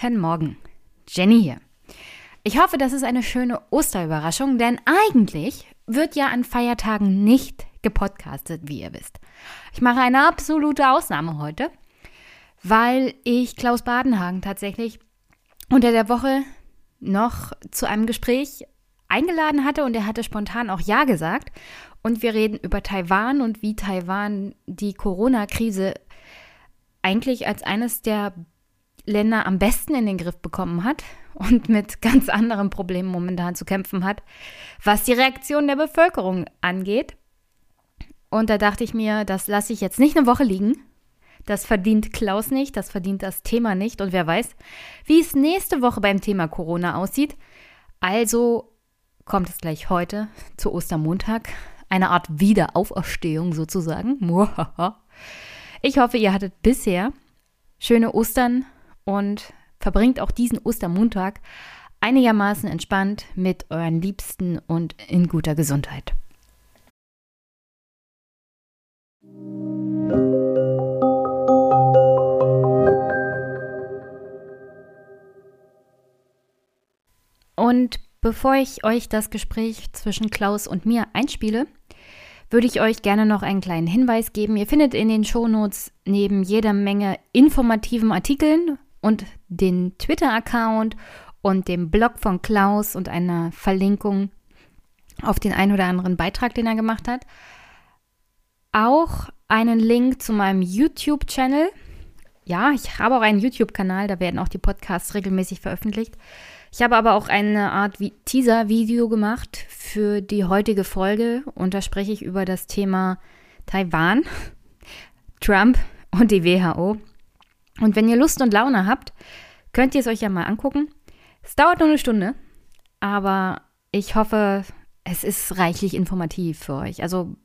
Guten Morgen, Jenny hier. Ich hoffe, das ist eine schöne Osterüberraschung, denn eigentlich wird ja an Feiertagen nicht gepodcastet, wie ihr wisst. Ich mache eine absolute Ausnahme heute, weil ich Klaus Badenhagen tatsächlich unter der Woche noch zu einem Gespräch eingeladen hatte und er hatte spontan auch Ja gesagt. Und wir reden über Taiwan und wie Taiwan die Corona-Krise eigentlich als eines der Länder am besten in den Griff bekommen hat und mit ganz anderen Problemen momentan zu kämpfen hat, was die Reaktion der Bevölkerung angeht. Und da dachte ich mir, das lasse ich jetzt nicht eine Woche liegen. Das verdient Klaus nicht, das verdient das Thema nicht. Und wer weiß, wie es nächste Woche beim Thema Corona aussieht. Also kommt es gleich heute zu Ostermontag. Eine Art Wiederauferstehung sozusagen. Ich hoffe, ihr hattet bisher schöne Ostern und verbringt auch diesen Ostermontag einigermaßen entspannt mit euren Liebsten und in guter Gesundheit. Und bevor ich euch das Gespräch zwischen Klaus und mir einspiele, würde ich euch gerne noch einen kleinen Hinweis geben. Ihr findet in den Shownotes neben jeder Menge informativen Artikeln und den Twitter-Account und dem Blog von Klaus und einer Verlinkung auf den ein oder anderen Beitrag, den er gemacht hat. Auch einen Link zu meinem YouTube-Channel. Ja, ich habe auch einen YouTube-Kanal, da werden auch die Podcasts regelmäßig veröffentlicht. Ich habe aber auch eine Art Teaser-Video gemacht für die heutige Folge und da spreche ich über das Thema Taiwan, Trump und die WHO. Und wenn ihr Lust und Laune habt, könnt ihr es euch ja mal angucken. Es dauert nur eine Stunde, aber ich hoffe, es ist reichlich informativ für euch. Also,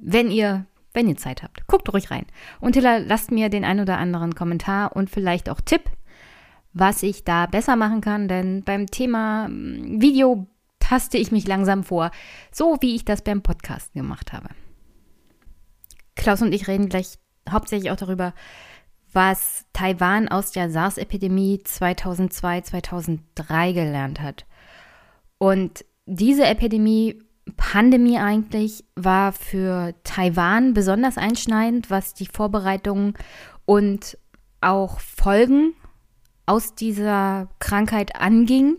wenn ihr, wenn ihr Zeit habt, guckt ruhig rein. Und lasst mir den ein oder anderen Kommentar und vielleicht auch Tipp, was ich da besser machen kann, denn beim Thema hm, Video taste ich mich langsam vor, so wie ich das beim Podcast gemacht habe. Klaus und ich reden gleich hauptsächlich auch darüber, was Taiwan aus der SARS-Epidemie 2002, 2003 gelernt hat. Und diese Epidemie, Pandemie eigentlich, war für Taiwan besonders einschneidend, was die Vorbereitungen und auch Folgen aus dieser Krankheit anging.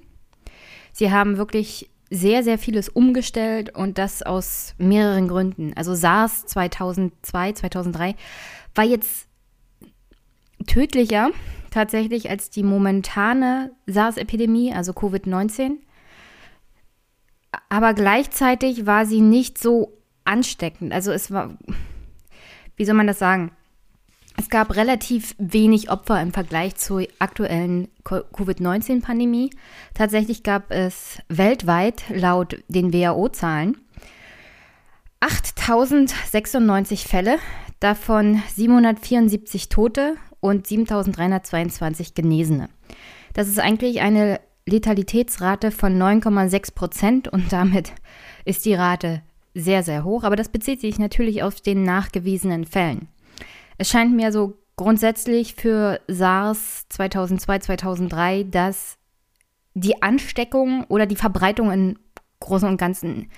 Sie haben wirklich sehr, sehr vieles umgestellt und das aus mehreren Gründen. Also SARS 2002, 2003 war jetzt tödlicher tatsächlich als die momentane SARS-Epidemie, also Covid-19. Aber gleichzeitig war sie nicht so ansteckend. Also es war, wie soll man das sagen? Es gab relativ wenig Opfer im Vergleich zur aktuellen Covid-19-Pandemie. Tatsächlich gab es weltweit laut den WHO-Zahlen 8096 Fälle, davon 774 Tote und 7322 Genesene. Das ist eigentlich eine Letalitätsrate von 9,6 Prozent und damit ist die Rate sehr, sehr hoch. Aber das bezieht sich natürlich auf den nachgewiesenen Fällen. Es scheint mir so grundsätzlich für SARS 2002, 2003, dass die Ansteckung oder die Verbreitung im Großen und Ganzen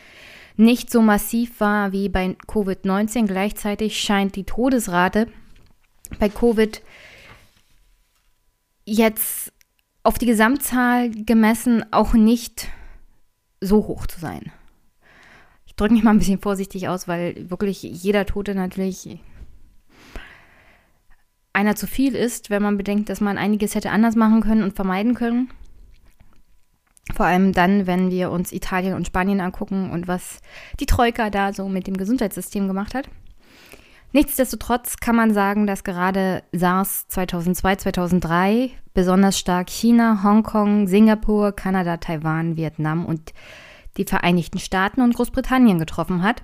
nicht so massiv war wie bei Covid-19. Gleichzeitig scheint die Todesrate bei Covid jetzt auf die Gesamtzahl gemessen auch nicht so hoch zu sein. Ich drücke mich mal ein bisschen vorsichtig aus, weil wirklich jeder Tote natürlich einer zu viel ist, wenn man bedenkt, dass man einiges hätte anders machen können und vermeiden können. Vor allem dann, wenn wir uns Italien und Spanien angucken und was die Troika da so mit dem Gesundheitssystem gemacht hat. Nichtsdestotrotz kann man sagen, dass gerade SARS 2002, 2003 besonders stark China, Hongkong, Singapur, Kanada, Taiwan, Vietnam und die Vereinigten Staaten und Großbritannien getroffen hat.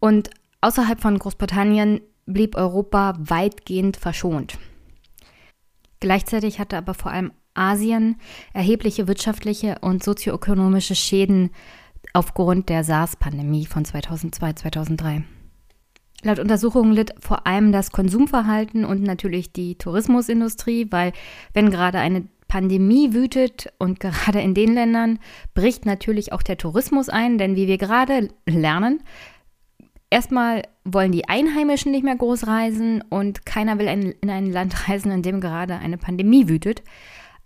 Und außerhalb von Großbritannien blieb Europa weitgehend verschont. Gleichzeitig hatte aber vor allem Asien erhebliche wirtschaftliche und sozioökonomische Schäden aufgrund der SARS-Pandemie von 2002, 2003. Laut Untersuchungen litt vor allem das Konsumverhalten und natürlich die Tourismusindustrie, weil wenn gerade eine Pandemie wütet und gerade in den Ländern bricht natürlich auch der Tourismus ein, denn wie wir gerade lernen, erstmal wollen die Einheimischen nicht mehr groß reisen und keiner will in ein Land reisen, in dem gerade eine Pandemie wütet.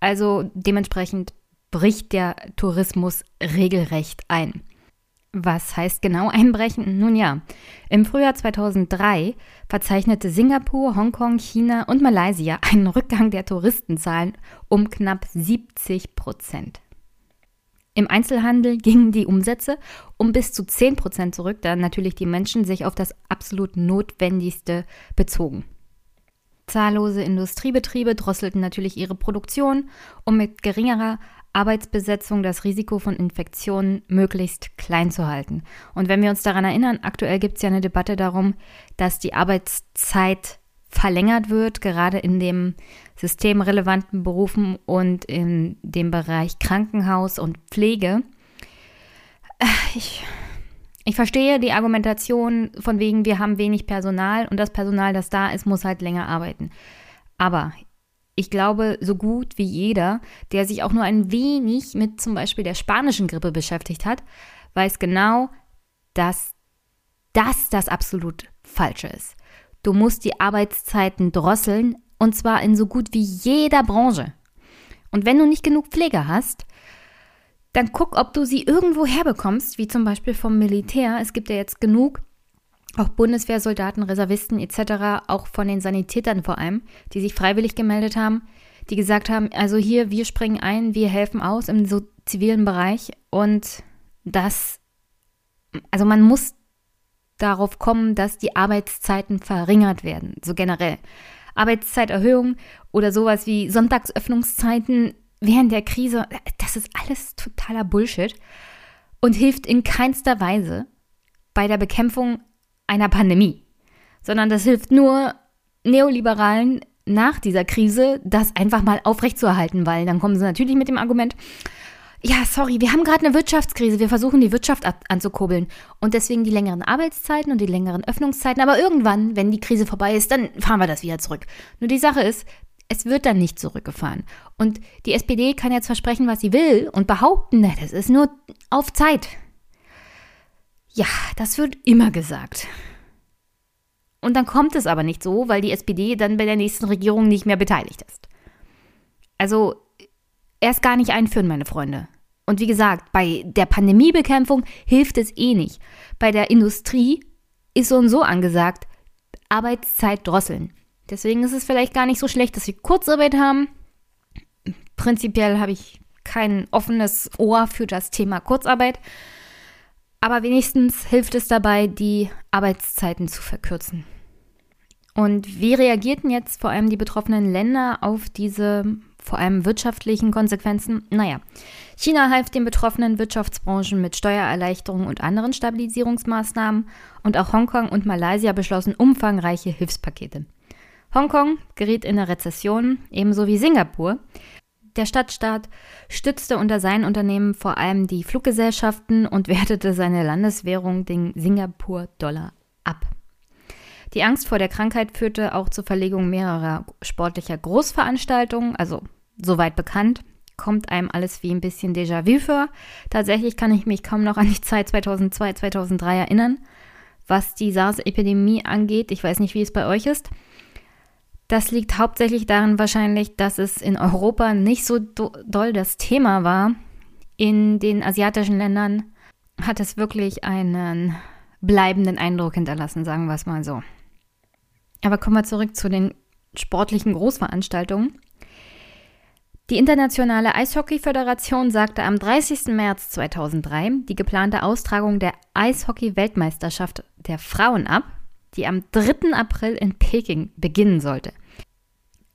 Also dementsprechend bricht der Tourismus regelrecht ein. Was heißt genau einbrechen? Nun ja, im Frühjahr 2003 verzeichnete Singapur, Hongkong, China und Malaysia einen Rückgang der Touristenzahlen um knapp 70 Prozent. Im Einzelhandel gingen die Umsätze um bis zu 10 Prozent zurück, da natürlich die Menschen sich auf das absolut Notwendigste bezogen. Zahllose Industriebetriebe drosselten natürlich ihre Produktion, um mit geringerer Arbeitsbesetzung das Risiko von Infektionen möglichst klein zu halten. Und wenn wir uns daran erinnern, aktuell gibt es ja eine Debatte darum, dass die Arbeitszeit verlängert wird, gerade in den systemrelevanten Berufen und in dem Bereich Krankenhaus und Pflege. Äh, ich, ich verstehe die Argumentation von wegen, wir haben wenig Personal und das Personal, das da ist, muss halt länger arbeiten. Aber ich glaube, so gut wie jeder, der sich auch nur ein wenig mit zum Beispiel der spanischen Grippe beschäftigt hat, weiß genau, dass das das absolut Falsche ist. Du musst die Arbeitszeiten drosseln und zwar in so gut wie jeder Branche. Und wenn du nicht genug Pfleger hast, dann guck, ob du sie irgendwo herbekommst, wie zum Beispiel vom Militär. Es gibt ja jetzt genug auch Bundeswehrsoldaten, Reservisten etc., auch von den Sanitätern vor allem, die sich freiwillig gemeldet haben, die gesagt haben, also hier, wir springen ein, wir helfen aus im so zivilen Bereich und das, also man muss darauf kommen, dass die Arbeitszeiten verringert werden, so generell. Arbeitszeiterhöhung oder sowas wie Sonntagsöffnungszeiten während der Krise, das ist alles totaler Bullshit und hilft in keinster Weise bei der Bekämpfung einer Pandemie, sondern das hilft nur Neoliberalen nach dieser Krise, das einfach mal aufrechtzuerhalten, weil dann kommen sie natürlich mit dem Argument, ja, sorry, wir haben gerade eine Wirtschaftskrise, wir versuchen die Wirtschaft anzukurbeln und deswegen die längeren Arbeitszeiten und die längeren Öffnungszeiten, aber irgendwann, wenn die Krise vorbei ist, dann fahren wir das wieder zurück. Nur die Sache ist, es wird dann nicht zurückgefahren. Und die SPD kann jetzt versprechen, was sie will und behaupten, das ist nur auf Zeit. Ja, das wird immer gesagt. Und dann kommt es aber nicht so, weil die SPD dann bei der nächsten Regierung nicht mehr beteiligt ist. Also erst gar nicht einführen, meine Freunde. Und wie gesagt, bei der Pandemiebekämpfung hilft es eh nicht. Bei der Industrie ist so und so angesagt, Arbeitszeit drosseln. Deswegen ist es vielleicht gar nicht so schlecht, dass wir Kurzarbeit haben. Prinzipiell habe ich kein offenes Ohr für das Thema Kurzarbeit. Aber wenigstens hilft es dabei, die Arbeitszeiten zu verkürzen. Und wie reagierten jetzt vor allem die betroffenen Länder auf diese vor allem wirtschaftlichen Konsequenzen? Naja, China half den betroffenen Wirtschaftsbranchen mit Steuererleichterungen und anderen Stabilisierungsmaßnahmen und auch Hongkong und Malaysia beschlossen umfangreiche Hilfspakete. Hongkong geriet in eine Rezession, ebenso wie Singapur. Der Stadtstaat stützte unter seinen Unternehmen vor allem die Fluggesellschaften und wertete seine Landeswährung, den Singapur-Dollar, ab. Die Angst vor der Krankheit führte auch zur Verlegung mehrerer sportlicher Großveranstaltungen, also soweit bekannt, kommt einem alles wie ein bisschen Déjà-vu vor. Tatsächlich kann ich mich kaum noch an die Zeit 2002, 2003 erinnern, was die SARS-Epidemie angeht. Ich weiß nicht, wie es bei euch ist. Das liegt hauptsächlich daran wahrscheinlich, dass es in Europa nicht so do doll das Thema war. In den asiatischen Ländern hat es wirklich einen bleibenden Eindruck hinterlassen, sagen wir es mal so. Aber kommen wir zurück zu den sportlichen Großveranstaltungen. Die Internationale Eishockey-Föderation sagte am 30. März 2003 die geplante Austragung der Eishockey-Weltmeisterschaft der Frauen ab die am 3. April in Peking beginnen sollte.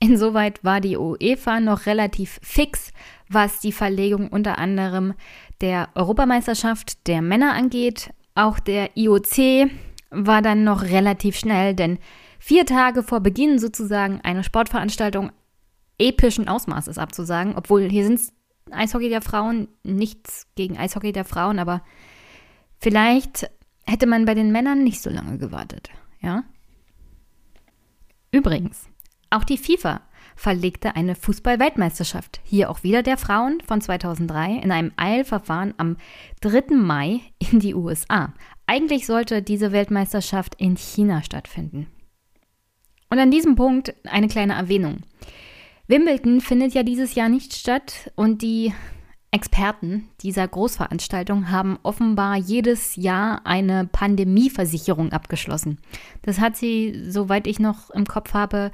Insoweit war die UEFA noch relativ fix, was die Verlegung unter anderem der Europameisterschaft der Männer angeht. Auch der IOC war dann noch relativ schnell, denn vier Tage vor Beginn sozusagen eine Sportveranstaltung epischen Ausmaßes abzusagen, obwohl hier sind Eishockey der Frauen, nichts gegen Eishockey der Frauen, aber vielleicht hätte man bei den Männern nicht so lange gewartet. ja? Übrigens, auch die FIFA verlegte eine Fußball-Weltmeisterschaft, hier auch wieder der Frauen von 2003, in einem Eilverfahren am 3. Mai in die USA. Eigentlich sollte diese Weltmeisterschaft in China stattfinden. Und an diesem Punkt eine kleine Erwähnung. Wimbledon findet ja dieses Jahr nicht statt und die Experten dieser Großveranstaltung haben offenbar jedes Jahr eine Pandemieversicherung abgeschlossen. Das hat sie, soweit ich noch im Kopf habe,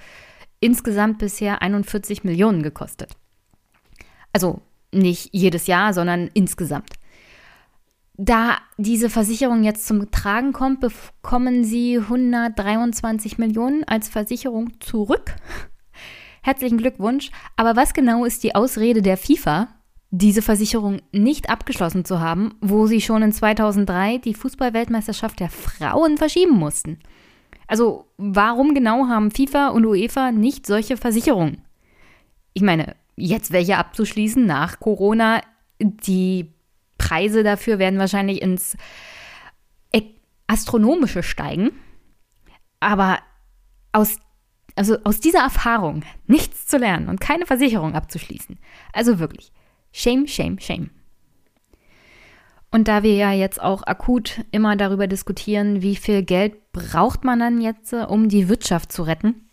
insgesamt bisher 41 Millionen gekostet. Also nicht jedes Jahr, sondern insgesamt. Da diese Versicherung jetzt zum Tragen kommt, bekommen sie 123 Millionen als Versicherung zurück. Herzlichen Glückwunsch. Aber was genau ist die Ausrede der FIFA, diese Versicherung nicht abgeschlossen zu haben, wo sie schon in 2003 die Fußballweltmeisterschaft der Frauen verschieben mussten? Also warum genau haben FIFA und UEFA nicht solche Versicherungen? Ich meine, jetzt welche abzuschließen nach Corona, die Preise dafür werden wahrscheinlich ins Astronomische steigen. Aber aus, also aus dieser Erfahrung nichts zu lernen und keine Versicherung abzuschließen. Also wirklich, shame, shame, shame. Und da wir ja jetzt auch akut immer darüber diskutieren, wie viel Geld braucht man dann jetzt, um die Wirtschaft zu retten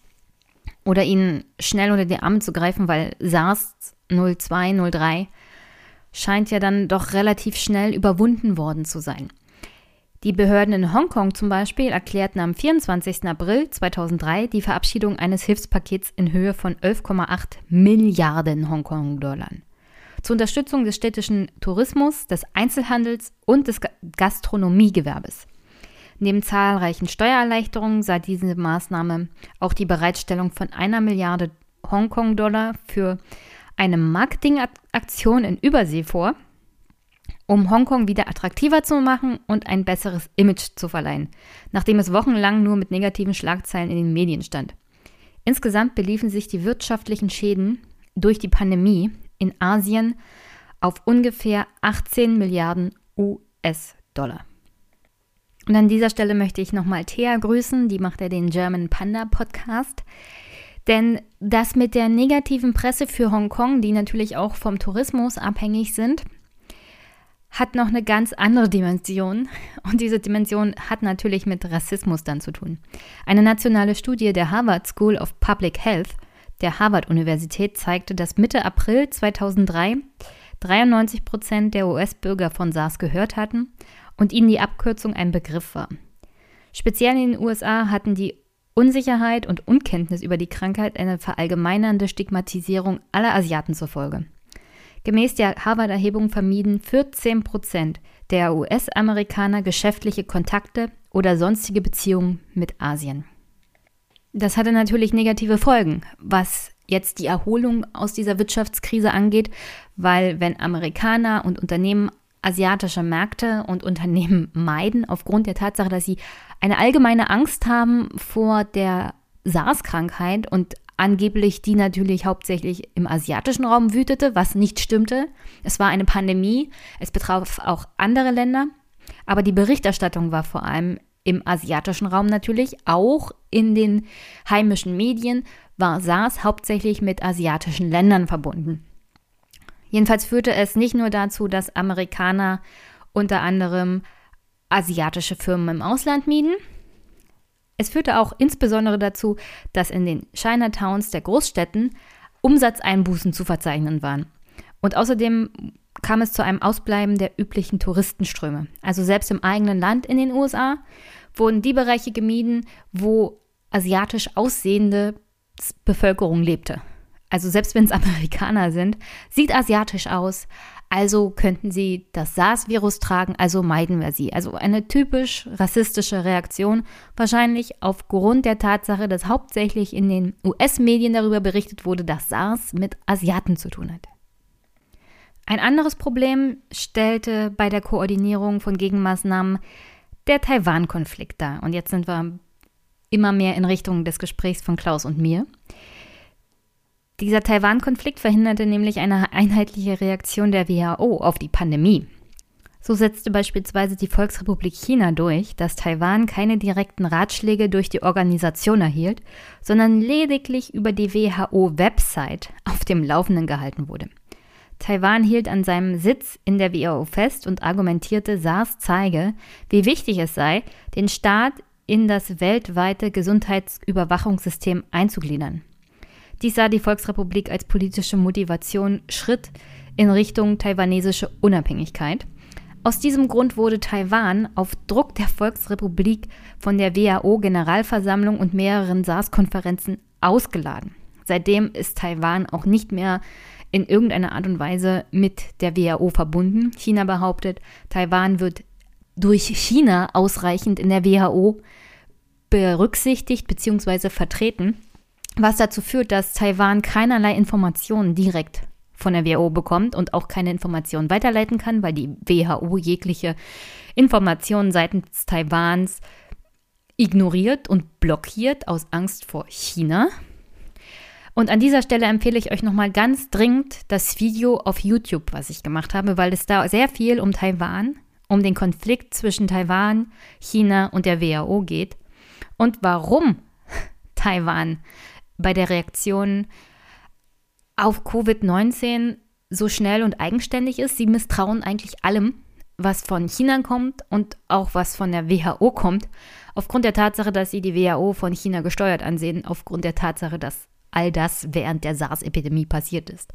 oder ihnen schnell unter die Arme zu greifen, weil SARS 02, 03 scheint ja dann doch relativ schnell überwunden worden zu sein. Die Behörden in Hongkong zum Beispiel erklärten am 24. April 2003 die Verabschiedung eines Hilfspakets in Höhe von 11,8 Milliarden Hongkong-Dollar zur Unterstützung des städtischen Tourismus, des Einzelhandels und des Gastronomiegewerbes. Neben zahlreichen Steuererleichterungen sah diese Maßnahme auch die Bereitstellung von einer Milliarde Hongkong-Dollar für eine Marketingaktion in Übersee vor, um Hongkong wieder attraktiver zu machen und ein besseres Image zu verleihen, nachdem es wochenlang nur mit negativen Schlagzeilen in den Medien stand. Insgesamt beliefen sich die wirtschaftlichen Schäden durch die Pandemie in Asien auf ungefähr 18 Milliarden US-Dollar. Und an dieser Stelle möchte ich nochmal Thea grüßen, die macht ja den German Panda Podcast. Denn das mit der negativen Presse für Hongkong, die natürlich auch vom Tourismus abhängig sind, hat noch eine ganz andere Dimension. Und diese Dimension hat natürlich mit Rassismus dann zu tun. Eine nationale Studie der Harvard School of Public Health der Harvard-Universität zeigte, dass Mitte April 2003 93 Prozent der US-Bürger von SARS gehört hatten und ihnen die Abkürzung ein Begriff war. Speziell in den USA hatten die Unsicherheit und Unkenntnis über die Krankheit eine verallgemeinernde Stigmatisierung aller Asiaten zur Folge. Gemäß der Harvard-Erhebung vermieden 14 Prozent der US-Amerikaner geschäftliche Kontakte oder sonstige Beziehungen mit Asien. Das hatte natürlich negative Folgen, was jetzt die Erholung aus dieser Wirtschaftskrise angeht, weil wenn Amerikaner und Unternehmen asiatische Märkte und Unternehmen meiden, aufgrund der Tatsache, dass sie eine allgemeine Angst haben vor der SARS-Krankheit und angeblich die natürlich hauptsächlich im asiatischen Raum wütete, was nicht stimmte. Es war eine Pandemie, es betraf auch andere Länder, aber die Berichterstattung war vor allem im asiatischen Raum natürlich, auch in den heimischen Medien, war SARS hauptsächlich mit asiatischen Ländern verbunden. Jedenfalls führte es nicht nur dazu, dass Amerikaner unter anderem asiatische Firmen im Ausland mieden. Es führte auch insbesondere dazu, dass in den Chinatowns der Großstädten Umsatzeinbußen zu verzeichnen waren. Und außerdem kam es zu einem Ausbleiben der üblichen Touristenströme. Also selbst im eigenen Land in den USA wurden die Bereiche gemieden, wo asiatisch aussehende Bevölkerung lebte. Also selbst wenn es Amerikaner sind, sieht asiatisch aus, also könnten sie das SARS-Virus tragen, also meiden wir sie. Also eine typisch rassistische Reaktion, wahrscheinlich aufgrund der Tatsache, dass hauptsächlich in den US-Medien darüber berichtet wurde, dass SARS mit Asiaten zu tun hat. Ein anderes Problem stellte bei der Koordinierung von Gegenmaßnahmen der Taiwan-Konflikt dar. Und jetzt sind wir immer mehr in Richtung des Gesprächs von Klaus und mir. Dieser Taiwan-Konflikt verhinderte nämlich eine einheitliche Reaktion der WHO auf die Pandemie. So setzte beispielsweise die Volksrepublik China durch, dass Taiwan keine direkten Ratschläge durch die Organisation erhielt, sondern lediglich über die WHO-Website auf dem Laufenden gehalten wurde. Taiwan hielt an seinem Sitz in der WHO fest und argumentierte, SARS zeige, wie wichtig es sei, den Staat in das weltweite Gesundheitsüberwachungssystem einzugliedern. Dies sah die Volksrepublik als politische Motivation Schritt in Richtung taiwanesische Unabhängigkeit. Aus diesem Grund wurde Taiwan auf Druck der Volksrepublik von der WHO-Generalversammlung und mehreren SARS-Konferenzen ausgeladen. Seitdem ist Taiwan auch nicht mehr in irgendeiner Art und Weise mit der WHO verbunden. China behauptet, Taiwan wird durch China ausreichend in der WHO berücksichtigt bzw. vertreten, was dazu führt, dass Taiwan keinerlei Informationen direkt von der WHO bekommt und auch keine Informationen weiterleiten kann, weil die WHO jegliche Informationen seitens Taiwans ignoriert und blockiert aus Angst vor China. Und an dieser Stelle empfehle ich euch nochmal ganz dringend das Video auf YouTube, was ich gemacht habe, weil es da sehr viel um Taiwan, um den Konflikt zwischen Taiwan, China und der WHO geht und warum Taiwan bei der Reaktion auf Covid-19 so schnell und eigenständig ist. Sie misstrauen eigentlich allem, was von China kommt und auch was von der WHO kommt, aufgrund der Tatsache, dass sie die WHO von China gesteuert ansehen, aufgrund der Tatsache, dass all das während der SARS-Epidemie passiert ist.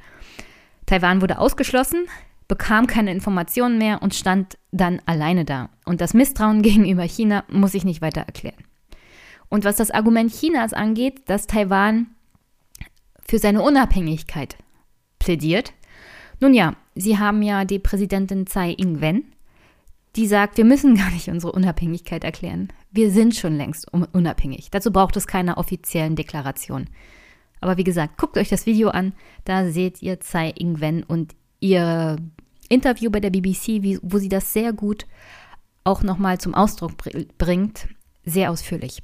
Taiwan wurde ausgeschlossen, bekam keine Informationen mehr und stand dann alleine da. Und das Misstrauen gegenüber China muss ich nicht weiter erklären. Und was das Argument Chinas angeht, dass Taiwan für seine Unabhängigkeit plädiert, nun ja, sie haben ja die Präsidentin Tsai Ing-wen, die sagt, wir müssen gar nicht unsere Unabhängigkeit erklären. Wir sind schon längst unabhängig. Dazu braucht es keine offiziellen Deklarationen. Aber wie gesagt, guckt euch das Video an. Da seht ihr Tsai Ing-wen und ihr Interview bei der BBC, wie, wo sie das sehr gut auch nochmal zum Ausdruck bringt. Sehr ausführlich.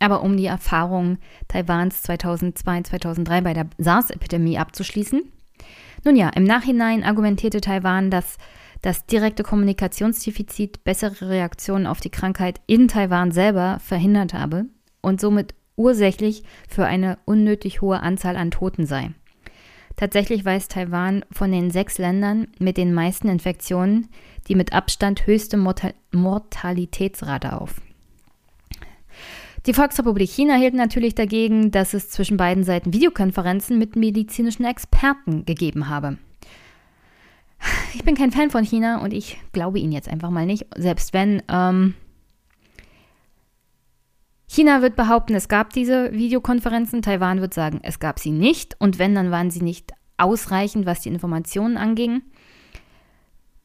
Aber um die Erfahrung Taiwans 2002, 2003 bei der SARS-Epidemie abzuschließen. Nun ja, im Nachhinein argumentierte Taiwan, dass das direkte Kommunikationsdefizit bessere Reaktionen auf die Krankheit in Taiwan selber verhindert habe und somit ursächlich für eine unnötig hohe Anzahl an Toten sei. Tatsächlich weist Taiwan von den sechs Ländern mit den meisten Infektionen die mit Abstand höchste Mortal Mortalitätsrate auf. Die Volksrepublik China hielt natürlich dagegen, dass es zwischen beiden Seiten Videokonferenzen mit medizinischen Experten gegeben habe. Ich bin kein Fan von China und ich glaube ihnen jetzt einfach mal nicht, selbst wenn ähm, China wird behaupten, es gab diese Videokonferenzen, Taiwan wird sagen, es gab sie nicht und wenn, dann waren sie nicht ausreichend, was die Informationen anging.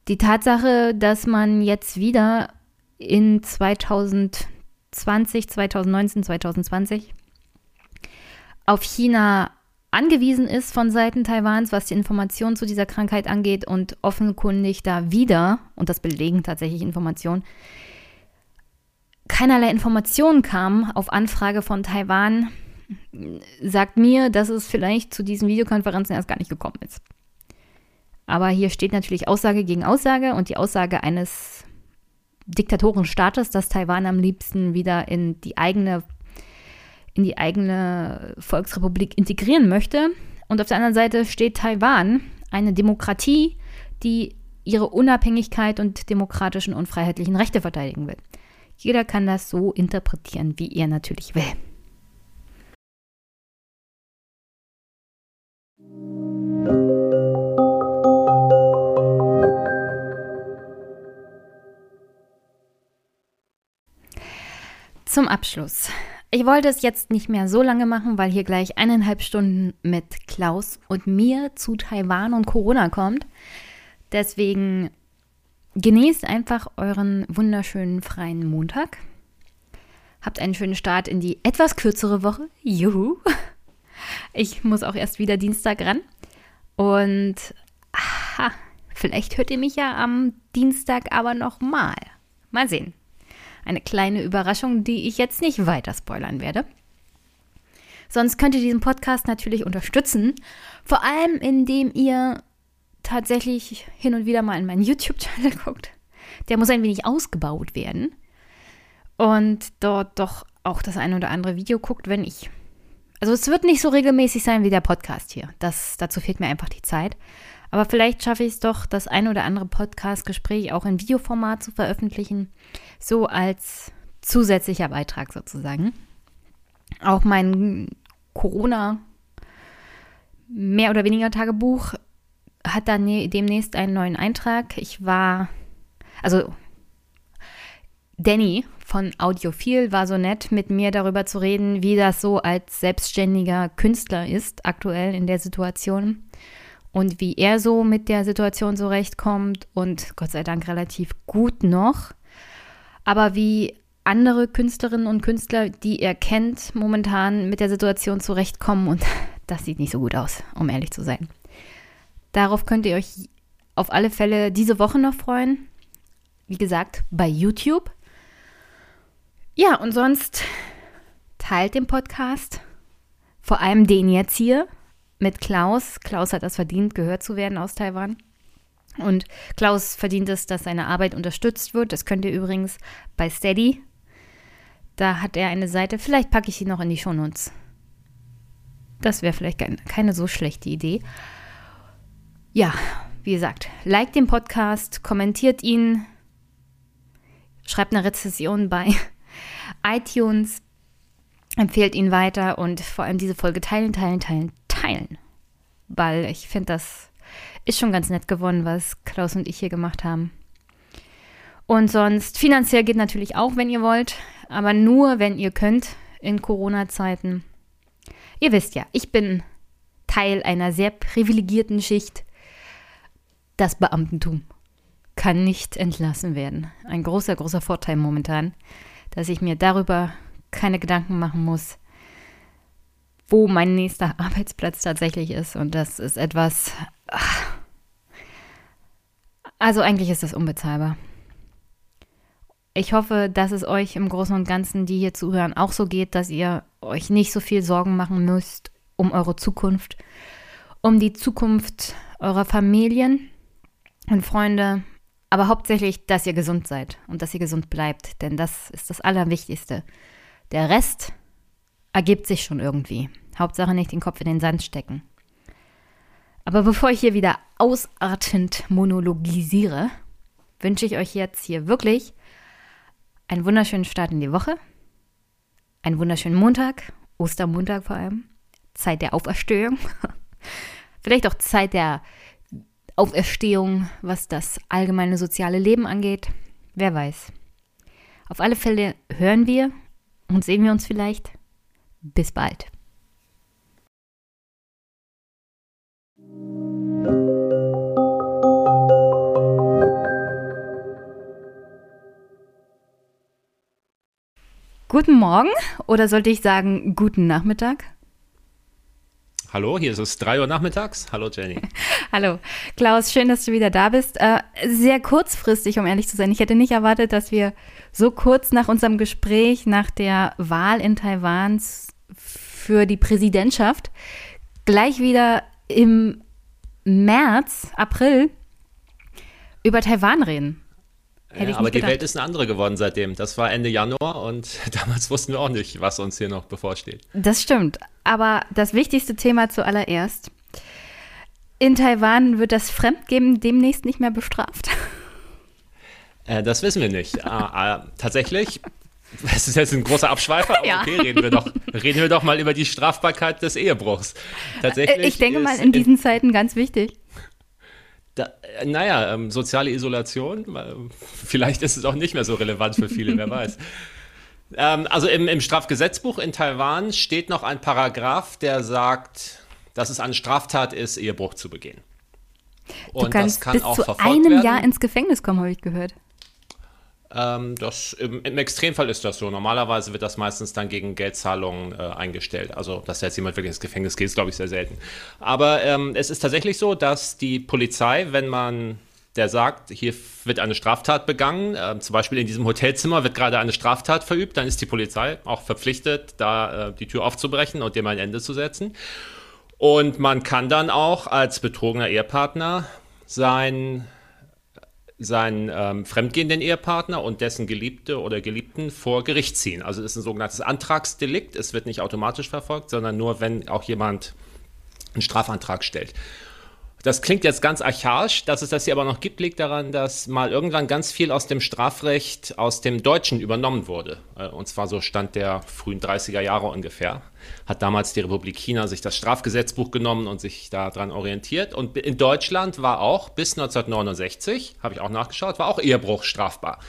Die Tatsache, dass man jetzt wieder in 2020, 2019, 2020 auf China angewiesen ist von Seiten Taiwans, was die Informationen zu dieser Krankheit angeht und offenkundig da wieder, und das belegen tatsächlich Informationen, keinerlei Informationen kam auf Anfrage von Taiwan, sagt mir, dass es vielleicht zu diesen Videokonferenzen erst gar nicht gekommen ist. Aber hier steht natürlich Aussage gegen Aussage und die Aussage eines Diktatorenstaates, dass Taiwan am liebsten wieder in die eigene in die eigene Volksrepublik integrieren möchte. Und auf der anderen Seite steht Taiwan, eine Demokratie, die ihre Unabhängigkeit und demokratischen und freiheitlichen Rechte verteidigen will. Jeder kann das so interpretieren, wie er natürlich will. Zum Abschluss. Ich wollte es jetzt nicht mehr so lange machen, weil hier gleich eineinhalb Stunden mit Klaus und mir zu Taiwan und Corona kommt. Deswegen Genießt einfach euren wunderschönen freien Montag. Habt einen schönen Start in die etwas kürzere Woche. Juhu. Ich muss auch erst wieder Dienstag ran. Und aha, vielleicht hört ihr mich ja am Dienstag aber nochmal. Mal sehen. Eine kleine Überraschung, die ich jetzt nicht weiter spoilern werde. Sonst könnt ihr diesen Podcast natürlich unterstützen. Vor allem, indem ihr tatsächlich hin und wieder mal in meinen YouTube-Channel guckt. Der muss ein wenig ausgebaut werden. Und dort doch auch das eine oder andere Video guckt, wenn ich. Also es wird nicht so regelmäßig sein wie der Podcast hier. Das, dazu fehlt mir einfach die Zeit. Aber vielleicht schaffe ich es doch, das ein oder andere Podcast-Gespräch auch in Videoformat zu veröffentlichen. So als zusätzlicher Beitrag sozusagen. Auch mein Corona mehr oder weniger Tagebuch hat dann ne, demnächst einen neuen Eintrag. Ich war, also Danny von Audiophil war so nett, mit mir darüber zu reden, wie das so als selbstständiger Künstler ist, aktuell in der Situation. Und wie er so mit der Situation zurechtkommt und Gott sei Dank relativ gut noch. Aber wie andere Künstlerinnen und Künstler, die er kennt, momentan mit der Situation zurechtkommen und das sieht nicht so gut aus, um ehrlich zu sein. Darauf könnt ihr euch auf alle Fälle diese Woche noch freuen. Wie gesagt, bei YouTube. Ja, und sonst teilt den Podcast. Vor allem den jetzt hier mit Klaus. Klaus hat das verdient, gehört zu werden aus Taiwan. Und Klaus verdient es, dass seine Arbeit unterstützt wird. Das könnt ihr übrigens bei Steady. Da hat er eine Seite. Vielleicht packe ich sie noch in die Shownotes. Das wäre vielleicht keine so schlechte Idee. Ja, wie gesagt, liked den Podcast, kommentiert ihn, schreibt eine Rezession bei iTunes, empfehlt ihn weiter und vor allem diese Folge teilen, teilen, teilen, teilen. Weil ich finde, das ist schon ganz nett geworden, was Klaus und ich hier gemacht haben. Und sonst, finanziell geht natürlich auch, wenn ihr wollt, aber nur, wenn ihr könnt in Corona-Zeiten. Ihr wisst ja, ich bin Teil einer sehr privilegierten Schicht. Das Beamtentum kann nicht entlassen werden. Ein großer, großer Vorteil momentan, dass ich mir darüber keine Gedanken machen muss, wo mein nächster Arbeitsplatz tatsächlich ist. Und das ist etwas. Also eigentlich ist das unbezahlbar. Ich hoffe, dass es euch im Großen und Ganzen, die hier zuhören, auch so geht, dass ihr euch nicht so viel Sorgen machen müsst um eure Zukunft, um die Zukunft eurer Familien und Freunde, aber hauptsächlich, dass ihr gesund seid und dass ihr gesund bleibt, denn das ist das Allerwichtigste. Der Rest ergibt sich schon irgendwie. Hauptsache nicht den Kopf in den Sand stecken. Aber bevor ich hier wieder ausartend monologisiere, wünsche ich euch jetzt hier wirklich einen wunderschönen Start in die Woche, einen wunderschönen Montag, Ostermontag vor allem, Zeit der Auferstehung, vielleicht auch Zeit der Auferstehung, was das allgemeine soziale Leben angeht, wer weiß. Auf alle Fälle hören wir und sehen wir uns vielleicht. Bis bald. Guten Morgen oder sollte ich sagen guten Nachmittag? Hallo, hier ist es 3 Uhr nachmittags. Hallo Jenny. Hallo. Klaus, schön, dass du wieder da bist. Äh, sehr kurzfristig, um ehrlich zu sein. Ich hätte nicht erwartet, dass wir so kurz nach unserem Gespräch, nach der Wahl in Taiwan für die Präsidentschaft, gleich wieder im März, April über Taiwan reden. Hätte ja, aber die Welt ist eine andere geworden seitdem. Das war Ende Januar und damals wussten wir auch nicht, was uns hier noch bevorsteht. Das stimmt. Aber das wichtigste Thema zuallererst. In Taiwan wird das Fremdgeben demnächst nicht mehr bestraft. Äh, das wissen wir nicht. äh, äh, tatsächlich, das ist jetzt ein großer Abschweifer, aber ja. okay, reden wir, doch, reden wir doch mal über die Strafbarkeit des Ehebruchs. Tatsächlich ich denke mal, in diesen in, Zeiten ganz wichtig. Da, äh, naja, ähm, soziale Isolation, vielleicht ist es auch nicht mehr so relevant für viele, wer weiß. Ähm, also im, im, Strafgesetzbuch in Taiwan steht noch ein Paragraph, der sagt, dass es eine Straftat ist, Ehebruch zu begehen. Und du kannst das kann bis auch zu einem werden. Jahr ins Gefängnis kommen, habe ich gehört. Ähm, das, im, im, Extremfall ist das so. Normalerweise wird das meistens dann gegen Geldzahlungen äh, eingestellt. Also, dass jetzt jemand wirklich ins Gefängnis geht, ist, glaube ich, sehr selten. Aber ähm, es ist tatsächlich so, dass die Polizei, wenn man der sagt, hier wird eine Straftat begangen, äh, zum Beispiel in diesem Hotelzimmer wird gerade eine Straftat verübt, dann ist die Polizei auch verpflichtet, da äh, die Tür aufzubrechen und dem ein Ende zu setzen. Und man kann dann auch als betrogener Ehepartner sein seinen ähm, fremdgehenden Ehepartner und dessen Geliebte oder Geliebten vor Gericht ziehen. Also es ist ein sogenanntes Antragsdelikt. Es wird nicht automatisch verfolgt, sondern nur, wenn auch jemand einen Strafantrag stellt. Das klingt jetzt ganz archaisch, dass es das hier aber noch gibt, liegt daran, dass mal irgendwann ganz viel aus dem Strafrecht aus dem Deutschen übernommen wurde. Äh, und zwar so stand der frühen 30er Jahre ungefähr. Hat damals die Republik China sich das Strafgesetzbuch genommen und sich daran orientiert. Und in Deutschland war auch bis 1969, habe ich auch nachgeschaut, war auch Ehebruch strafbar.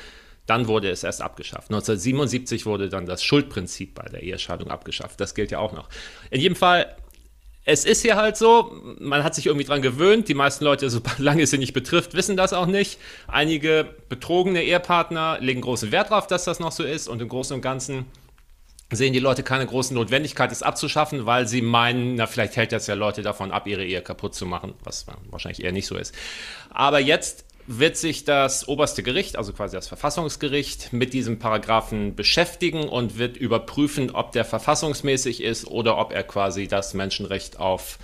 Dann wurde es erst abgeschafft. 1977 wurde dann das Schuldprinzip bei der Ehescheidung abgeschafft. Das gilt ja auch noch. In jedem Fall es ist hier halt so, man hat sich irgendwie dran gewöhnt. Die meisten Leute, solange es sie nicht betrifft, wissen das auch nicht. Einige betrogene Ehepartner legen großen Wert darauf, dass das noch so ist. Und im Großen und Ganzen sehen die Leute keine große Notwendigkeit, es abzuschaffen, weil sie meinen, na, vielleicht hält das ja Leute davon ab, ihre Ehe kaputt zu machen, was wahrscheinlich eher nicht so ist. Aber jetzt wird sich das oberste Gericht, also quasi das Verfassungsgericht, mit diesem Paragraphen beschäftigen und wird überprüfen, ob der verfassungsmäßig ist oder ob er quasi das Menschenrecht auf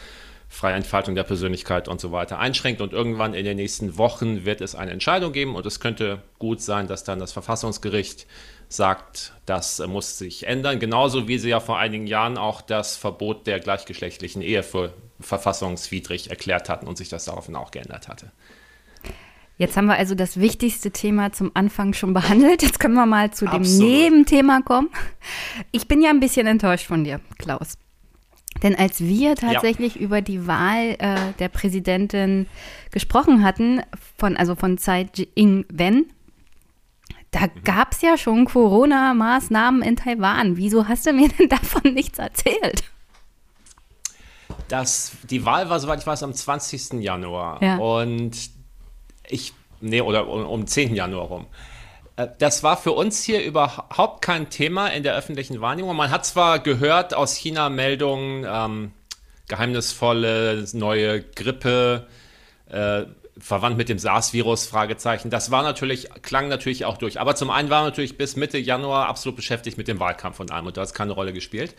freie Entfaltung der Persönlichkeit und so weiter einschränkt. Und irgendwann in den nächsten Wochen wird es eine Entscheidung geben und es könnte gut sein, dass dann das Verfassungsgericht sagt, das muss sich ändern. Genauso wie sie ja vor einigen Jahren auch das Verbot der gleichgeschlechtlichen Ehe für verfassungswidrig erklärt hatten und sich das daraufhin auch geändert hatte. Jetzt haben wir also das wichtigste Thema zum Anfang schon behandelt. Jetzt können wir mal zu dem Absolut. Nebenthema kommen. Ich bin ja ein bisschen enttäuscht von dir, Klaus. Denn als wir tatsächlich ja. über die Wahl äh, der Präsidentin gesprochen hatten, von, also von Tsai Ing-wen, da mhm. gab es ja schon Corona-Maßnahmen in Taiwan. Wieso hast du mir denn davon nichts erzählt? Das, die Wahl war, soweit ich weiß, am 20. Januar. Ja. Und ich, nee, oder um, um 10. Januar rum. Äh, das war für uns hier überhaupt kein Thema in der öffentlichen Wahrnehmung. Man hat zwar gehört aus China Meldungen, ähm, geheimnisvolle neue Grippe, äh, verwandt mit dem SARS-Virus, Fragezeichen. Das war natürlich, klang natürlich auch durch. Aber zum einen war natürlich bis Mitte Januar absolut beschäftigt mit dem Wahlkampf und allem und da hat es keine Rolle gespielt.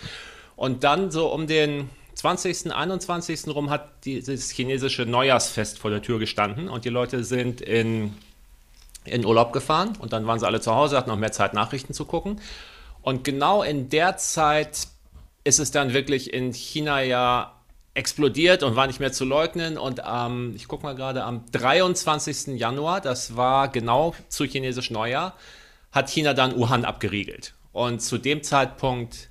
Und dann so um den 20., 21. rum hat dieses chinesische Neujahrsfest vor der Tür gestanden und die Leute sind in, in Urlaub gefahren und dann waren sie alle zu Hause, hatten noch mehr Zeit, Nachrichten zu gucken. Und genau in der Zeit ist es dann wirklich in China ja explodiert und war nicht mehr zu leugnen. Und ähm, ich gucke mal gerade am 23. Januar, das war genau zu chinesisch Neujahr, hat China dann Wuhan abgeriegelt. Und zu dem Zeitpunkt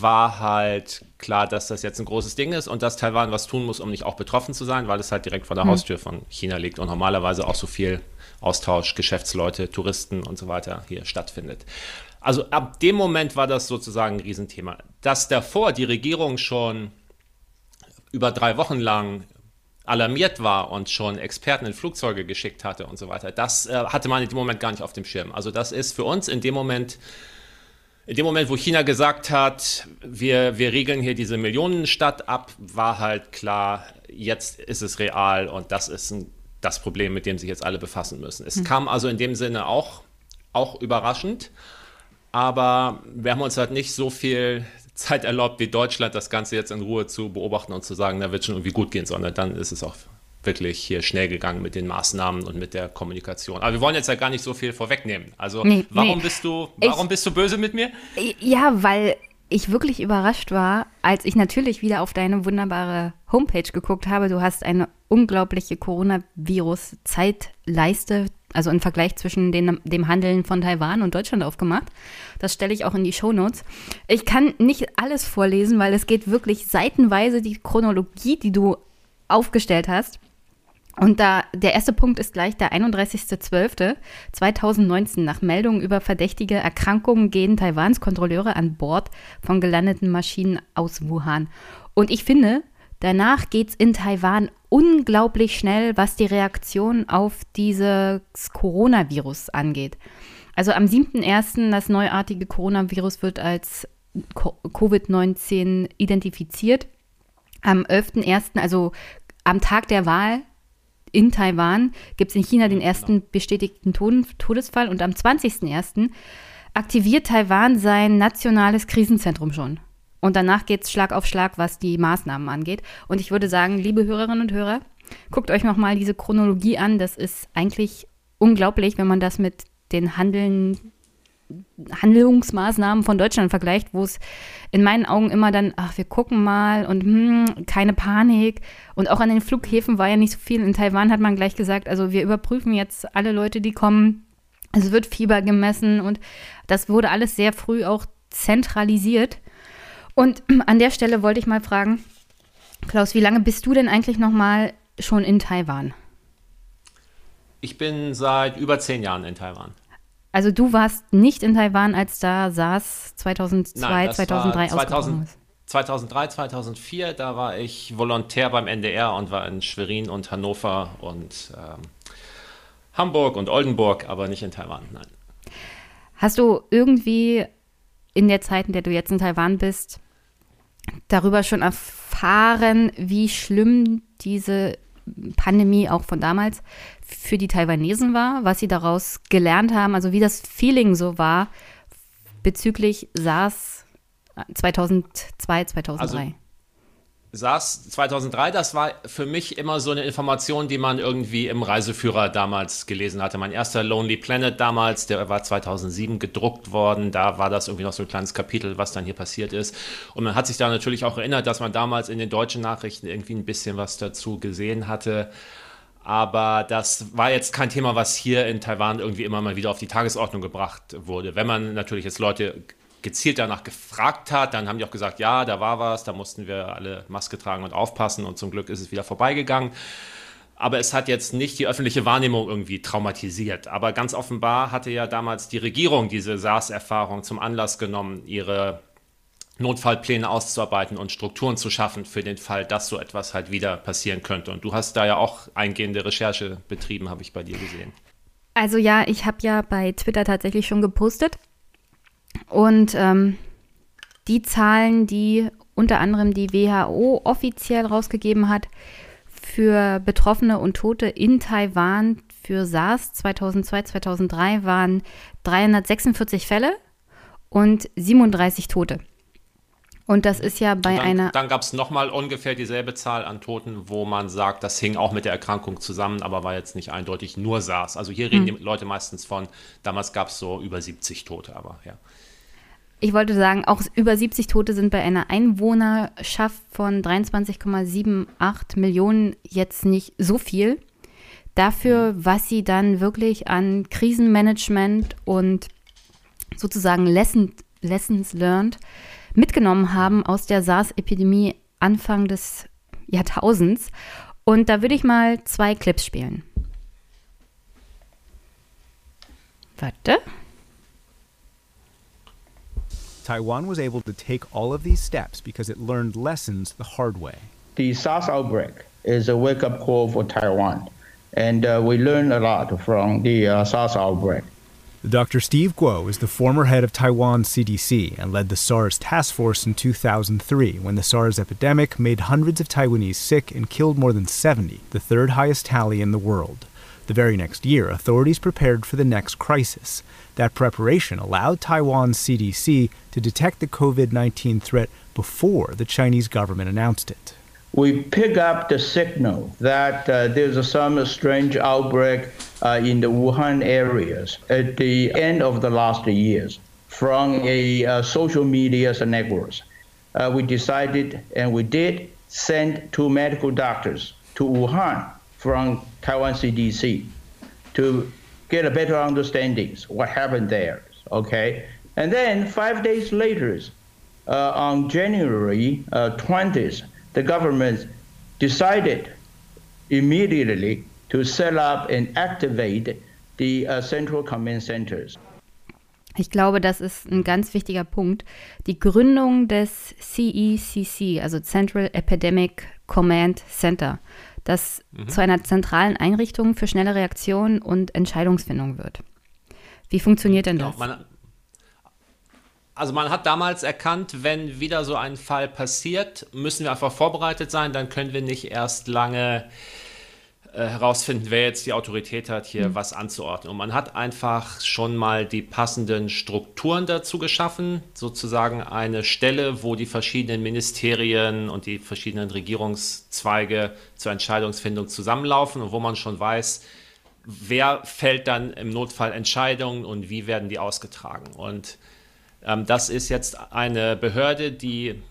war halt klar, dass das jetzt ein großes Ding ist und dass Taiwan was tun muss, um nicht auch betroffen zu sein, weil es halt direkt vor der mhm. Haustür von China liegt und normalerweise auch so viel Austausch, Geschäftsleute, Touristen und so weiter hier stattfindet. Also ab dem Moment war das sozusagen ein Riesenthema. Dass davor die Regierung schon über drei Wochen lang alarmiert war und schon Experten in Flugzeuge geschickt hatte und so weiter, das äh, hatte man in dem Moment gar nicht auf dem Schirm. Also das ist für uns in dem Moment in dem Moment, wo China gesagt hat, wir, wir regeln hier diese Millionenstadt ab, war halt klar, jetzt ist es real und das ist ein, das Problem, mit dem sich jetzt alle befassen müssen. Es mhm. kam also in dem Sinne auch, auch überraschend, aber wir haben uns halt nicht so viel Zeit erlaubt, wie Deutschland das Ganze jetzt in Ruhe zu beobachten und zu sagen, da wird schon irgendwie gut gehen, sondern dann ist es auch wirklich hier schnell gegangen mit den Maßnahmen und mit der Kommunikation. Aber wir wollen jetzt ja gar nicht so viel vorwegnehmen. Also nee, warum nee. bist du, warum ich, bist du böse mit mir? Ja, weil ich wirklich überrascht war, als ich natürlich wieder auf deine wunderbare Homepage geguckt habe. Du hast eine unglaubliche Coronavirus-Zeitleiste, also im Vergleich zwischen den, dem Handeln von Taiwan und Deutschland aufgemacht. Das stelle ich auch in die Shownotes. Ich kann nicht alles vorlesen, weil es geht wirklich seitenweise die Chronologie, die du aufgestellt hast. Und da der erste Punkt ist gleich der 31.12.2019. Nach Meldungen über verdächtige Erkrankungen gehen Taiwans Kontrolleure an Bord von gelandeten Maschinen aus Wuhan. Und ich finde, danach geht es in Taiwan unglaublich schnell, was die Reaktion auf dieses Coronavirus angeht. Also am 7.1. das neuartige Coronavirus wird als Covid-19 identifiziert. Am 11.1., also am Tag der Wahl, in Taiwan gibt es in China den ersten bestätigten Todesfall und am 20.01. aktiviert Taiwan sein nationales Krisenzentrum schon. Und danach geht es Schlag auf Schlag, was die Maßnahmen angeht. Und ich würde sagen, liebe Hörerinnen und Hörer, Guckt euch nochmal diese Chronologie an. Das ist eigentlich unglaublich, wenn man das mit den Handeln, Handlungsmaßnahmen von Deutschland vergleicht, wo es in meinen Augen immer dann, ach, wir gucken mal und hm, keine Panik. Und auch an den Flughäfen war ja nicht so viel. In Taiwan hat man gleich gesagt, also wir überprüfen jetzt alle Leute, die kommen. Es wird Fieber gemessen und das wurde alles sehr früh auch zentralisiert. Und an der Stelle wollte ich mal fragen, Klaus, wie lange bist du denn eigentlich noch mal schon in Taiwan? Ich bin seit über zehn Jahren in Taiwan. Also du warst nicht in Taiwan, als da SARS 2002, Nein, 2003 2000, 2003, 2004, da war ich Volontär beim NDR und war in Schwerin und Hannover und ähm, Hamburg und Oldenburg, aber nicht in Taiwan, nein. Hast du irgendwie in der Zeit, in der du jetzt in Taiwan bist, darüber schon erfahren, wie schlimm diese Pandemie auch von damals für die Taiwanesen war, was sie daraus gelernt haben, also wie das Feeling so war bezüglich SARS 2002, 2003. Also SARS 2003, das war für mich immer so eine Information, die man irgendwie im Reiseführer damals gelesen hatte. Mein erster Lonely Planet damals, der war 2007 gedruckt worden. Da war das irgendwie noch so ein kleines Kapitel, was dann hier passiert ist. Und man hat sich da natürlich auch erinnert, dass man damals in den deutschen Nachrichten irgendwie ein bisschen was dazu gesehen hatte. Aber das war jetzt kein Thema, was hier in Taiwan irgendwie immer mal wieder auf die Tagesordnung gebracht wurde. Wenn man natürlich jetzt Leute gezielt danach gefragt hat, dann haben die auch gesagt, ja, da war was, da mussten wir alle Maske tragen und aufpassen und zum Glück ist es wieder vorbeigegangen. Aber es hat jetzt nicht die öffentliche Wahrnehmung irgendwie traumatisiert. Aber ganz offenbar hatte ja damals die Regierung diese SARS-Erfahrung zum Anlass genommen, ihre Notfallpläne auszuarbeiten und Strukturen zu schaffen für den Fall, dass so etwas halt wieder passieren könnte. Und du hast da ja auch eingehende Recherche betrieben, habe ich bei dir gesehen. Also ja, ich habe ja bei Twitter tatsächlich schon gepostet, und ähm, die Zahlen, die unter anderem die WHO offiziell rausgegeben hat für Betroffene und Tote in Taiwan für SARS 2002, 2003 waren 346 Fälle und 37 Tote. Und das ist ja bei dann, einer. Dann gab es nochmal ungefähr dieselbe Zahl an Toten, wo man sagt, das hing auch mit der Erkrankung zusammen, aber war jetzt nicht eindeutig nur SARS. Also hier reden hm. die Leute meistens von, damals gab es so über 70 Tote, aber ja. Ich wollte sagen, auch über 70 Tote sind bei einer Einwohnerschaft von 23,78 Millionen jetzt nicht so viel. Dafür, was sie dann wirklich an Krisenmanagement und sozusagen Lesson, Lessons learned mitgenommen haben aus der SARS-Epidemie Anfang des Jahrtausends. Und da würde ich mal zwei Clips spielen. Warte. Taiwan was able to take all of these steps because it learned lessons the hard way. The SARS outbreak is a wake up call for Taiwan, and uh, we learned a lot from the uh, SARS outbreak. Dr. Steve Guo is the former head of Taiwan's CDC and led the SARS task force in 2003 when the SARS epidemic made hundreds of Taiwanese sick and killed more than 70, the third highest tally in the world. The very next year, authorities prepared for the next crisis. That preparation allowed Taiwan's CDC to detect the COVID 19 threat before the Chinese government announced it. We pick up the signal that uh, there's some strange outbreak uh, in the Wuhan areas at the end of the last years from a uh, social media networks. Uh, we decided and we did send two medical doctors to Wuhan from Taiwan CDC to get a better understanding what happened there. Okay, and then five days later, uh, on January uh, 20th, the government decided immediately to set up and activate the uh, central command centers. Ich glaube, das ist ein ganz wichtiger Punkt. Die Gründung des CECC, also Central Epidemic Command Center, das mhm. zu einer zentralen Einrichtung für schnelle Reaktion und Entscheidungsfindung wird. Wie funktioniert denn das? man, also man hat damals erkannt, wenn wieder so ein Fall passiert, müssen wir einfach vorbereitet sein, dann können wir nicht erst lange äh, herausfinden, wer jetzt die Autorität hat, hier mhm. was anzuordnen. Und man hat einfach schon mal die passenden Strukturen dazu geschaffen, sozusagen eine Stelle, wo die verschiedenen Ministerien und die verschiedenen Regierungszweige zur Entscheidungsfindung zusammenlaufen und wo man schon weiß, wer fällt dann im Notfall Entscheidungen und wie werden die ausgetragen. Und ähm, das ist jetzt eine Behörde, die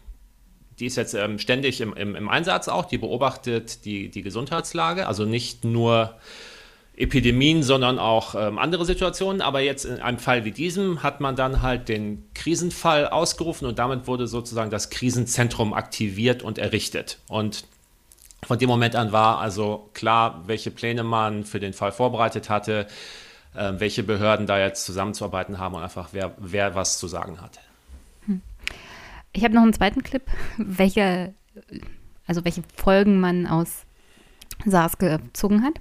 die ist jetzt ähm, ständig im, im, im, Einsatz auch, die beobachtet die, die Gesundheitslage, also nicht nur Epidemien, sondern auch ähm, andere Situationen. Aber jetzt in einem Fall wie diesem hat man dann halt den Krisenfall ausgerufen und damit wurde sozusagen das Krisenzentrum aktiviert und errichtet. Und von dem Moment an war also klar, welche Pläne man für den Fall vorbereitet hatte, äh, welche Behörden da jetzt zusammenzuarbeiten haben und einfach wer, wer was zu sagen hatte. Ich habe noch einen zweiten Clip, welche, also welche Folgen man aus SARS gezogen hat.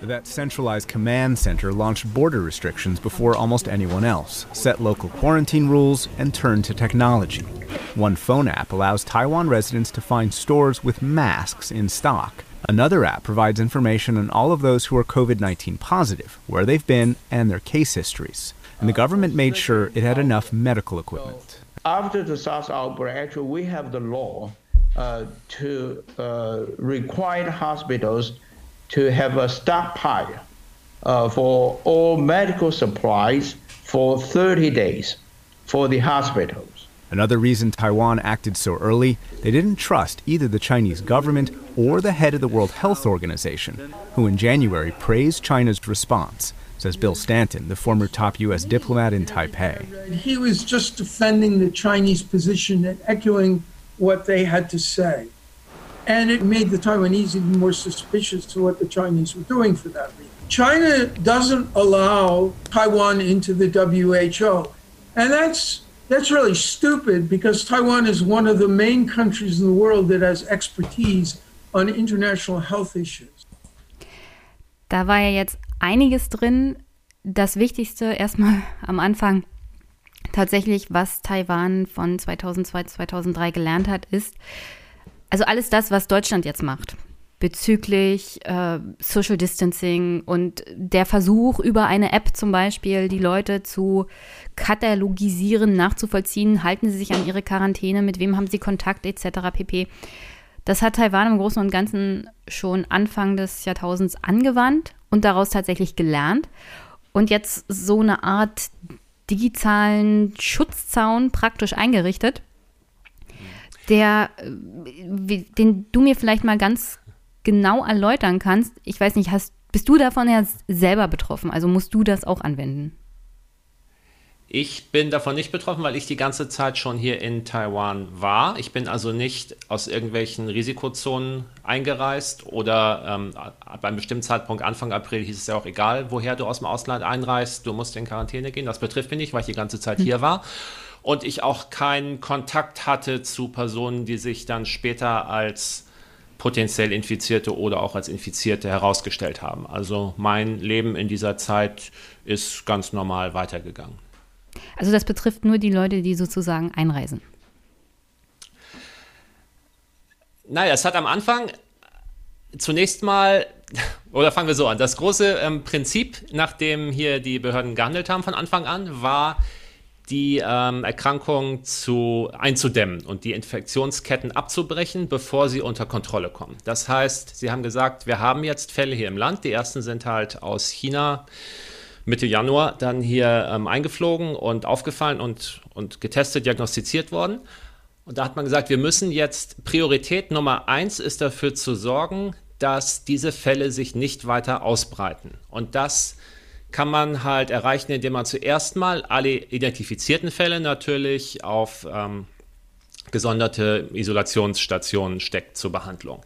That centralized command center launched border restrictions before almost anyone else, set local quarantine rules, and turned to technology. One phone app allows Taiwan residents to find stores with masks in stock. Another app provides information on all of those who are COVID 19 positive, where they've been, and their case histories. And the government made sure it had enough medical equipment after the SARS outbreak, actually, we have the law uh, to uh, require hospitals to have a stockpile uh, for all medical supplies for 30 days for the hospitals. Another reason Taiwan acted so early, they didn't trust either the Chinese government or the head of the World Health Organization, who in January praised China's response says Bill Stanton, the former top U.S. diplomat in Taipei. He was just defending the Chinese position and echoing what they had to say. And it made the Taiwanese even more suspicious to what the Chinese were doing for that reason. China doesn't allow Taiwan into the WHO. And that's that's really stupid because Taiwan is one of the main countries in the world that has expertise on international health issues. Da war ja jetzt einiges drin. Das Wichtigste erstmal am Anfang tatsächlich, was Taiwan von 2002, 2003 gelernt hat, ist, also alles das, was Deutschland jetzt macht bezüglich äh, Social Distancing und der Versuch, über eine App zum Beispiel die Leute zu katalogisieren, nachzuvollziehen, halten sie sich an ihre Quarantäne, mit wem haben sie Kontakt etc. pp. Das hat Taiwan im Großen und Ganzen schon Anfang des Jahrtausends angewandt und daraus tatsächlich gelernt und jetzt so eine Art digitalen Schutzzaun praktisch eingerichtet, der, äh, den du mir vielleicht mal ganz genau erläutern kannst. Ich weiß nicht, hast, bist du davon ja selber betroffen? Also musst du das auch anwenden? Ich bin davon nicht betroffen, weil ich die ganze Zeit schon hier in Taiwan war. Ich bin also nicht aus irgendwelchen Risikozonen eingereist oder ähm, ab einem bestimmten Zeitpunkt, Anfang April, hieß es ja auch egal, woher du aus dem Ausland einreist, du musst in Quarantäne gehen. Das betrifft mich nicht, weil ich die ganze Zeit hier war. Und ich auch keinen Kontakt hatte zu Personen, die sich dann später als potenziell Infizierte oder auch als Infizierte herausgestellt haben. Also mein Leben in dieser Zeit ist ganz normal weitergegangen. Also das betrifft nur die Leute, die sozusagen einreisen. Naja, es hat am Anfang zunächst mal, oder fangen wir so an, das große ähm, Prinzip, nachdem hier die Behörden gehandelt haben von Anfang an, war die ähm, Erkrankung zu, einzudämmen und die Infektionsketten abzubrechen, bevor sie unter Kontrolle kommen. Das heißt, sie haben gesagt, wir haben jetzt Fälle hier im Land. Die ersten sind halt aus China Mitte Januar dann hier ähm, eingeflogen und aufgefallen und, und getestet, diagnostiziert worden. Und da hat man gesagt, wir müssen jetzt Priorität Nummer eins ist dafür zu sorgen, dass diese Fälle sich nicht weiter ausbreiten. Und das kann man halt erreichen, indem man zuerst mal alle identifizierten Fälle natürlich auf ähm, gesonderte Isolationsstationen steckt zur Behandlung.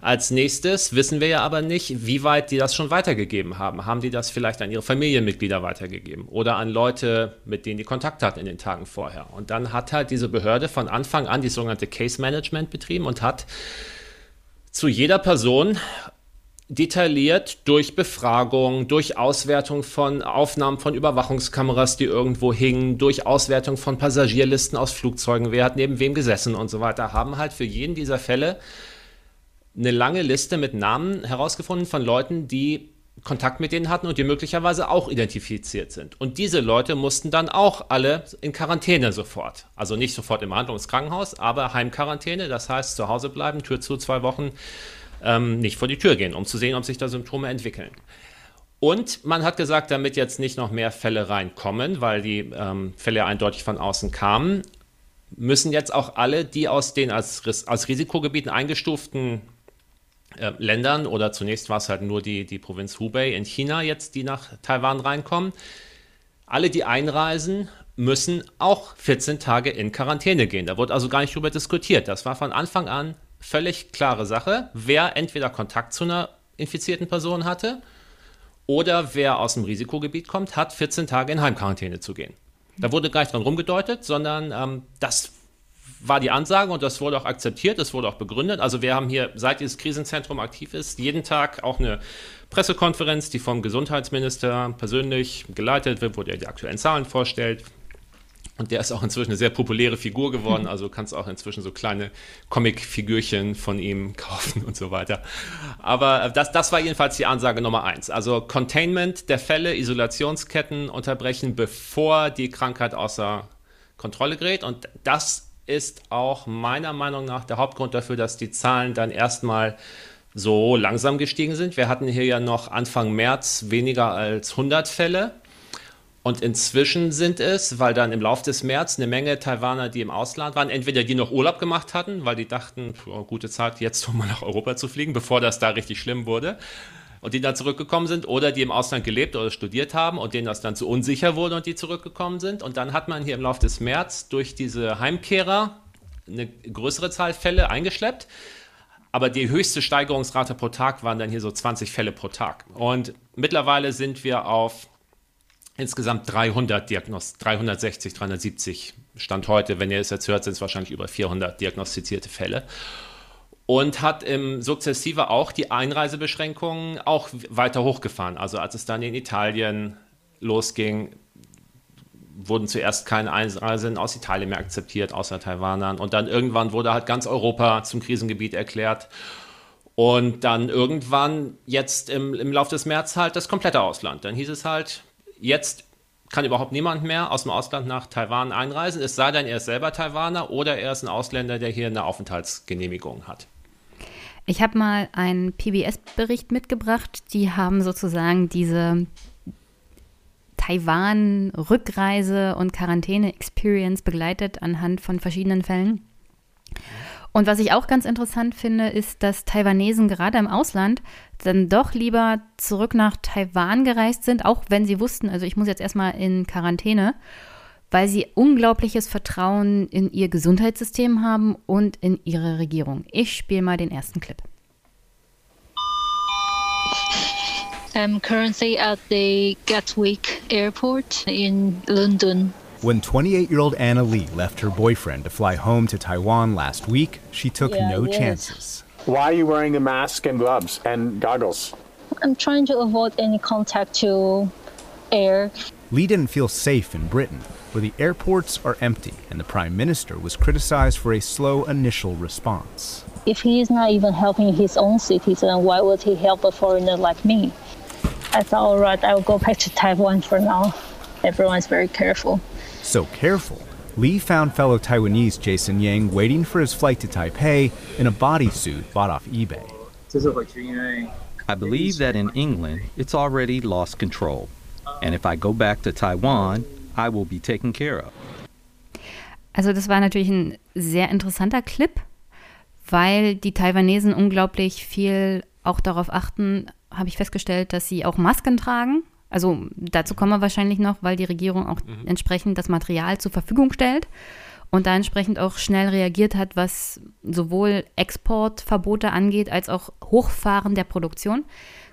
Als nächstes wissen wir ja aber nicht, wie weit die das schon weitergegeben haben. Haben die das vielleicht an ihre Familienmitglieder weitergegeben oder an Leute, mit denen die Kontakt hatten in den Tagen vorher? Und dann hat halt diese Behörde von Anfang an die sogenannte Case Management betrieben und hat zu jeder Person detailliert durch Befragung, durch Auswertung von Aufnahmen von Überwachungskameras, die irgendwo hingen, durch Auswertung von Passagierlisten aus Flugzeugen, wer hat neben wem gesessen und so weiter, haben halt für jeden dieser Fälle eine lange Liste mit Namen herausgefunden von Leuten, die Kontakt mit denen hatten und die möglicherweise auch identifiziert sind. Und diese Leute mussten dann auch alle in Quarantäne sofort. Also nicht sofort im Behandlungskrankenhaus, aber Heimquarantäne, das heißt zu Hause bleiben, Tür zu zwei Wochen, ähm, nicht vor die Tür gehen, um zu sehen, ob sich da Symptome entwickeln. Und man hat gesagt, damit jetzt nicht noch mehr Fälle reinkommen, weil die ähm, Fälle eindeutig von außen kamen, müssen jetzt auch alle, die aus den als, als Risikogebieten eingestuften äh, Ländern oder zunächst war es halt nur die, die Provinz Hubei in China jetzt, die nach Taiwan reinkommen. Alle, die einreisen, müssen auch 14 Tage in Quarantäne gehen. Da wurde also gar nicht drüber diskutiert. Das war von Anfang an völlig klare Sache, wer entweder Kontakt zu einer infizierten Person hatte oder wer aus dem Risikogebiet kommt, hat 14 Tage in Heimquarantäne zu gehen. Da wurde gar nicht dran rumgedeutet, sondern ähm, das war die Ansage und das wurde auch akzeptiert, das wurde auch begründet. Also wir haben hier, seit dieses Krisenzentrum aktiv ist, jeden Tag auch eine Pressekonferenz, die vom Gesundheitsminister persönlich geleitet wird, wo der die aktuellen Zahlen vorstellt, und der ist auch inzwischen eine sehr populäre Figur geworden. Also du kannst auch inzwischen so kleine Comic-Figürchen von ihm kaufen und so weiter. Aber das, das war jedenfalls die Ansage Nummer eins. Also Containment der Fälle, Isolationsketten unterbrechen, bevor die Krankheit außer Kontrolle gerät. Und das ist auch meiner Meinung nach der Hauptgrund dafür, dass die Zahlen dann erstmal so langsam gestiegen sind. Wir hatten hier ja noch Anfang März weniger als 100 Fälle. Und inzwischen sind es, weil dann im Laufe des März eine Menge Taiwaner, die im Ausland waren, entweder die noch Urlaub gemacht hatten, weil die dachten, oh, gute Zeit, jetzt um mal nach Europa zu fliegen, bevor das da richtig schlimm wurde, und die dann zurückgekommen sind, oder die im Ausland gelebt oder studiert haben und denen das dann zu unsicher wurde und die zurückgekommen sind. Und dann hat man hier im Laufe des März durch diese Heimkehrer eine größere Zahl Fälle eingeschleppt. Aber die höchste Steigerungsrate pro Tag waren dann hier so 20 Fälle pro Tag. Und mittlerweile sind wir auf insgesamt 300 Diagnos 360, 370 Stand heute. Wenn ihr es jetzt hört, sind es wahrscheinlich über 400 diagnostizierte Fälle. Und hat im sukzessive auch die Einreisebeschränkungen auch weiter hochgefahren. Also als es dann in Italien losging, wurden zuerst keine Einreisen aus Italien mehr akzeptiert, außer Taiwanern. Und dann irgendwann wurde halt ganz Europa zum Krisengebiet erklärt. Und dann irgendwann, jetzt im, im Laufe des März, halt das komplette Ausland. Dann hieß es halt, Jetzt kann überhaupt niemand mehr aus dem Ausland nach Taiwan einreisen, es sei denn, er ist selber Taiwaner oder er ist ein Ausländer, der hier eine Aufenthaltsgenehmigung hat. Ich habe mal einen PBS-Bericht mitgebracht. Die haben sozusagen diese Taiwan-Rückreise- und Quarantäne-Experience begleitet anhand von verschiedenen Fällen. Und was ich auch ganz interessant finde, ist, dass Taiwanesen gerade im Ausland dann doch lieber zurück nach Taiwan gereist sind, auch wenn sie wussten, also ich muss jetzt erstmal in Quarantäne, weil sie unglaubliches Vertrauen in ihr Gesundheitssystem haben und in ihre Regierung. Ich spiele mal den ersten Clip. I'm currently at the Gatwick Airport in London. When 28 year old Anna Lee left her boyfriend to fly home to Taiwan last week, she took yeah, no yes. chances. Why are you wearing a mask and gloves and goggles? I'm trying to avoid any contact to air. Lee didn't feel safe in Britain, where the airports are empty and the Prime Minister was criticized for a slow initial response. If he is not even helping his own citizen, why would he help a foreigner like me? I thought, all right, I'll go back to Taiwan for now. Everyone's very careful. So careful, Lee found fellow Taiwanese Jason Yang waiting for his flight to Taipei in a bodysuit bought off eBay. I believe that in England, it's already lost control. And if I go back to Taiwan, I will be taken care of. Also das war natürlich ein sehr interessanter Clip, weil die Taiwanesen unglaublich viel auch darauf achten, habe ich festgestellt, dass sie auch Masken tragen also dazu kommen wir wahrscheinlich noch, weil die Regierung auch mhm. entsprechend das Material zur Verfügung stellt und da entsprechend auch schnell reagiert hat, was sowohl Exportverbote angeht, als auch Hochfahren der Produktion.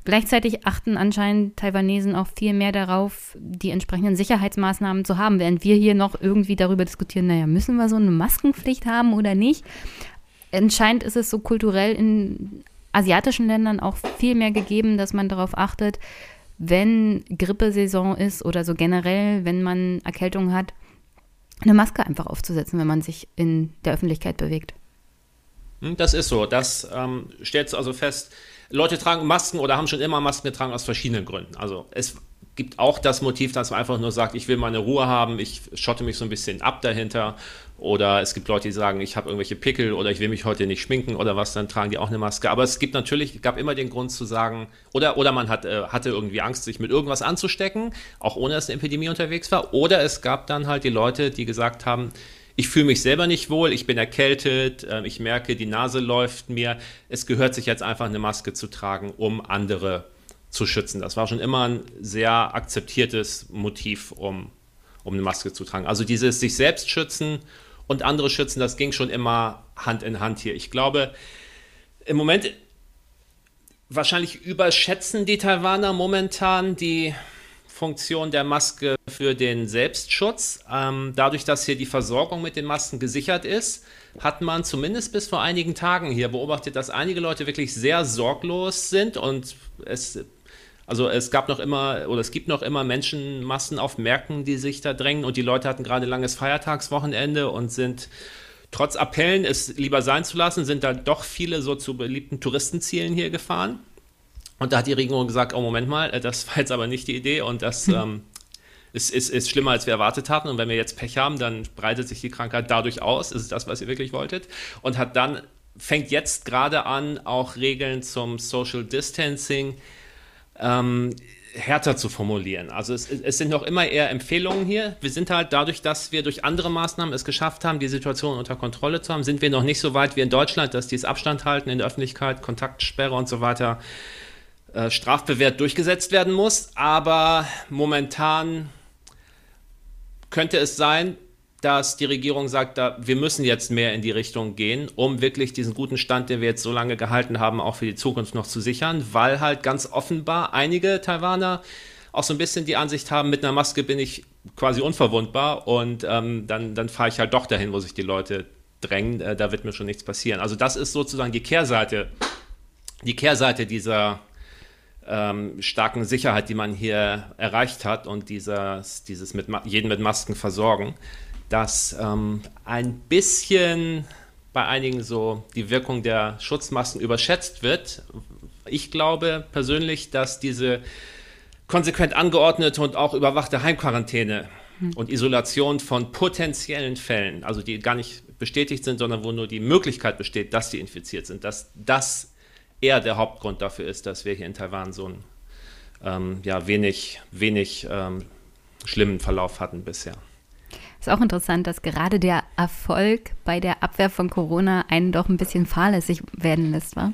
Gleichzeitig achten anscheinend Taiwanesen auch viel mehr darauf, die entsprechenden Sicherheitsmaßnahmen zu haben, während wir hier noch irgendwie darüber diskutieren, naja, müssen wir so eine Maskenpflicht haben oder nicht? Anscheinend ist es so kulturell in asiatischen Ländern auch viel mehr gegeben, dass man darauf achtet, wenn Grippesaison ist oder so generell, wenn man Erkältung hat, eine Maske einfach aufzusetzen, wenn man sich in der Öffentlichkeit bewegt. Hm, das ist so. Das ähm, stellt also fest. Leute tragen Masken oder haben schon immer Masken getragen aus verschiedenen Gründen. Also es gibt auch das Motiv, dass man einfach nur sagt, ich will meine Ruhe haben, ich schotte mich so ein bisschen ab dahinter. Oder es gibt Leute, die sagen, ich habe irgendwelche Pickel oder ich will mich heute nicht schminken oder was, dann tragen die auch eine Maske. Aber es gibt natürlich, gab immer den Grund zu sagen, oder, oder man hat, äh, hatte irgendwie Angst, sich mit irgendwas anzustecken, auch ohne dass eine Epidemie unterwegs war. Oder es gab dann halt die Leute, die gesagt haben, ich fühle mich selber nicht wohl, ich bin erkältet, äh, ich merke, die Nase läuft mir. Es gehört sich jetzt einfach eine Maske zu tragen, um andere zu schützen. Das war schon immer ein sehr akzeptiertes Motiv, um, um eine Maske zu tragen. Also dieses sich selbst schützen und andere schützen, das ging schon immer Hand in Hand hier. Ich glaube, im Moment wahrscheinlich überschätzen die Taiwaner momentan die Funktion der Maske für den Selbstschutz. Ähm, dadurch, dass hier die Versorgung mit den Masken gesichert ist, hat man zumindest bis vor einigen Tagen hier beobachtet, dass einige Leute wirklich sehr sorglos sind und es also es gab noch immer oder es gibt noch immer Menschenmassen auf Märkten, die sich da drängen und die Leute hatten gerade langes Feiertagswochenende und sind trotz Appellen, es lieber sein zu lassen, sind da doch viele so zu beliebten Touristenzielen hier gefahren. Und da hat die Regierung gesagt, oh Moment mal, äh, das war jetzt aber nicht die Idee und das hm. ähm, ist, ist, ist schlimmer, als wir erwartet hatten. Und wenn wir jetzt Pech haben, dann breitet sich die Krankheit dadurch aus. Ist es das, was ihr wirklich wolltet? Und hat dann, fängt jetzt gerade an, auch Regeln zum Social Distancing ähm, härter zu formulieren. Also es, es, sind noch immer eher Empfehlungen hier. Wir sind halt dadurch, dass wir durch andere Maßnahmen es geschafft haben, die Situation unter Kontrolle zu haben, sind wir noch nicht so weit wie in Deutschland, dass dieses Abstand halten in der Öffentlichkeit, Kontaktsperre und so weiter äh, strafbewehrt durchgesetzt werden muss. Aber momentan könnte es sein, dass die Regierung sagt, da, wir müssen jetzt mehr in die Richtung gehen, um wirklich diesen guten Stand, den wir jetzt so lange gehalten haben, auch für die Zukunft noch zu sichern, weil halt ganz offenbar einige Taiwaner auch so ein bisschen die Ansicht haben, mit einer Maske bin ich quasi unverwundbar und ähm, dann, dann fahre ich halt doch dahin, wo sich die Leute drängen, äh, da wird mir schon nichts passieren. Also das ist sozusagen die Kehrseite, die Kehrseite dieser, ähm, starken Sicherheit, die man hier erreicht hat und dieses, dieses mit jeden mit Masken versorgen, dass ähm, ein bisschen bei einigen so die Wirkung der Schutzmasken überschätzt wird. Ich glaube persönlich, dass diese konsequent angeordnete und auch überwachte Heimquarantäne hm. und Isolation von potenziellen Fällen, also die gar nicht bestätigt sind, sondern wo nur die Möglichkeit besteht, dass sie infiziert sind, dass das eher der Hauptgrund dafür ist, dass wir hier in Taiwan so einen ähm, ja, wenig, wenig ähm, schlimmen Verlauf hatten bisher. Ist auch interessant, dass gerade der Erfolg bei der Abwehr von Corona einen doch ein bisschen fahrlässig werden lässt, wa?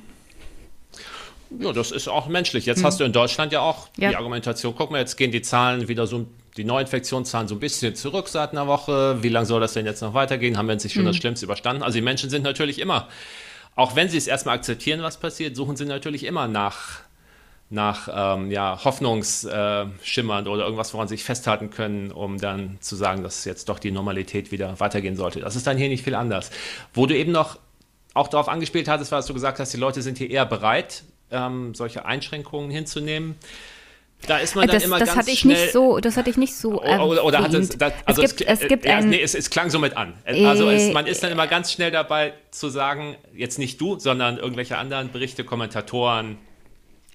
Ja, das ist auch menschlich. Jetzt hm. hast du in Deutschland ja auch ja. die Argumentation, guck mal, jetzt gehen die Zahlen wieder so, die Neuinfektionszahlen so ein bisschen zurück seit einer Woche. Wie lange soll das denn jetzt noch weitergehen? Haben wir sich schon hm. das Schlimmste überstanden? Also die Menschen sind natürlich immer auch wenn sie es erstmal akzeptieren, was passiert, suchen sie natürlich immer nach, nach ähm, ja, Hoffnungsschimmernd äh, oder irgendwas, woran sie sich festhalten können, um dann zu sagen, dass jetzt doch die Normalität wieder weitergehen sollte. Das ist dann hier nicht viel anders. Wo du eben noch auch darauf angespielt hattest, war, dass du gesagt hast, die Leute sind hier eher bereit, ähm, solche Einschränkungen hinzunehmen. Da ist man dann das, immer das ganz hatte ich schnell, nicht so, das hatte ich nicht so Oder, oder hat es, das, also es gibt, es, es gibt ja, ein, nee, es, es, klang somit an. Also es, man ist dann immer ganz schnell dabei zu sagen, jetzt nicht du, sondern irgendwelche anderen Berichte, Kommentatoren.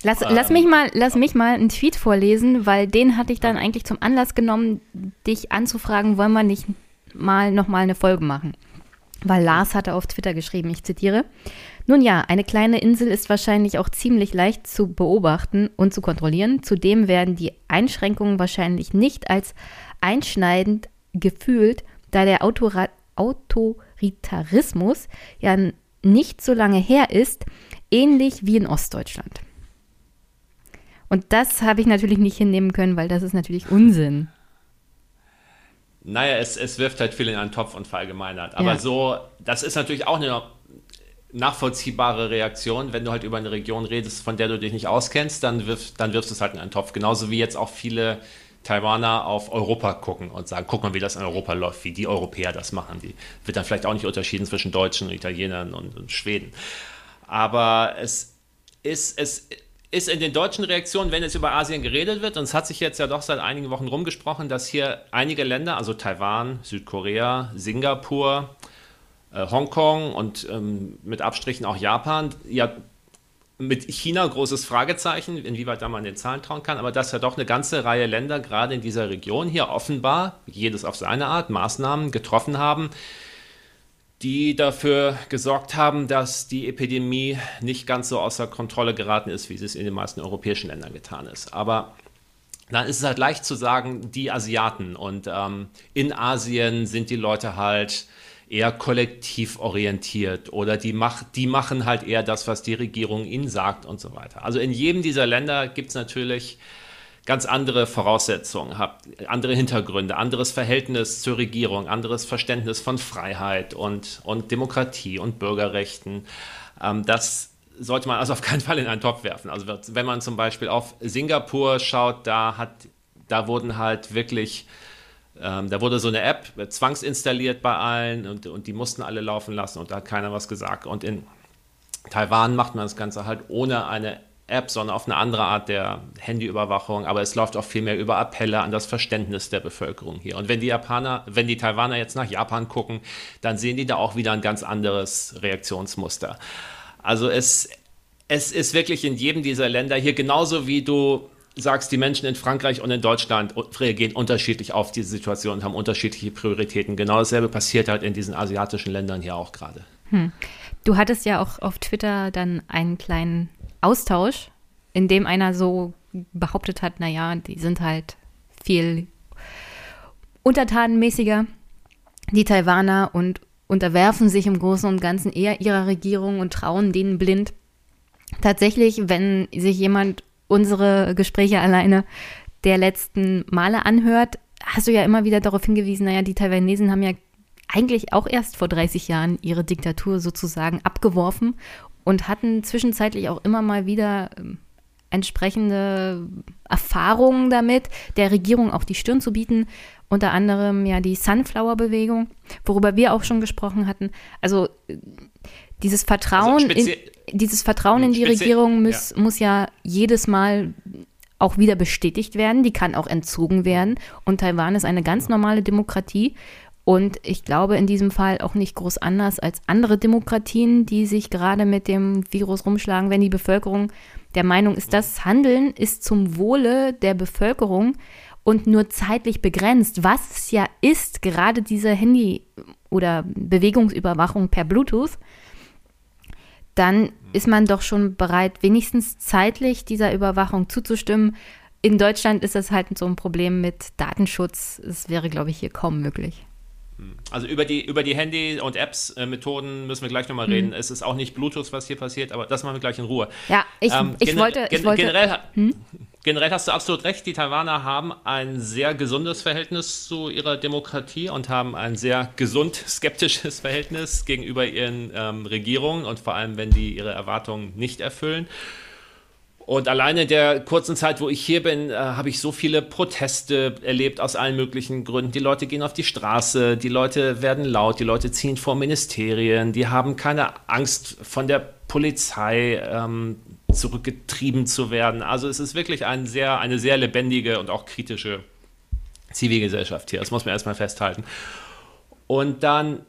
Lass, ähm, lass, mich mal, lass mich mal einen Tweet vorlesen, weil den hatte ich dann eigentlich zum Anlass genommen, dich anzufragen, wollen wir nicht mal nochmal eine Folge machen? Weil Lars hatte auf Twitter geschrieben, ich zitiere, nun ja, eine kleine Insel ist wahrscheinlich auch ziemlich leicht zu beobachten und zu kontrollieren. Zudem werden die Einschränkungen wahrscheinlich nicht als einschneidend gefühlt, da der Autora Autoritarismus ja nicht so lange her ist, ähnlich wie in Ostdeutschland. Und das habe ich natürlich nicht hinnehmen können, weil das ist natürlich Unsinn. Naja, es, es wirft halt viel in einen Topf und verallgemeinert. Aber ja. so, das ist natürlich auch eine nachvollziehbare Reaktion. Wenn du halt über eine Region redest, von der du dich nicht auskennst, dann, wirf, dann wirfst du es halt in einen Topf. Genauso wie jetzt auch viele Taiwaner auf Europa gucken und sagen, guck mal, wie das in Europa läuft, wie die Europäer das machen. Die wird dann vielleicht auch nicht unterschieden zwischen Deutschen, Italienern und, und Schweden. Aber es ist, es ist in den deutschen Reaktionen, wenn jetzt über Asien geredet wird, und es hat sich jetzt ja doch seit einigen Wochen rumgesprochen, dass hier einige Länder, also Taiwan, Südkorea, Singapur, äh, Hongkong und ähm, mit Abstrichen auch Japan, ja mit China großes Fragezeichen, inwieweit da man den Zahlen trauen kann, aber dass ja doch eine ganze Reihe Länder gerade in dieser Region hier offenbar, jedes auf seine Art, Maßnahmen getroffen haben, die dafür gesorgt haben, dass die Epidemie nicht ganz so außer Kontrolle geraten ist, wie es in den meisten europäischen Ländern getan ist. Aber dann ist es halt leicht zu sagen, die Asiaten und ähm, in Asien sind die Leute halt eher kollektiv orientiert oder die, mach, die machen halt eher das, was die Regierung ihnen sagt und so weiter. Also in jedem dieser Länder gibt es natürlich ganz andere Voraussetzungen, habt andere Hintergründe, anderes Verhältnis zur Regierung, anderes Verständnis von Freiheit und, und Demokratie und Bürgerrechten. Ähm, das sollte man also auf keinen Fall in einen Topf werfen. Also wenn man zum Beispiel auf Singapur schaut, da hat, da wurden halt wirklich ähm, da wurde so eine App zwangsinstalliert bei allen und, und die mussten alle laufen lassen und da hat keiner was gesagt. Und in Taiwan macht man das Ganze halt ohne eine App, sondern auf eine andere Art der Handyüberwachung. Aber es läuft auch viel mehr über Appelle an das Verständnis der Bevölkerung hier. Und wenn die Japaner, wenn die Taiwaner jetzt nach Japan gucken, dann sehen die da auch wieder ein ganz anderes Reaktionsmuster. Also es, es ist wirklich in jedem dieser Länder hier genauso wie du sagst, die Menschen in Frankreich und in Deutschland reagieren unterschiedlich auf diese Situation und haben unterschiedliche Prioritäten. Genau dasselbe passiert halt in diesen asiatischen Ländern hier auch gerade. Hm. Du hattest ja auch auf Twitter dann einen kleinen Austausch, in dem einer so behauptet hat, naja, die sind halt viel untertanenmäßiger, die Taiwaner, und unterwerfen sich im Großen und Ganzen eher ihrer Regierung und trauen denen blind. Tatsächlich, wenn sich jemand unsere Gespräche alleine der letzten Male anhört, hast du ja immer wieder darauf hingewiesen, naja, die Taiwanesen haben ja eigentlich auch erst vor 30 Jahren ihre Diktatur sozusagen abgeworfen und hatten zwischenzeitlich auch immer mal wieder ähm, entsprechende Erfahrungen damit, der Regierung auch die Stirn zu bieten. Unter anderem ja die Sunflower-Bewegung, worüber wir auch schon gesprochen hatten. Also äh, dieses Vertrauen, also in, dieses Vertrauen in die Regierung muss ja. muss ja jedes Mal auch wieder bestätigt werden. Die kann auch entzogen werden. Und Taiwan ist eine ganz normale Demokratie. Und ich glaube in diesem Fall auch nicht groß anders als andere Demokratien, die sich gerade mit dem Virus rumschlagen, wenn die Bevölkerung der Meinung ist, das Handeln ist zum Wohle der Bevölkerung und nur zeitlich begrenzt, was ja ist, gerade diese Handy- oder Bewegungsüberwachung per Bluetooth, dann ist man doch schon bereit, wenigstens zeitlich dieser Überwachung zuzustimmen. In Deutschland ist das halt so ein Problem mit Datenschutz. Es wäre, glaube ich, hier kaum möglich. Also über die, über die Handy- und Apps-Methoden äh, müssen wir gleich nochmal mhm. reden. Es ist auch nicht Bluetooth, was hier passiert, aber das machen wir gleich in Ruhe. Ja, ich, ähm, ich, wollte, ich wollte. Generell, hm? generell hast du absolut recht, die Taiwaner haben ein sehr gesundes Verhältnis zu ihrer Demokratie und haben ein sehr gesund skeptisches Verhältnis gegenüber ihren ähm, Regierungen und vor allem, wenn die ihre Erwartungen nicht erfüllen. Und alleine in der kurzen Zeit, wo ich hier bin, äh, habe ich so viele Proteste erlebt aus allen möglichen Gründen. Die Leute gehen auf die Straße, die Leute werden laut, die Leute ziehen vor Ministerien, die haben keine Angst von der Polizei ähm, zurückgetrieben zu werden. Also es ist wirklich ein sehr, eine sehr lebendige und auch kritische Zivilgesellschaft hier. Das muss man erstmal festhalten. Und dann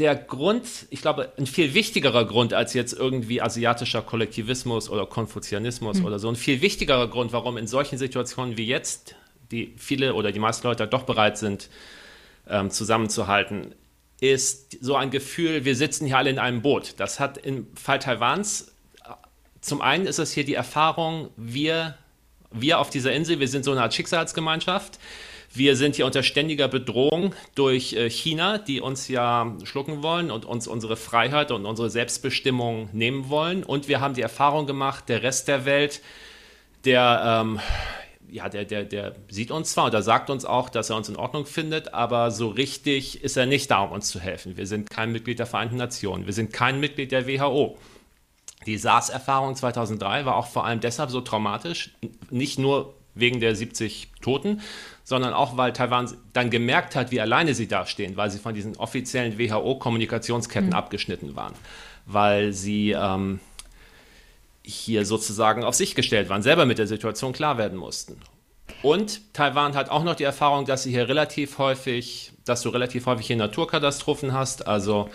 der Grund, ich glaube, ein viel wichtigerer Grund als jetzt irgendwie asiatischer Kollektivismus oder Konfuzianismus mhm. oder so, ein viel wichtigerer Grund, warum in solchen Situationen wie jetzt, die viele oder die meisten Leute doch bereit sind, ähm, zusammenzuhalten, ist so ein Gefühl, wir sitzen hier alle in einem Boot. Das hat im Fall Taiwans, äh, zum einen ist es hier die Erfahrung, wir, wir auf dieser Insel, wir sind so eine Art Schicksalsgemeinschaft. Wir sind hier unter ständiger Bedrohung durch äh, China, die uns ja schlucken wollen und uns unsere Freiheit und unsere Selbstbestimmung nehmen wollen. Und wir haben die Erfahrung gemacht, der Rest der Welt, der, ähm, ja, der, der, der sieht uns zwar oder sagt uns auch, dass er uns in Ordnung findet, aber so richtig ist er nicht da, um uns zu helfen. Wir sind kein Mitglied der Vereinten Nationen, wir sind kein Mitglied der WHO. Die SARS-Erfahrung 2003 war auch vor allem deshalb so traumatisch, nicht nur wegen der 70 Toten, sondern auch, weil Taiwan dann gemerkt hat, wie alleine sie dastehen, weil sie von diesen offiziellen WHO-Kommunikationsketten mhm. abgeschnitten waren, weil sie ähm, hier sozusagen auf sich gestellt waren, selber mit der Situation klar werden mussten. Und Taiwan hat auch noch die Erfahrung, dass sie hier relativ häufig, dass du relativ häufig hier Naturkatastrophen hast, also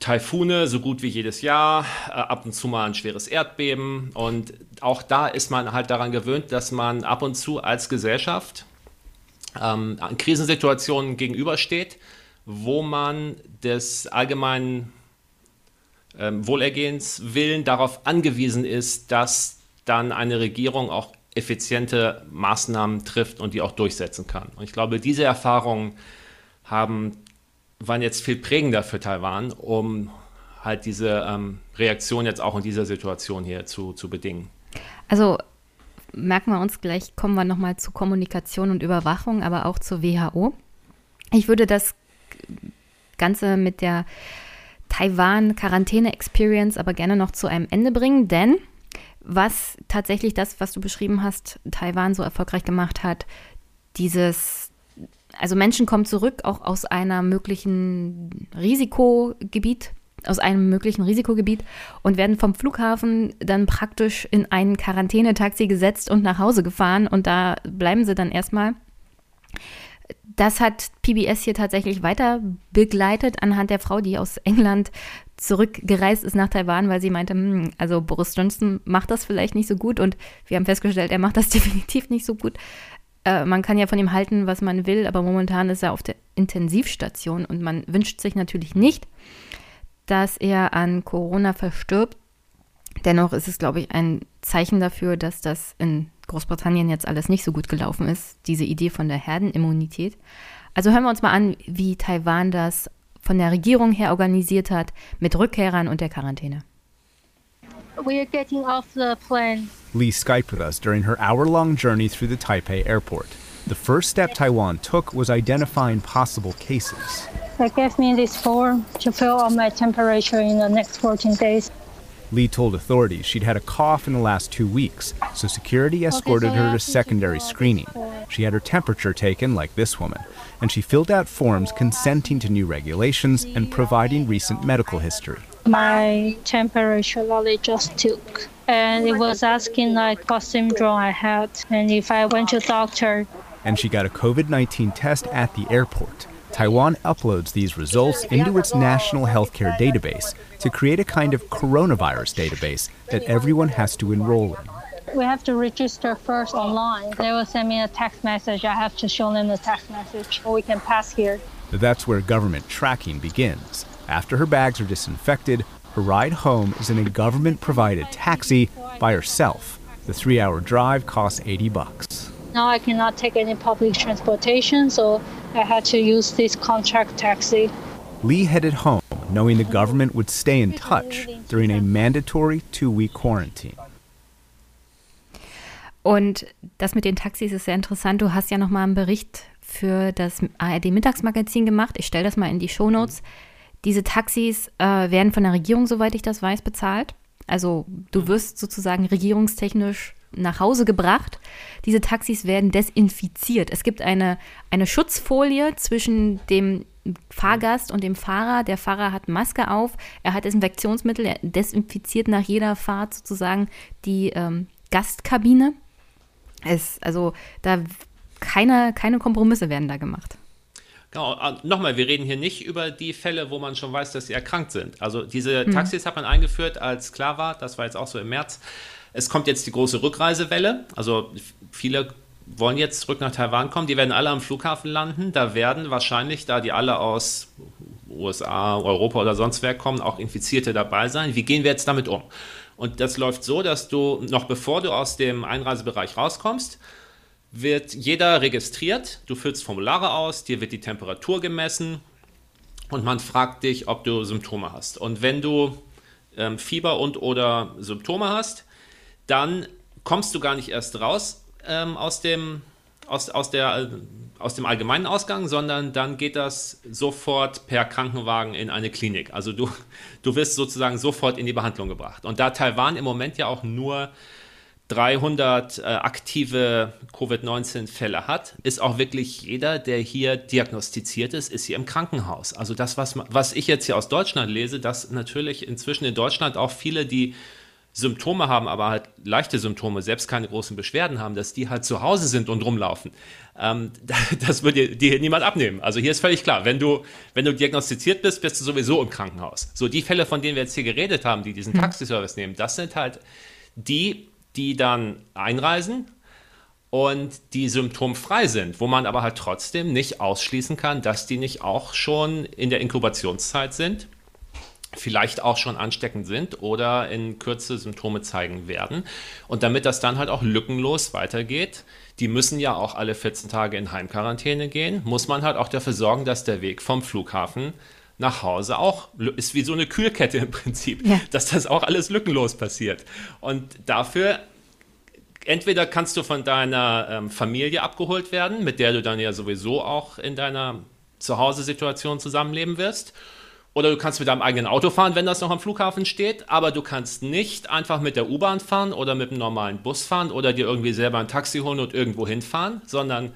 Taifune so gut wie jedes Jahr, äh, ab und zu mal ein schweres Erdbeben. Und auch da ist man halt daran gewöhnt, dass man ab und zu als Gesellschaft ähm, an Krisensituationen gegenübersteht, wo man des allgemeinen ähm, Wohlergehens willen darauf angewiesen ist, dass dann eine Regierung auch effiziente Maßnahmen trifft und die auch durchsetzen kann. Und ich glaube, diese Erfahrungen haben, waren jetzt viel prägender für Taiwan, um halt diese ähm, Reaktion jetzt auch in dieser Situation hier zu, zu bedingen. Also merken wir uns gleich, kommen wir nochmal zu Kommunikation und Überwachung, aber auch zur WHO. Ich würde das Ganze mit der Taiwan-Quarantäne-Experience aber gerne noch zu einem Ende bringen, denn was tatsächlich das, was du beschrieben hast, Taiwan so erfolgreich gemacht hat, dieses, also Menschen kommen zurück, auch aus einer möglichen Risikogebiet, aus einem möglichen Risikogebiet und werden vom Flughafen dann praktisch in ein Quarantänetaxi gesetzt und nach Hause gefahren und da bleiben sie dann erstmal. Das hat PBS hier tatsächlich weiter begleitet anhand der Frau, die aus England zurückgereist ist nach Taiwan, weil sie meinte, hm, also Boris Johnson macht das vielleicht nicht so gut und wir haben festgestellt, er macht das definitiv nicht so gut. Äh, man kann ja von ihm halten, was man will, aber momentan ist er auf der Intensivstation und man wünscht sich natürlich nicht, dass er an Corona verstirbt. Dennoch ist es, glaube ich, ein Zeichen dafür, dass das in Großbritannien jetzt alles nicht so gut gelaufen ist, diese Idee von der Herdenimmunität. Also hören wir uns mal an, wie Taiwan das von der Regierung her organisiert hat mit Rückkehrern und der Quarantäne. We are getting off the plane. Lee Skyped with us during her hour long journey through the Taipei airport. The first step Taiwan took was identifying possible cases. They gave me this form to fill out my temperature in the next 14 days. Lee told authorities she'd had a cough in the last two weeks, so security escorted her to secondary screening. She had her temperature taken, like this woman, and she filled out forms consenting to new regulations and providing recent medical history. My temperature they just took. And it was asking like what syndrome I had and if I went to doctor. And she got a COVID 19 test at the airport. Taiwan uploads these results into its national healthcare database to create a kind of coronavirus database that everyone has to enroll in. We have to register first online. They will send me a text message. I have to show them the text message, or we can pass here. That's where government tracking begins. After her bags are disinfected, her ride home is in a government provided taxi by herself. The three hour drive costs 80 bucks. Now I cannot take any public transportation, so I had to use this contract taxi. Lee headed home, knowing the government would stay in touch during a mandatory two week quarantine. Und das mit den Taxis ist sehr interessant. Du hast ja noch mal einen Bericht für das ARD Mittagsmagazin gemacht. Ich stelle das mal in die Shownotes. Diese Taxis äh, werden von der Regierung, soweit ich das weiß, bezahlt. Also du wirst sozusagen regierungstechnisch nach Hause gebracht. Diese Taxis werden desinfiziert. Es gibt eine, eine Schutzfolie zwischen dem Fahrgast und dem Fahrer. Der Fahrer hat Maske auf, er hat Desinfektionsmittel, er desinfiziert nach jeder Fahrt sozusagen die ähm, Gastkabine. Es, also da keine, keine Kompromisse werden da gemacht. Genau, ah, nochmal, wir reden hier nicht über die Fälle, wo man schon weiß, dass sie erkrankt sind. Also diese hm. Taxis hat man eingeführt, als klar war, das war jetzt auch so im März, es kommt jetzt die große Rückreisewelle. Also viele wollen jetzt zurück nach Taiwan kommen. Die werden alle am Flughafen landen. Da werden wahrscheinlich, da die alle aus USA, Europa oder sonst wer kommen, auch Infizierte dabei sein. Wie gehen wir jetzt damit um? Und das läuft so, dass du noch bevor du aus dem Einreisebereich rauskommst, wird jeder registriert. Du füllst Formulare aus, dir wird die Temperatur gemessen und man fragt dich, ob du Symptome hast. Und wenn du ähm, Fieber und oder Symptome hast, dann kommst du gar nicht erst raus ähm, aus, dem, aus, aus, der, aus dem allgemeinen Ausgang, sondern dann geht das sofort per Krankenwagen in eine Klinik. Also du, du wirst sozusagen sofort in die Behandlung gebracht. Und da Taiwan im Moment ja auch nur 300 äh, aktive Covid-19-Fälle hat, ist auch wirklich jeder, der hier diagnostiziert ist, ist hier im Krankenhaus. Also das, was, was ich jetzt hier aus Deutschland lese, dass natürlich inzwischen in Deutschland auch viele, die Symptome haben, aber halt leichte Symptome, selbst keine großen Beschwerden haben, dass die halt zu Hause sind und rumlaufen. Ähm, das würde dir niemand abnehmen. Also hier ist völlig klar, wenn du, wenn du diagnostiziert bist, bist du sowieso im Krankenhaus. So die Fälle, von denen wir jetzt hier geredet haben, die diesen hm. Taxiservice nehmen, das sind halt die, die dann einreisen und die symptomfrei sind, wo man aber halt trotzdem nicht ausschließen kann, dass die nicht auch schon in der Inkubationszeit sind vielleicht auch schon ansteckend sind oder in Kürze Symptome zeigen werden. Und damit das dann halt auch lückenlos weitergeht, die müssen ja auch alle 14 Tage in Heimquarantäne gehen, muss man halt auch dafür sorgen, dass der Weg vom Flughafen nach Hause auch ist wie so eine Kühlkette im Prinzip, ja. dass das auch alles lückenlos passiert. Und dafür entweder kannst du von deiner ähm, Familie abgeholt werden, mit der du dann ja sowieso auch in deiner Zuhause-Situation zusammenleben wirst, oder du kannst mit deinem eigenen Auto fahren, wenn das noch am Flughafen steht, aber du kannst nicht einfach mit der U-Bahn fahren oder mit einem normalen Bus fahren oder dir irgendwie selber ein Taxi holen und irgendwo hinfahren, sondern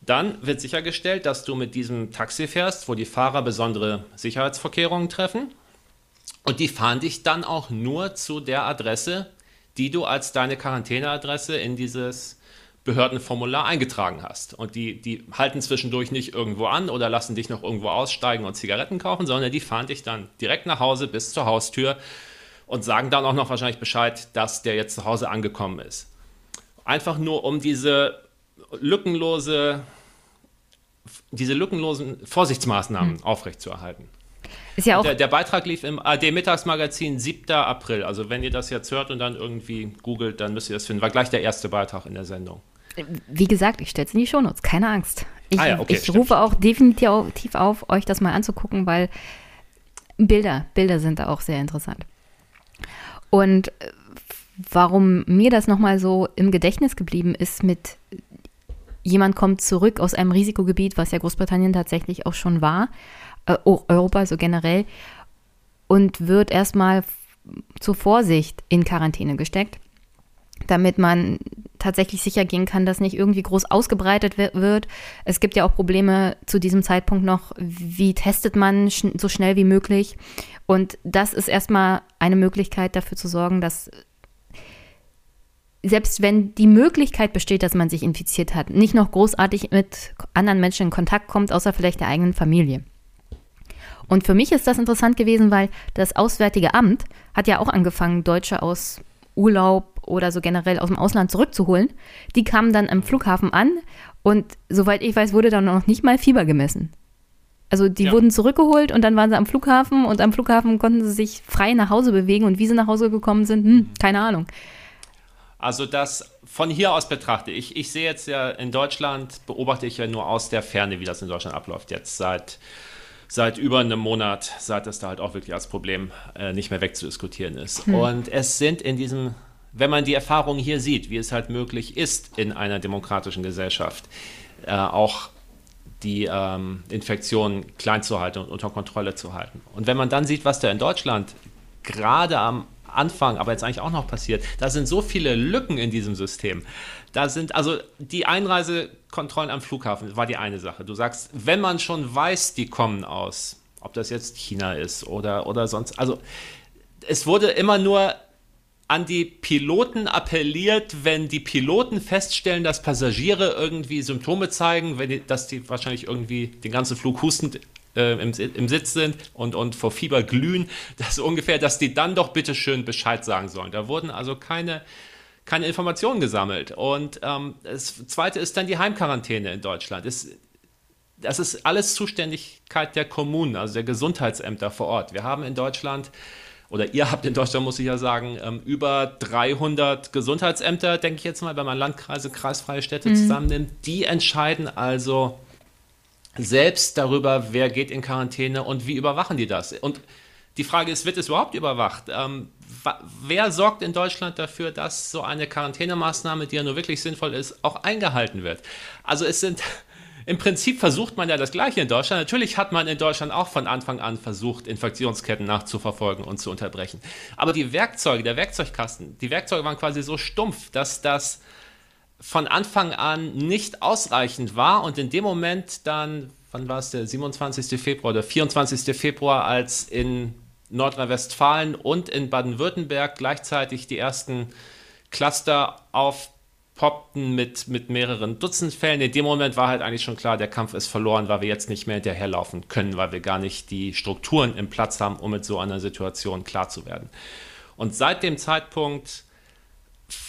dann wird sichergestellt, dass du mit diesem Taxi fährst, wo die Fahrer besondere Sicherheitsvorkehrungen treffen. Und die fahren dich dann auch nur zu der Adresse, die du als deine Quarantäneadresse in dieses Behördenformular eingetragen hast. Und die, die halten zwischendurch nicht irgendwo an oder lassen dich noch irgendwo aussteigen und Zigaretten kaufen, sondern die fahren dich dann direkt nach Hause bis zur Haustür und sagen dann auch noch wahrscheinlich Bescheid, dass der jetzt zu Hause angekommen ist. Einfach nur um diese lückenlose, diese lückenlosen Vorsichtsmaßnahmen hm. aufrechtzuerhalten. Ist ja auch der, der, Beitrag lief im AD-Mittagsmagazin 7. April. Also wenn ihr das jetzt hört und dann irgendwie googelt, dann müsst ihr das finden. War gleich der erste Beitrag in der Sendung. Wie gesagt, ich stelle es in die Shownotes, keine Angst. Ich, ah ja, okay, ich rufe auch definitiv auf, euch das mal anzugucken, weil Bilder, Bilder sind da auch sehr interessant. Und äh, warum mir das nochmal so im Gedächtnis geblieben ist mit jemand kommt zurück aus einem Risikogebiet, was ja Großbritannien tatsächlich auch schon war, äh, Europa so generell, und wird erstmal zur Vorsicht in Quarantäne gesteckt damit man tatsächlich sicher gehen kann, dass nicht irgendwie groß ausgebreitet wird. Es gibt ja auch Probleme zu diesem Zeitpunkt noch, wie testet man sch so schnell wie möglich. Und das ist erstmal eine Möglichkeit dafür zu sorgen, dass selbst wenn die Möglichkeit besteht, dass man sich infiziert hat, nicht noch großartig mit anderen Menschen in Kontakt kommt, außer vielleicht der eigenen Familie. Und für mich ist das interessant gewesen, weil das Auswärtige Amt hat ja auch angefangen, Deutsche aus Urlaub oder so generell aus dem Ausland zurückzuholen. Die kamen dann am Flughafen an und soweit ich weiß, wurde dann noch nicht mal Fieber gemessen. Also die ja. wurden zurückgeholt und dann waren sie am Flughafen und am Flughafen konnten sie sich frei nach Hause bewegen und wie sie nach Hause gekommen sind, hm, keine Ahnung. Also das von hier aus betrachte ich, ich sehe jetzt ja in Deutschland, beobachte ich ja nur aus der Ferne, wie das in Deutschland abläuft. Jetzt seit, seit über einem Monat, seit das da halt auch wirklich als Problem äh, nicht mehr wegzudiskutieren ist. Hm. Und es sind in diesem wenn man die Erfahrung hier sieht, wie es halt möglich ist in einer demokratischen Gesellschaft, äh, auch die ähm, Infektion klein zu halten und unter Kontrolle zu halten. Und wenn man dann sieht, was da in Deutschland gerade am Anfang, aber jetzt eigentlich auch noch passiert, da sind so viele Lücken in diesem System. Da sind also die Einreisekontrollen am Flughafen war die eine Sache. Du sagst, wenn man schon weiß, die kommen aus, ob das jetzt China ist oder, oder sonst, also es wurde immer nur an die Piloten appelliert, wenn die Piloten feststellen, dass Passagiere irgendwie Symptome zeigen, wenn die, dass die wahrscheinlich irgendwie den ganzen Flug hustend äh, im, im, Sitz sind und, und vor Fieber glühen, dass ungefähr, dass die dann doch bitte schön Bescheid sagen sollen. Da wurden also keine, keine Informationen gesammelt. Und ähm, das Zweite ist dann die Heimquarantäne in Deutschland. Es, das ist alles Zuständigkeit der Kommunen, also der Gesundheitsämter vor Ort. Wir haben in Deutschland oder ihr habt in Deutschland, muss ich ja sagen, ähm, über 300 Gesundheitsämter, denke ich jetzt mal, wenn man Landkreise, kreisfreie Städte mhm. zusammennimmt. Die entscheiden also selbst darüber, wer geht in Quarantäne und wie überwachen die das. Und die Frage ist, wird es überhaupt überwacht? Ähm, wer sorgt in Deutschland dafür, dass so eine Quarantänemaßnahme, die ja nur wirklich sinnvoll ist, auch eingehalten wird? Also es sind im Prinzip versucht man ja das Gleiche in Deutschland. Natürlich hat man in Deutschland auch von Anfang an versucht, Infektionsketten nachzuverfolgen und zu unterbrechen. Aber die Werkzeuge, der Werkzeugkasten, die Werkzeuge waren quasi so stumpf, dass das von Anfang an nicht ausreichend war und in dem Moment dann, wann war es der 27. Februar oder 24. Februar, als in Nordrhein-Westfalen und in Baden-Württemberg gleichzeitig die ersten Cluster aufpoppten mit, mit mehreren Dutzend Fällen. In dem Moment war halt eigentlich schon klar, der Kampf ist verloren, weil wir jetzt nicht mehr hinterherlaufen können, weil wir gar nicht die Strukturen im Platz haben, um mit so einer Situation klar zu werden. Und seit dem Zeitpunkt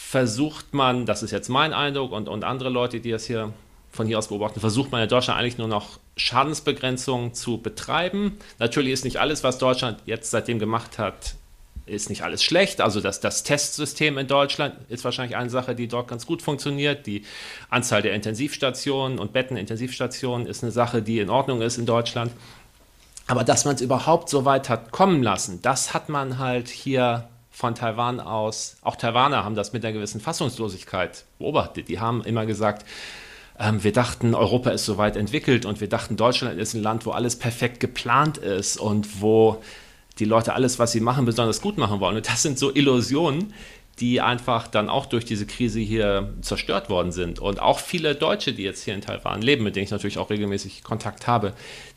versucht man, das ist jetzt mein Eindruck und, und andere Leute, die das hier von hier aus beobachten, versucht man in Deutschland eigentlich nur noch Schadensbegrenzung zu betreiben. Natürlich ist nicht alles, was Deutschland jetzt seitdem gemacht hat, ist nicht alles schlecht. Also das, das Testsystem in Deutschland ist wahrscheinlich eine Sache, die dort ganz gut funktioniert. Die Anzahl der Intensivstationen und Bettenintensivstationen ist eine Sache, die in Ordnung ist in Deutschland. Aber dass man es überhaupt so weit hat kommen lassen, das hat man halt hier von Taiwan aus, auch Taiwaner haben das mit einer gewissen Fassungslosigkeit beobachtet. Die haben immer gesagt, ähm, wir dachten, Europa ist so weit entwickelt und wir dachten, Deutschland ist ein Land, wo alles perfekt geplant ist und wo die Leute alles, was sie machen, besonders gut machen wollen. Und das sind so Illusionen, die einfach dann auch durch diese Krise hier zerstört worden sind. Und auch viele Deutsche, die jetzt hier in Taiwan leben, mit denen ich natürlich auch regelmäßig Kontakt habe,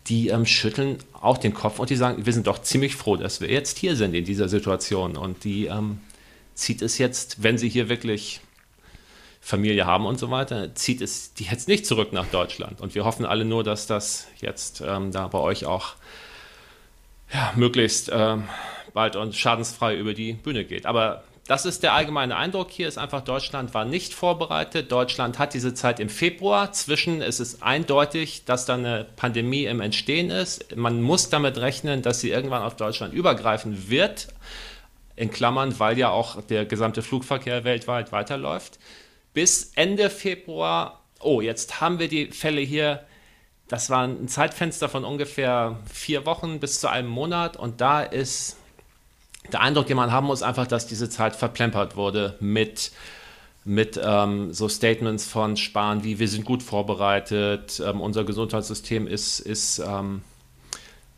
die ähm, schütteln auch den Kopf und die sagen, wir sind doch ziemlich froh, dass wir jetzt hier sind in dieser Situation. Und die ähm, zieht es jetzt, wenn sie hier wirklich Familie haben und so weiter, zieht es die jetzt nicht zurück nach Deutschland. Und wir hoffen alle nur, dass das jetzt ähm, da bei euch auch ja, möglichst ähm, bald und schadensfrei über die Bühne geht. Aber das ist der allgemeine Eindruck hier, ist einfach, Deutschland war nicht vorbereitet. Deutschland hat diese Zeit im Februar. Zwischen es ist eindeutig, dass da eine Pandemie im Entstehen ist. Man muss damit rechnen, dass sie irgendwann auf Deutschland übergreifen wird. In Klammern, weil ja auch der gesamte Flugverkehr weltweit weiterläuft bis Ende Februar, oh, jetzt haben wir die Fälle hier, das war ein Zeitfenster von ungefähr vier Wochen bis zu einem Monat und da ist der Eindruck, den man haben muss, einfach, dass diese Zeit verplempert wurde mit mit ähm, so Statements von Spahn wie wir sind gut vorbereitet, ähm, unser Gesundheitssystem ist, ist ähm,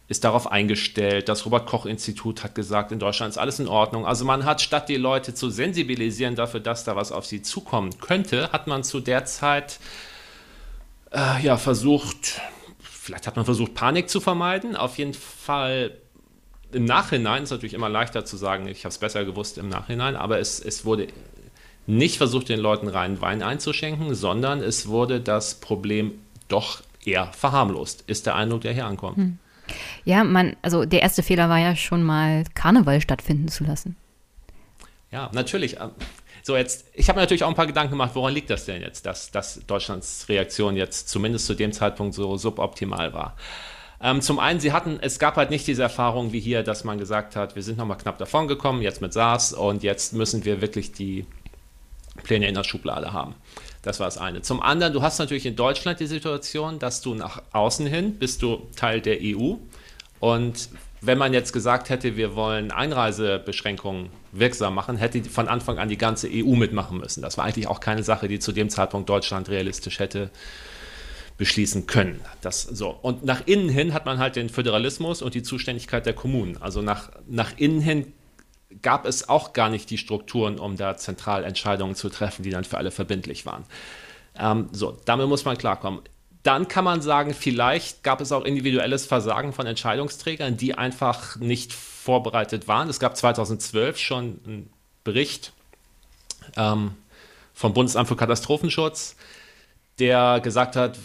ist darauf eingestellt. Das Robert-Koch-Institut hat gesagt, in Deutschland ist alles in Ordnung. Also man hat, statt die Leute zu sensibilisieren dafür, dass da was auf sie zukommen könnte, hat man zu der Zeit äh, ja, versucht, vielleicht hat man versucht, Panik zu vermeiden. Auf jeden Fall im Nachhinein ist natürlich immer leichter zu sagen, ich habe es besser gewusst im Nachhinein, aber es, es wurde nicht versucht, den Leuten reinen Wein einzuschenken, sondern es wurde das Problem doch eher verharmlost, ist der Eindruck, der hier ankommt. Hm. Ja, man, also der erste Fehler war ja schon mal Karneval stattfinden zu lassen. Ja, natürlich. Ähm, so, jetzt, ich habe mir natürlich auch ein paar Gedanken gemacht, woran liegt das denn jetzt, dass, dass Deutschlands Reaktion jetzt zumindest zu dem Zeitpunkt so suboptimal war. Ähm, zum einen, sie hatten, es gab halt nicht diese Erfahrung wie hier, dass man gesagt hat, wir sind nochmal knapp davon gekommen, jetzt mit SARS und jetzt müssen wir wirklich die Pläne in der Schublade haben. Das war das eine. Zum anderen, du hast natürlich in Deutschland die Situation, dass du nach außen hin bist du Teil der EU. Und wenn man jetzt gesagt hätte, wir wollen Einreisebeschränkungen wirksam machen, hätte von Anfang an die ganze EU mitmachen müssen. Das war eigentlich auch keine Sache, die zu dem Zeitpunkt Deutschland realistisch hätte beschließen können. Das so. Und nach innen hin hat man halt den Föderalismus und die Zuständigkeit der Kommunen. Also nach, nach innen hin gab es auch gar nicht die Strukturen, um da zentral Entscheidungen zu treffen, die dann für alle verbindlich waren. Ähm, so, damit muss man klarkommen. Dann kann man sagen, vielleicht gab es auch individuelles Versagen von Entscheidungsträgern, die einfach nicht vorbereitet waren. Es gab 2012 schon einen Bericht ähm, vom Bundesamt für Katastrophenschutz, der gesagt hat,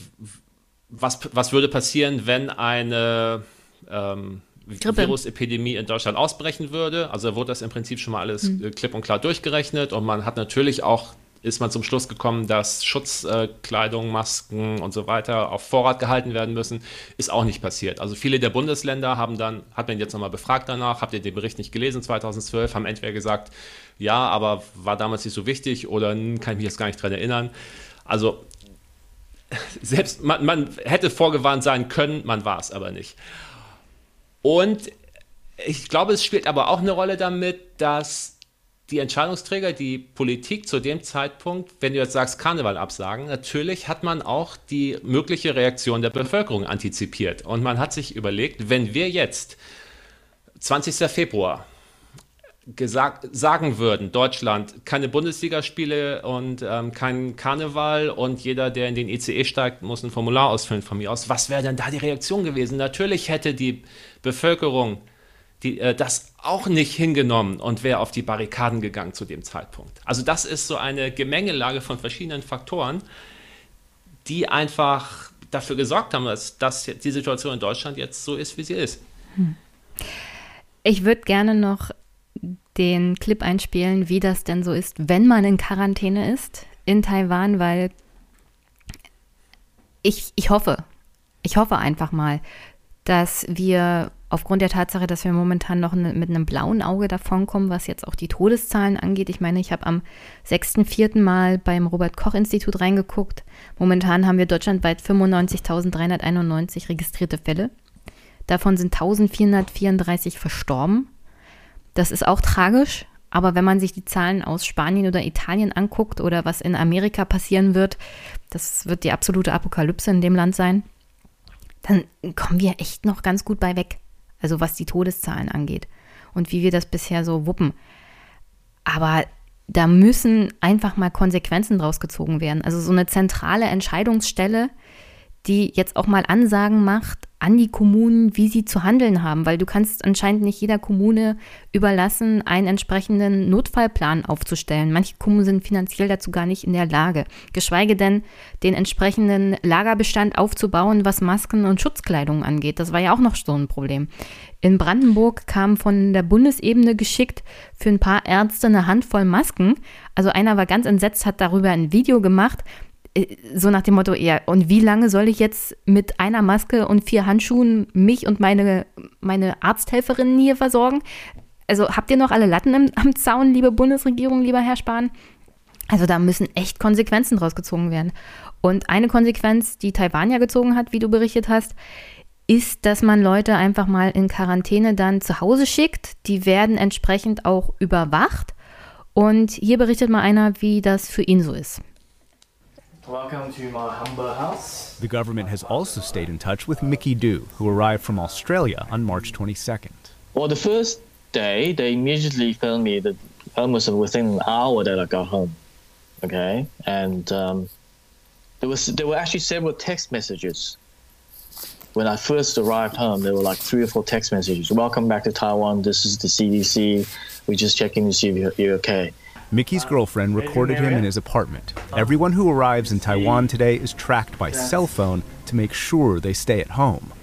was, was würde passieren, wenn eine ähm. Virusepidemie in Deutschland ausbrechen würde. Also wurde das im Prinzip schon mal alles mhm. klipp und klar durchgerechnet und man hat natürlich auch ist man zum Schluss gekommen, dass Schutzkleidung, Masken und so weiter auf Vorrat gehalten werden müssen. Ist auch nicht passiert. Also viele der Bundesländer haben dann, hat man jetzt nochmal befragt danach, habt ihr den Bericht nicht gelesen 2012, haben entweder gesagt, ja, aber war damals nicht so wichtig oder hm, kann ich mich jetzt gar nicht dran erinnern. Also selbst man, man hätte vorgewarnt sein können, man war es aber nicht. Und ich glaube, es spielt aber auch eine Rolle damit, dass die Entscheidungsträger, die Politik zu dem Zeitpunkt, wenn du jetzt sagst, Karneval absagen, natürlich hat man auch die mögliche Reaktion der Bevölkerung antizipiert. Und man hat sich überlegt, wenn wir jetzt 20. Februar gesagt, sagen würden, Deutschland, keine Bundesligaspiele und ähm, kein Karneval und jeder, der in den ICE steigt, muss ein Formular ausfüllen von mir aus. Was wäre denn da die Reaktion gewesen? Natürlich hätte die Bevölkerung die, äh, das auch nicht hingenommen und wäre auf die Barrikaden gegangen zu dem Zeitpunkt. Also das ist so eine Gemengelage von verschiedenen Faktoren, die einfach dafür gesorgt haben, dass, dass die Situation in Deutschland jetzt so ist, wie sie ist. Hm. Ich würde gerne noch den Clip einspielen, wie das denn so ist, wenn man in Quarantäne ist in Taiwan, weil ich, ich hoffe, ich hoffe einfach mal, dass wir aufgrund der Tatsache, dass wir momentan noch mit einem blauen Auge davonkommen, was jetzt auch die Todeszahlen angeht. Ich meine, ich habe am 6.4. Mal beim Robert-Koch-Institut reingeguckt. Momentan haben wir deutschlandweit 95.391 registrierte Fälle. Davon sind 1434 verstorben. Das ist auch tragisch, aber wenn man sich die Zahlen aus Spanien oder Italien anguckt oder was in Amerika passieren wird, das wird die absolute Apokalypse in dem Land sein, dann kommen wir echt noch ganz gut bei weg. Also was die Todeszahlen angeht und wie wir das bisher so wuppen. Aber da müssen einfach mal Konsequenzen draus gezogen werden. Also so eine zentrale Entscheidungsstelle, die jetzt auch mal Ansagen macht an die Kommunen, wie sie zu handeln haben, weil du kannst anscheinend nicht jeder Kommune überlassen, einen entsprechenden Notfallplan aufzustellen. Manche Kommunen sind finanziell dazu gar nicht in der Lage, geschweige denn den entsprechenden Lagerbestand aufzubauen, was Masken und Schutzkleidung angeht. Das war ja auch noch so ein Problem. In Brandenburg kam von der Bundesebene geschickt für ein paar Ärzte eine Handvoll Masken. Also einer war ganz entsetzt, hat darüber ein Video gemacht so nach dem Motto, ja, und wie lange soll ich jetzt mit einer Maske und vier Handschuhen mich und meine, meine Arzthelferinnen hier versorgen? Also habt ihr noch alle Latten im, am Zaun, liebe Bundesregierung, lieber Herr Spahn? Also da müssen echt Konsequenzen draus gezogen werden. Und eine Konsequenz, die Taiwan ja gezogen hat, wie du berichtet hast, ist, dass man Leute einfach mal in Quarantäne dann zu Hause schickt. Die werden entsprechend auch überwacht. Und hier berichtet mal einer, wie das für ihn so ist. Welcome to my humble house. The government has also stayed in touch with Mickey Du, who arrived from Australia on March 22nd. Well, the first day, they immediately phoned me that almost within an hour that I got home. Okay, and um, there was there were actually several text messages. When I first arrived home, there were like three or four text messages. Welcome back to Taiwan. This is the CDC. We're just checking to see if you're, you're okay. Mickey's girlfriend recorded him in his apartment. Everyone who arrives in Taiwan today is tracked by cell phone to make sure they stay at home.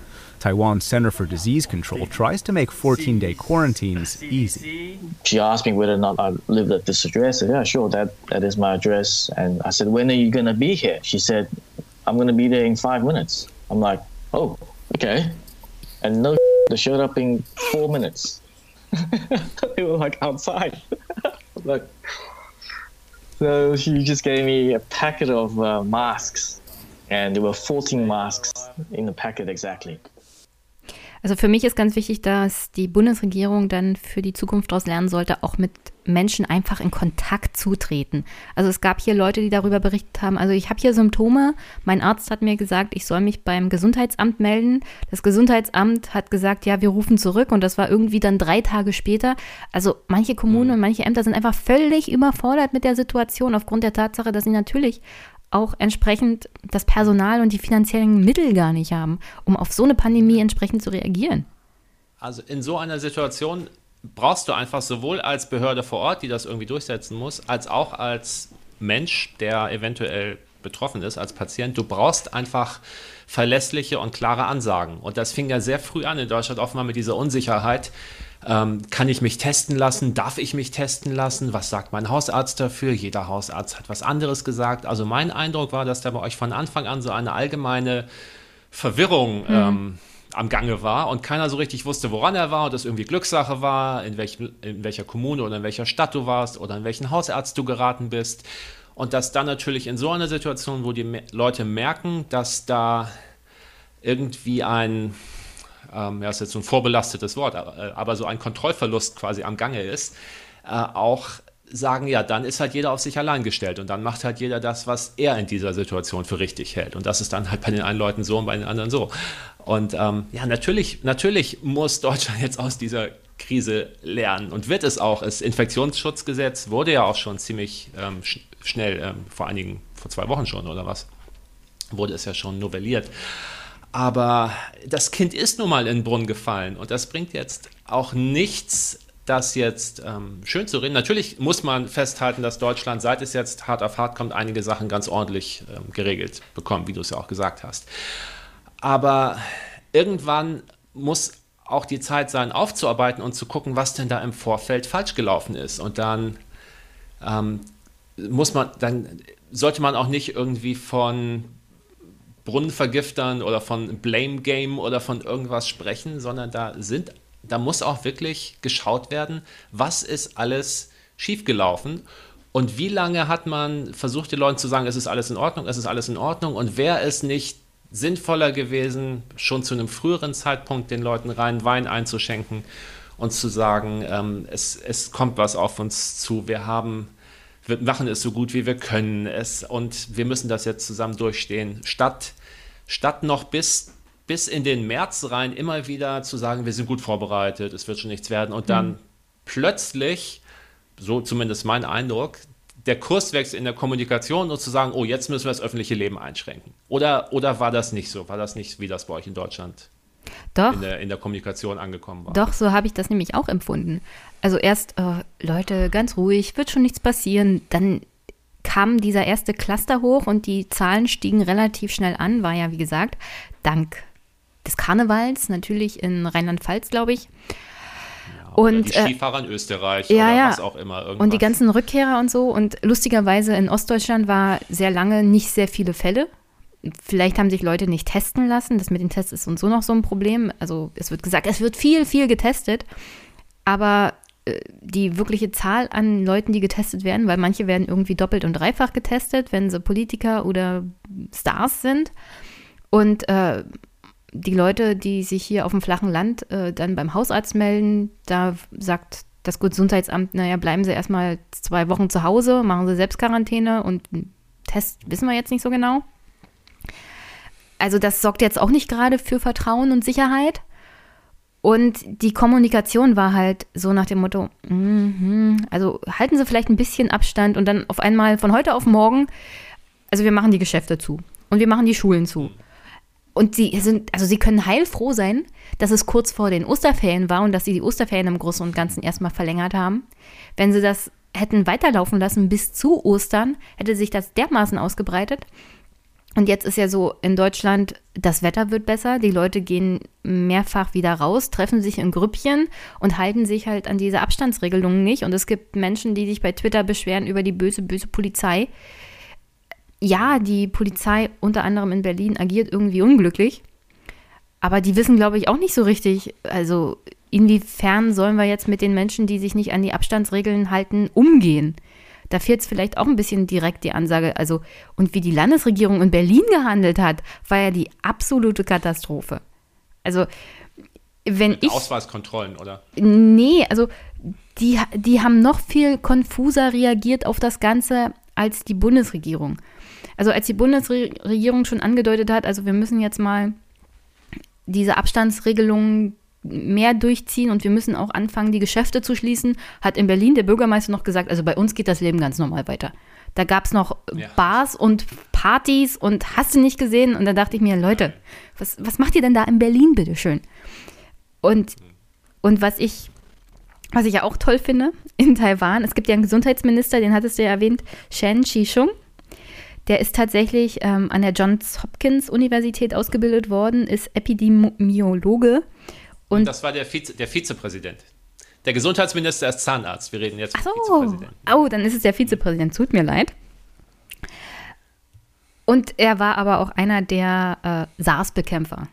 Taiwan's Center for Disease Control tries to make 14 day quarantines easy. She asked me whether or not I lived at this address. I said, yeah, sure, that, that is my address. And I said, when are you going to be here? She said, I'm going to be there in five minutes. I'm like, oh, okay. And no, they showed up in four minutes. they were like outside. Look. So she just gave me a packet of uh, masks, and there were 14 masks in the packet exactly. Also für mich ist ganz wichtig, dass die Bundesregierung dann für die Zukunft daraus lernen sollte, auch mit Menschen einfach in Kontakt zutreten. Also es gab hier Leute, die darüber berichtet haben, also ich habe hier Symptome, mein Arzt hat mir gesagt, ich soll mich beim Gesundheitsamt melden. Das Gesundheitsamt hat gesagt, ja, wir rufen zurück und das war irgendwie dann drei Tage später. Also manche Kommunen mhm. und manche Ämter sind einfach völlig überfordert mit der Situation aufgrund der Tatsache, dass sie natürlich auch entsprechend das Personal und die finanziellen Mittel gar nicht haben, um auf so eine Pandemie entsprechend zu reagieren. Also in so einer Situation brauchst du einfach sowohl als Behörde vor Ort, die das irgendwie durchsetzen muss, als auch als Mensch, der eventuell betroffen ist, als Patient, du brauchst einfach verlässliche und klare Ansagen. Und das fing ja sehr früh an in Deutschland, offenbar mit dieser Unsicherheit, ähm, kann ich mich testen lassen? Darf ich mich testen lassen? Was sagt mein Hausarzt dafür? Jeder Hausarzt hat was anderes gesagt. Also mein Eindruck war, dass da bei euch von Anfang an so eine allgemeine Verwirrung mhm. ähm, am Gange war und keiner so richtig wusste, woran er war und das irgendwie Glückssache war, in, welchem, in welcher Kommune oder in welcher Stadt du warst oder in welchen Hausarzt du geraten bist. Und dass dann natürlich in so einer Situation, wo die Leute merken, dass da irgendwie ein ähm, ja, ist jetzt so ein vorbelastetes Wort, aber, äh, aber, so ein Kontrollverlust quasi am Gange ist, äh, auch sagen, ja, dann ist halt jeder auf sich allein gestellt und dann macht halt jeder das, was er in dieser Situation für richtig hält. Und das ist dann halt bei den einen Leuten so und bei den anderen so. Und ähm, ja, natürlich, natürlich muss Deutschland jetzt aus dieser Krise lernen und wird es auch. Das Infektionsschutzgesetz wurde ja auch schon ziemlich ähm, sch schnell, ähm, vor einigen, vor zwei Wochen schon oder was, wurde es ja schon novelliert. Aber das Kind ist nun mal in den Brunnen gefallen und das bringt jetzt auch nichts, das jetzt ähm, schön zu reden. Natürlich muss man festhalten, dass Deutschland, seit es jetzt hart auf hart kommt, einige Sachen ganz ordentlich ähm, geregelt bekommt, wie du es ja auch gesagt hast. Aber irgendwann muss auch die Zeit sein, aufzuarbeiten und zu gucken, was denn da im Vorfeld falsch gelaufen ist. Und dann ähm, muss man, dann sollte man auch nicht irgendwie von Brunnenvergiftern oder von Blame Game oder von irgendwas sprechen, sondern da sind, da muss auch wirklich geschaut werden, was ist alles schiefgelaufen und wie lange hat man versucht, den Leuten zu sagen, es ist alles in Ordnung, es ist alles in Ordnung und wäre es nicht sinnvoller gewesen, schon zu einem früheren Zeitpunkt den Leuten rein Wein einzuschenken und zu sagen, ähm, es, es kommt was auf uns zu, wir haben wir machen es so gut wie wir können es und wir müssen das jetzt zusammen durchstehen, statt, statt noch bis, bis in den März rein immer wieder zu sagen, wir sind gut vorbereitet, es wird schon nichts werden und dann mhm. plötzlich, so zumindest mein Eindruck, der Kurswechsel in der Kommunikation und zu sagen, oh, jetzt müssen wir das öffentliche Leben einschränken. Oder, oder war das nicht so? War das nicht, wie das bei euch in Deutschland doch. In, der, in der Kommunikation angekommen war? Doch, so habe ich das nämlich auch empfunden. Also erst, äh, Leute, ganz ruhig, wird schon nichts passieren. Dann kam dieser erste Cluster hoch und die Zahlen stiegen relativ schnell an, war ja wie gesagt dank des Karnevals, natürlich in Rheinland-Pfalz, glaube ich und die äh, Skifahrer in Österreich ja, oder ja. was auch immer. Irgendwas. Und die ganzen Rückkehrer und so. Und lustigerweise in Ostdeutschland war sehr lange nicht sehr viele Fälle. Vielleicht haben sich Leute nicht testen lassen. Das mit den Tests ist und so noch so ein Problem. Also es wird gesagt, es wird viel, viel getestet. Aber äh, die wirkliche Zahl an Leuten, die getestet werden, weil manche werden irgendwie doppelt und dreifach getestet, wenn sie Politiker oder Stars sind. Und äh, die Leute, die sich hier auf dem flachen Land äh, dann beim Hausarzt melden, da sagt das Gesundheitsamt, naja, bleiben Sie erstmal zwei Wochen zu Hause, machen Sie Selbstquarantäne und einen Test wissen wir jetzt nicht so genau. Also das sorgt jetzt auch nicht gerade für Vertrauen und Sicherheit. Und die Kommunikation war halt so nach dem Motto, mm -hmm, also halten Sie vielleicht ein bisschen Abstand und dann auf einmal von heute auf morgen, also wir machen die Geschäfte zu und wir machen die Schulen zu und sie sind, also sie können heilfroh sein, dass es kurz vor den Osterferien war und dass sie die Osterferien im Großen und Ganzen erstmal verlängert haben. Wenn sie das hätten weiterlaufen lassen bis zu Ostern, hätte sich das dermaßen ausgebreitet. Und jetzt ist ja so in Deutschland, das Wetter wird besser, die Leute gehen mehrfach wieder raus, treffen sich in Grüppchen und halten sich halt an diese Abstandsregelungen nicht. Und es gibt Menschen, die sich bei Twitter beschweren über die böse, böse Polizei, ja, die Polizei unter anderem in Berlin agiert irgendwie unglücklich, aber die wissen, glaube ich, auch nicht so richtig, also inwiefern sollen wir jetzt mit den Menschen, die sich nicht an die Abstandsregeln halten, umgehen? Da fehlt es vielleicht auch ein bisschen direkt die Ansage. Also, und wie die Landesregierung in Berlin gehandelt hat, war ja die absolute Katastrophe. Also, wenn Mit ich. Ausweiskontrollen, oder? Nee, also die, die haben noch viel konfuser reagiert auf das Ganze als die Bundesregierung. Also als die Bundesregierung schon angedeutet hat, also wir müssen jetzt mal diese Abstandsregelungen mehr durchziehen und wir müssen auch anfangen, die Geschäfte zu schließen, hat in Berlin der Bürgermeister noch gesagt, also bei uns geht das Leben ganz normal weiter. Da gab es noch ja. Bars und Partys und hast du nicht gesehen? Und da dachte ich mir, Leute, was, was macht ihr denn da in Berlin, bitteschön? Und, und was ich, was ich ja auch toll finde in Taiwan, es gibt ja einen Gesundheitsminister, den hattest du ja erwähnt, Shen Shishung. Der ist tatsächlich ähm, an der Johns Hopkins Universität ausgebildet worden, ist Epidemiologe. Und, das war der, Vize, der Vizepräsident. Der Gesundheitsminister ist Zahnarzt. Wir reden jetzt vom so. Vizepräsidenten. Oh, dann ist es der Vizepräsident. Tut mir leid. Und er war aber auch einer der äh, SARS-Bekämpfer.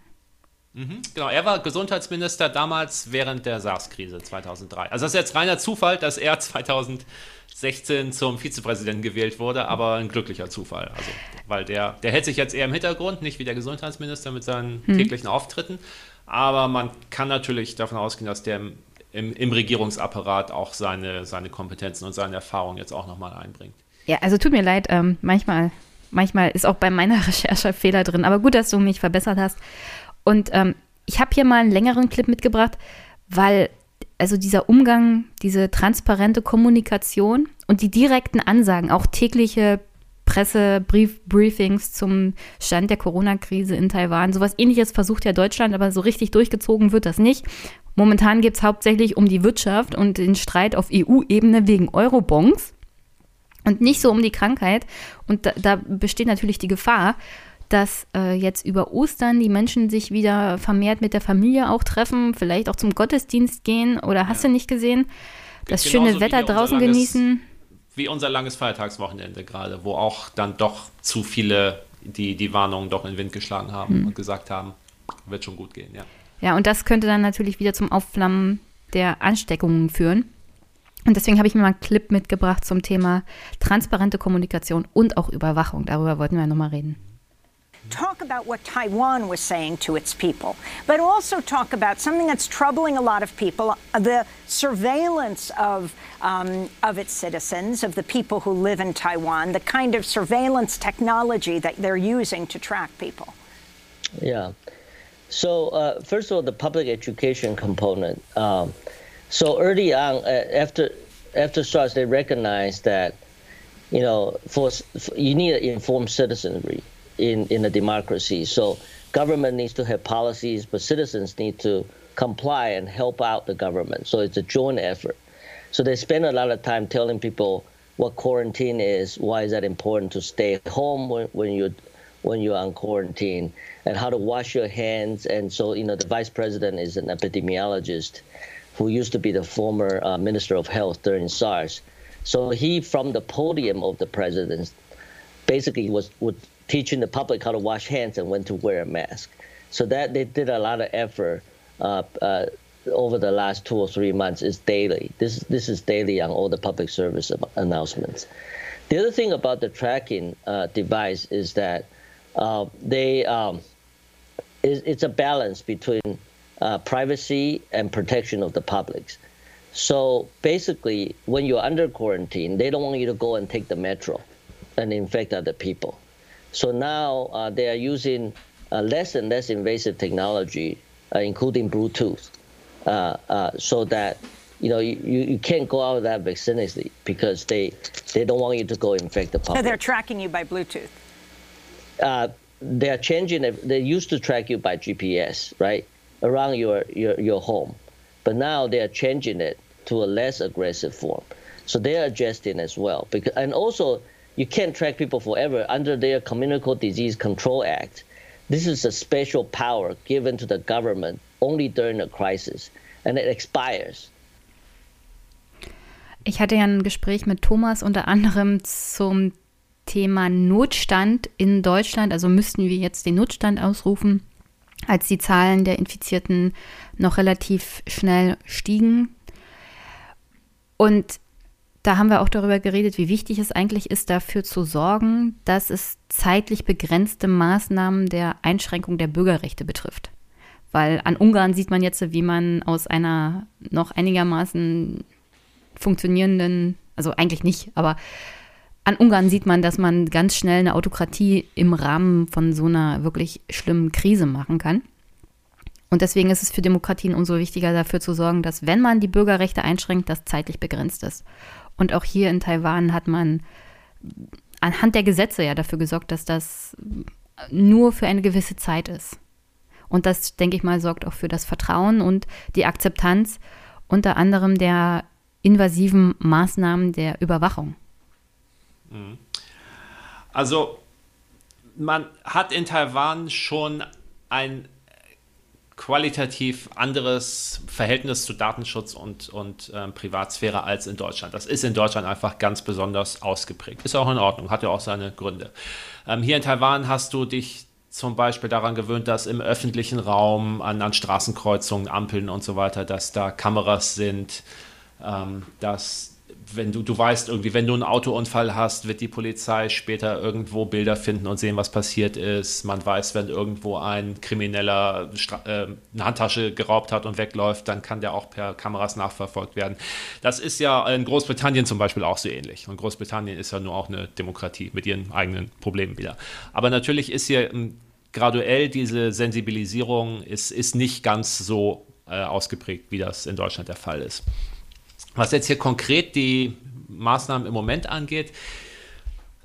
Mhm, genau, er war Gesundheitsminister damals während der SARS-Krise 2003. Also das ist jetzt reiner Zufall, dass er 2000 16 zum Vizepräsidenten gewählt wurde, aber ein glücklicher Zufall. Also, weil der, der hält sich jetzt eher im Hintergrund, nicht wie der Gesundheitsminister mit seinen hm. täglichen Auftritten. Aber man kann natürlich davon ausgehen, dass der im, im, im Regierungsapparat auch seine, seine Kompetenzen und seine Erfahrungen jetzt auch nochmal einbringt. Ja, also tut mir leid, ähm, manchmal, manchmal ist auch bei meiner Recherche Fehler drin, aber gut, dass du mich verbessert hast. Und ähm, ich habe hier mal einen längeren Clip mitgebracht, weil also dieser Umgang, diese transparente Kommunikation und die direkten Ansagen, auch tägliche Pressebriefings zum Stand der Corona-Krise in Taiwan. Sowas ähnliches versucht ja Deutschland, aber so richtig durchgezogen wird das nicht. Momentan geht es hauptsächlich um die Wirtschaft und den Streit auf EU-Ebene wegen Eurobonds und nicht so um die Krankheit. Und da, da besteht natürlich die Gefahr, dass äh, jetzt über Ostern die Menschen sich wieder vermehrt mit der Familie auch treffen, vielleicht auch zum Gottesdienst gehen oder hast ja. du nicht gesehen, das Genauso schöne Wetter draußen genießen. Wie unser langes Feiertagswochenende gerade, wo auch dann doch zu viele die, die Warnungen doch in den Wind geschlagen haben hm. und gesagt haben, wird schon gut gehen, ja. Ja, und das könnte dann natürlich wieder zum Aufflammen der Ansteckungen führen. Und deswegen habe ich mir mal einen Clip mitgebracht zum Thema transparente Kommunikation und auch Überwachung. Darüber wollten wir nochmal reden. Talk about what Taiwan was saying to its people, but also talk about something that's troubling a lot of people the surveillance of, um, of its citizens, of the people who live in Taiwan, the kind of surveillance technology that they're using to track people. Yeah. So, uh, first of all, the public education component. Um, so early on, uh, after after SARS, they recognized that you know for, for you need an informed citizenry in in a democracy. So government needs to have policies, but citizens need to comply and help out the government. So it's a joint effort. So they spend a lot of time telling people what quarantine is, why is that important to stay home when, when you're when you're on quarantine, and how to wash your hands. And so, you know, the vice president is an epidemiologist who used to be the former uh, minister of health during SARS. So he, from the podium of the president, basically was would teaching the public how to wash hands and when to wear a mask. So that they did a lot of effort uh, uh, over the last two or three months. Is daily. This this is daily on all the public service announcements. The other thing about the tracking uh, device is that uh, they um, it's a balance between uh, privacy and protection of the public. So basically, when you're under quarantine, they don't want you to go and take the metro and infect other people. So now uh, they are using uh, less and less invasive technology, uh, including Bluetooth, uh, uh, so that you know you, you can't go out of that vicinity because they they don't want you to go infect the public. So they're tracking you by Bluetooth. Uh, they are changing it. They used to track you by GPS, right, around your, your, your home. But now they are changing it to a less aggressive form. So they are adjusting as well. Because, and also, you can't track people forever under their Communicable Disease Control Act. This is a special power given to the government only during a crisis, and it expires. Ich hatte ja ein Gespräch mit Thomas unter anderem zum Thema Notstand in Deutschland. Also müssten wir jetzt den Notstand ausrufen, als die Zahlen der Infizierten noch relativ schnell stiegen. Und da haben wir auch darüber geredet, wie wichtig es eigentlich ist, dafür zu sorgen, dass es zeitlich begrenzte Maßnahmen der Einschränkung der Bürgerrechte betrifft. Weil an Ungarn sieht man jetzt, wie man aus einer noch einigermaßen funktionierenden, also eigentlich nicht, aber an Ungarn sieht man, dass man ganz schnell eine Autokratie im Rahmen von so einer wirklich schlimmen Krise machen kann. Und deswegen ist es für Demokratien umso wichtiger, dafür zu sorgen, dass, wenn man die Bürgerrechte einschränkt, das zeitlich begrenzt ist. Und auch hier in Taiwan hat man anhand der Gesetze ja dafür gesorgt, dass das nur für eine gewisse Zeit ist. Und das, denke ich mal, sorgt auch für das Vertrauen und die Akzeptanz unter anderem der invasiven Maßnahmen der Überwachung. Mhm. Also man hat in Taiwan schon ein qualitativ anderes Verhältnis zu Datenschutz und, und äh, Privatsphäre als in Deutschland. Das ist in Deutschland einfach ganz besonders ausgeprägt. Ist auch in Ordnung, hat ja auch seine Gründe. Ähm, hier in Taiwan hast du dich zum Beispiel daran gewöhnt, dass im öffentlichen Raum an, an Straßenkreuzungen, Ampeln und so weiter, dass da Kameras sind, ähm, dass wenn du, du weißt irgendwie, wenn du einen Autounfall hast, wird die Polizei später irgendwo Bilder finden und sehen, was passiert ist. Man weiß, wenn irgendwo ein Krimineller äh, eine Handtasche geraubt hat und wegläuft, dann kann der auch per Kameras nachverfolgt werden. Das ist ja in Großbritannien zum Beispiel auch so ähnlich. Und Großbritannien ist ja nur auch eine Demokratie mit ihren eigenen Problemen wieder. Aber natürlich ist hier ähm, graduell diese Sensibilisierung ist, ist nicht ganz so äh, ausgeprägt, wie das in Deutschland der Fall ist. Was jetzt hier konkret die Maßnahmen im Moment angeht,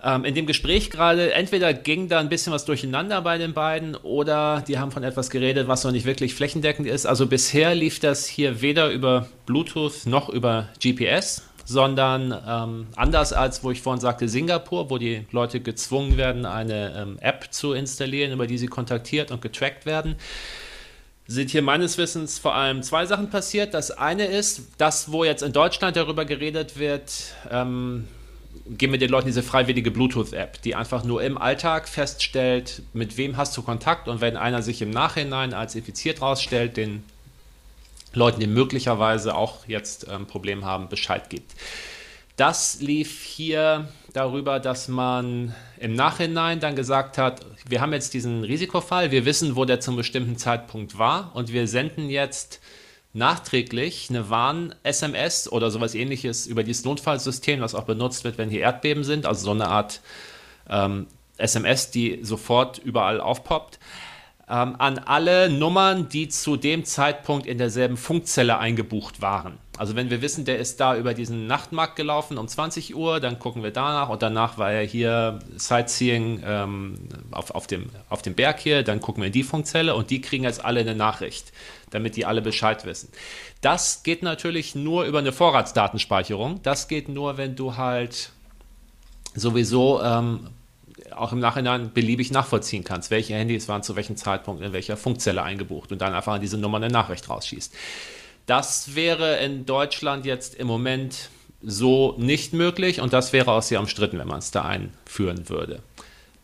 Ähm, in dem Gespräch gerade, entweder ging da ein bisschen was durcheinander bei den beiden oder die haben von etwas geredet, was noch nicht wirklich flächendeckend ist. Also bisher lief das hier weder über Bluetooth noch über GPS, sondern ähm, anders als, wo ich vorhin sagte, Singapur, wo die Leute gezwungen werden, eine ähm, App zu installieren, über die sie kontaktiert und getrackt werden sind hier meines Wissens vor allem zwei Sachen passiert. Das eine ist, das, wo jetzt in Deutschland darüber geredet wird, ähm, geben wir den Leuten diese freiwillige Bluetooth-App, die einfach nur im Alltag feststellt, mit wem hast du Kontakt und wenn einer sich im Nachhinein als infiziert rausstellt, den Leuten, die möglicherweise auch jetzt ein ähm, Problem haben, Bescheid gibt. Das lief hier darüber, dass man im Nachhinein dann gesagt hat, wir haben jetzt diesen Risikofall, wir wissen, wo der zum bestimmten Zeitpunkt war. Und wir senden jetzt nachträglich eine Warn-SMS oder sowas ähnliches über dieses Notfallsystem, was auch benutzt wird, wenn hier Erdbeben sind, also so eine Art ähm, SMS, die sofort überall aufpoppt, ähm, an alle Nummern, die zu dem Zeitpunkt in derselben Funkzelle eingebucht waren. Also wenn wir wissen, der ist da über diesen Nachtmarkt gelaufen um 20 Uhr, dann gucken wir danach und danach war er hier Sightseeing ähm, auf, auf, dem, auf dem Berg hier, dann gucken wir in die Funkzelle und die kriegen jetzt alle eine Nachricht, damit die alle Bescheid wissen. Das geht natürlich nur über eine Vorratsdatenspeicherung. Das geht nur, wenn du halt sowieso ähm, auch im Nachhinein beliebig nachvollziehen kannst, welche Handys waren zu welchem Zeitpunkt in welcher Funkzelle eingebucht und dann einfach an diese Nummer eine Nachricht rausschießt. Das wäre in Deutschland jetzt im Moment so nicht möglich und das wäre auch sehr umstritten, wenn man es da einführen würde.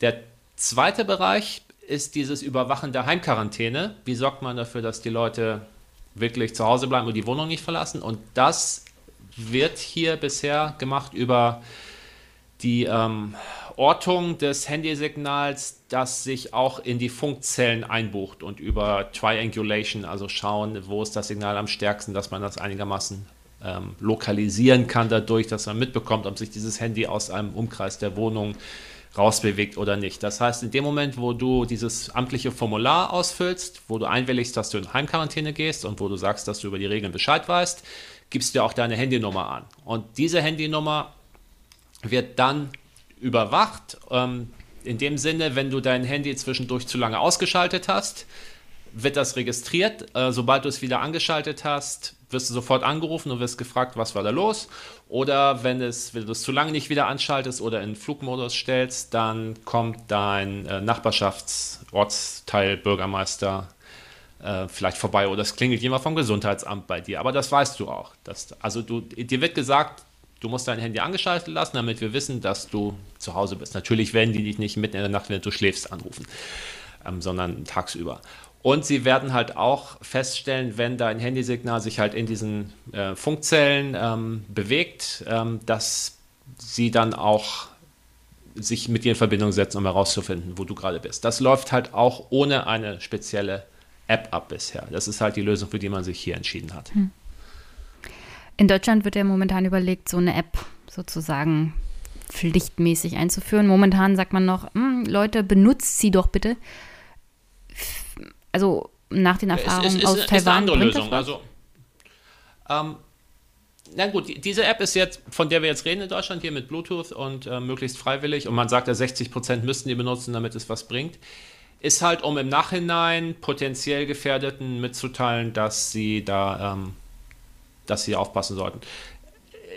Der zweite Bereich ist dieses Überwachen der Heimquarantäne. Wie sorgt man dafür, dass die Leute wirklich zu Hause bleiben und die Wohnung nicht verlassen? Und das wird hier bisher gemacht über die ähm, Ortung des Handysignals, das sich auch in die Funkzellen einbucht und über Triangulation, also schauen, wo ist das Signal am stärksten, dass man das einigermaßen ähm, lokalisieren kann, dadurch, dass man mitbekommt, ob sich dieses Handy aus einem Umkreis der Wohnung rausbewegt oder nicht. Das heißt, in dem Moment, wo du dieses amtliche Formular ausfüllst, wo du einwilligst, dass du in Heimquarantäne gehst und wo du sagst, dass du über die Regeln Bescheid weißt, gibst du auch deine Handynummer an. Und diese Handynummer wird dann überwacht. Ähm, in dem Sinne, wenn du dein Handy zwischendurch zu lange ausgeschaltet hast, wird das registriert. Äh, sobald du es wieder angeschaltet hast, wirst du sofort angerufen und wirst gefragt, was war da los. Oder wenn, es, wenn du es zu lange nicht wieder anschaltest oder in Flugmodus stellst, dann kommt dein äh, Nachbarschaftsortsteil, äh, vielleicht vorbei oder es klingelt jemand vom Gesundheitsamt bei dir. Aber das weißt du auch. Dass, also du, dir wird gesagt, Du musst dein Handy angeschaltet lassen, damit wir wissen, dass du zu Hause bist. Natürlich werden die dich nicht mitten in der Nacht, wenn du schläfst, anrufen, ähm, sondern tagsüber. Und sie werden halt auch feststellen, wenn dein Handysignal sich halt in diesen äh, Funkzellen ähm, bewegt, ähm, dass sie dann auch sich mit dir in Verbindung setzen, um herauszufinden, wo du gerade bist. Das läuft halt auch ohne eine spezielle App ab bisher. Das ist halt die Lösung, für die man sich hier entschieden hat. Hm. In Deutschland wird ja momentan überlegt, so eine App sozusagen pflichtmäßig einzuführen. Momentan sagt man noch, hm, Leute, benutzt sie doch bitte. Also nach den Erfahrungen es, es, es, aus Taiwan. Ist eine andere Lösung. Also, ähm, na gut, diese App ist jetzt, von der wir jetzt reden in Deutschland, hier mit Bluetooth und äh, möglichst freiwillig. Und man sagt ja, 60 Prozent müssten die benutzen, damit es was bringt. Ist halt, um im Nachhinein potenziell Gefährdeten mitzuteilen, dass sie da ähm, dass sie aufpassen sollten.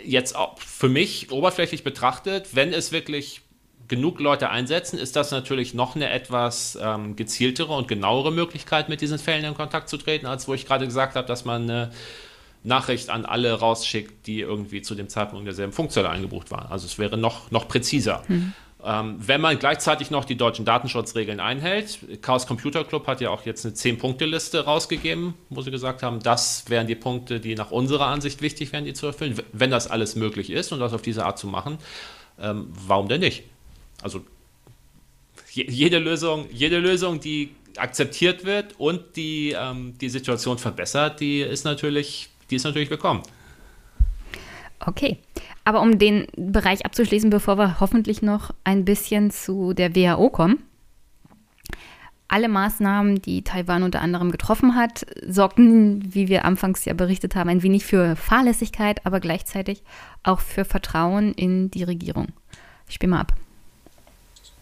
Jetzt für mich oberflächlich betrachtet, wenn es wirklich genug Leute einsetzen, ist das natürlich noch eine etwas ähm, gezieltere und genauere Möglichkeit, mit diesen Fällen in Kontakt zu treten, als wo ich gerade gesagt habe, dass man eine Nachricht an alle rausschickt, die irgendwie zu dem Zeitpunkt derselben Funkzelle eingebucht waren. Also es wäre noch, noch präziser. Mhm. Ähm, wenn man gleichzeitig noch die deutschen Datenschutzregeln einhält, Chaos Computer Club hat ja auch jetzt eine 10-Punkte-Liste rausgegeben, wo sie gesagt haben, das wären die Punkte, die nach unserer Ansicht wichtig wären, die zu erfüllen. Wenn das alles möglich ist und das auf diese Art zu machen, ähm, warum denn nicht? Also jede Lösung, jede Lösung, die akzeptiert wird und die ähm, die Situation verbessert, die ist natürlich, die ist natürlich willkommen. Okay. Aber um den Bereich abzuschließen, bevor wir hoffentlich noch ein bisschen zu der WHO kommen. Alle Maßnahmen, die Taiwan unter anderem getroffen hat, sorgten, wie wir anfangs ja berichtet haben, ein wenig für Fahrlässigkeit, aber gleichzeitig auch für Vertrauen in die Regierung. Ich spiele mal ab.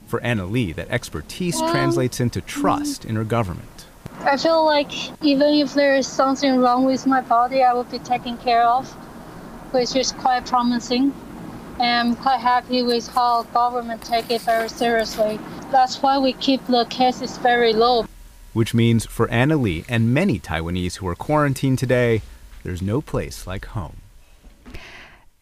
For Anna Lee, that expertise translates into trust in her government. I feel like even if there is something wrong with my body, I will be taken care of, which is quite promising. And I'm quite happy with how government take it very seriously. That's why we keep the cases very low. Which means for Anna Lee and many Taiwanese who are quarantined today, there's no place like home.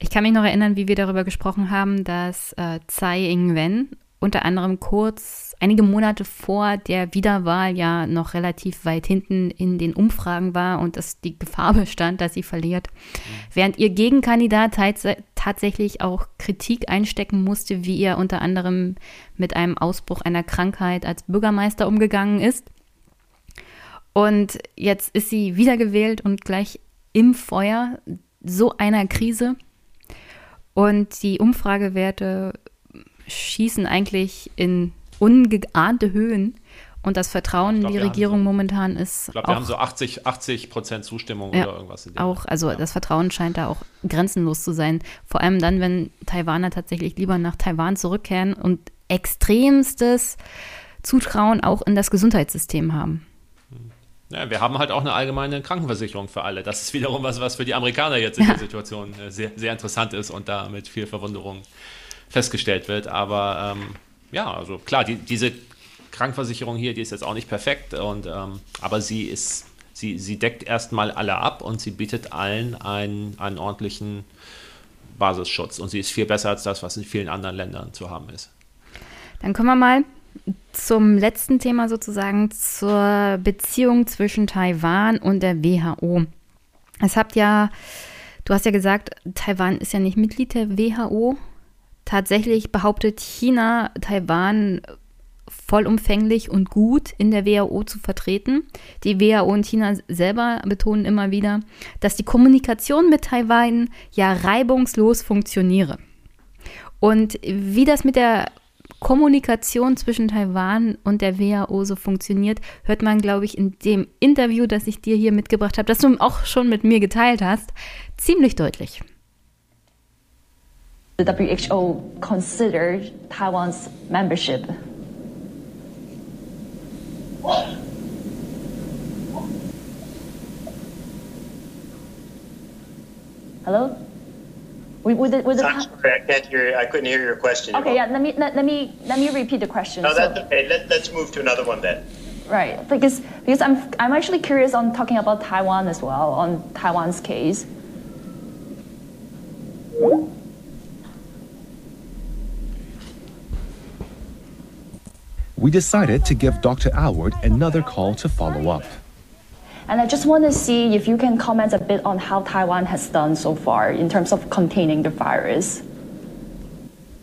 Ich kann mich noch erinnern, wie wir darüber gesprochen haben, dass äh, Tsai Ing-wen unter anderem kurz einige Monate vor der Wiederwahl ja noch relativ weit hinten in den Umfragen war und dass die Gefahr bestand, dass sie verliert. Während ihr Gegenkandidat tatsächlich auch Kritik einstecken musste, wie er unter anderem mit einem Ausbruch einer Krankheit als Bürgermeister umgegangen ist. Und jetzt ist sie wiedergewählt und gleich im Feuer so einer Krise. Und die Umfragewerte schießen eigentlich in ungeahnte Höhen. Und das Vertrauen glaub, in die Regierung so, momentan ist. Ich glaube, wir haben so 80, 80 Prozent Zustimmung ja, oder irgendwas. auch, also ja. das Vertrauen scheint da auch grenzenlos zu sein. Vor allem dann, wenn Taiwaner tatsächlich lieber nach Taiwan zurückkehren und extremstes Zutrauen auch in das Gesundheitssystem haben. Ja, wir haben halt auch eine allgemeine Krankenversicherung für alle. Das ist wiederum was, was für die Amerikaner jetzt in der Situation äh, sehr, sehr interessant ist und da mit viel Verwunderung festgestellt wird. Aber ähm, ja, also klar, die, diese Krankenversicherung hier, die ist jetzt auch nicht perfekt, und, ähm, aber sie ist, sie, sie deckt erstmal alle ab und sie bietet allen einen, einen ordentlichen Basisschutz. Und sie ist viel besser als das, was in vielen anderen Ländern zu haben ist. Dann kommen wir mal zum letzten Thema sozusagen zur Beziehung zwischen Taiwan und der WHO. Es habt ja, du hast ja gesagt, Taiwan ist ja nicht Mitglied der WHO Tatsächlich behauptet China, Taiwan vollumfänglich und gut in der WHO zu vertreten. Die WHO und China selber betonen immer wieder, dass die Kommunikation mit Taiwan ja reibungslos funktioniere. Und wie das mit der Kommunikation zwischen Taiwan und der WHO so funktioniert, hört man, glaube ich, in dem Interview, das ich dir hier mitgebracht habe, das du auch schon mit mir geteilt hast, ziemlich deutlich. The WHO considered Taiwan's membership. Hello? We, with the, with the sorry, I can't hear. I couldn't hear your question. Okay, yeah. Let me let, let me let me repeat the question. No, that's so, okay. Let, let's move to another one then. Right, because because I'm I'm actually curious on talking about Taiwan as well on Taiwan's case. We decided to give Dr. Alward another call to follow up. And I just want to see if you can comment a bit on how Taiwan has done so far in terms of containing the virus.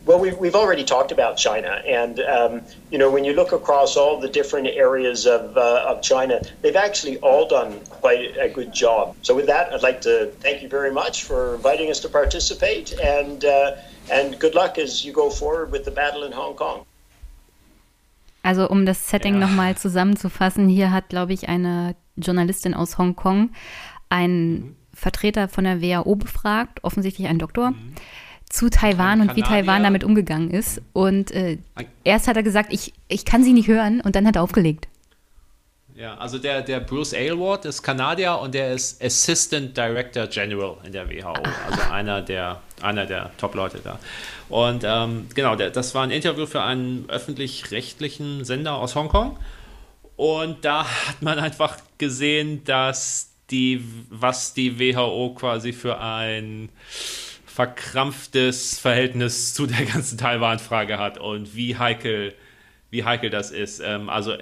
Well, we've, we've already talked about China. And, um, you know, when you look across all the different areas of, uh, of China, they've actually all done quite a good job. So, with that, I'd like to thank you very much for inviting us to participate. And, uh, and good luck as you go forward with the battle in Hong Kong. Also um das Setting ja. nochmal zusammenzufassen, hier hat, glaube ich, eine Journalistin aus Hongkong einen mhm. Vertreter von der WHO befragt, offensichtlich ein Doktor, mhm. zu Taiwan und wie Taiwan damit umgegangen ist. Und äh, erst hat er gesagt, ich, ich kann sie nicht hören und dann hat er aufgelegt. Ja, also der, der Bruce Aylward ist Kanadier und der ist Assistant Director General in der WHO, also einer der, einer der Top-Leute da. Und ähm, genau, der, das war ein Interview für einen öffentlich-rechtlichen Sender aus Hongkong. Und da hat man einfach gesehen, dass die, was die WHO quasi für ein verkrampftes Verhältnis zu der ganzen Taiwan-Frage hat und wie heikel, wie heikel das ist. Ähm, also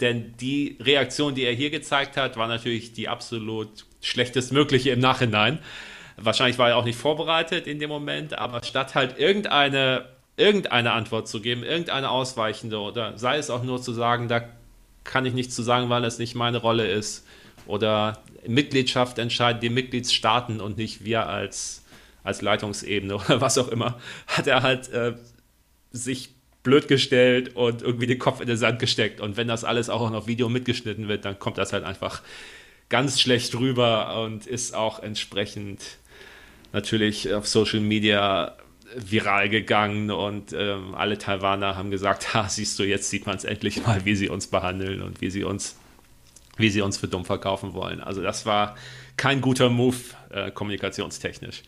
denn die Reaktion, die er hier gezeigt hat, war natürlich die absolut schlechtestmögliche im Nachhinein. Wahrscheinlich war er auch nicht vorbereitet in dem Moment, aber statt halt irgendeine, irgendeine Antwort zu geben, irgendeine ausweichende oder sei es auch nur zu sagen, da kann ich nichts zu sagen, weil es nicht meine Rolle ist. Oder Mitgliedschaft entscheiden die Mitgliedsstaaten und nicht wir als, als Leitungsebene oder was auch immer, hat er halt äh, sich blöd gestellt und irgendwie den Kopf in den Sand gesteckt. Und wenn das alles auch noch auf Video mitgeschnitten wird, dann kommt das halt einfach ganz schlecht rüber und ist auch entsprechend natürlich auf Social Media viral gegangen und ähm, alle Taiwaner haben gesagt, ha, siehst du, jetzt sieht man es endlich mal, wie sie uns behandeln und wie sie uns, wie sie uns für dumm verkaufen wollen. Also das war kein guter Move äh, kommunikationstechnisch.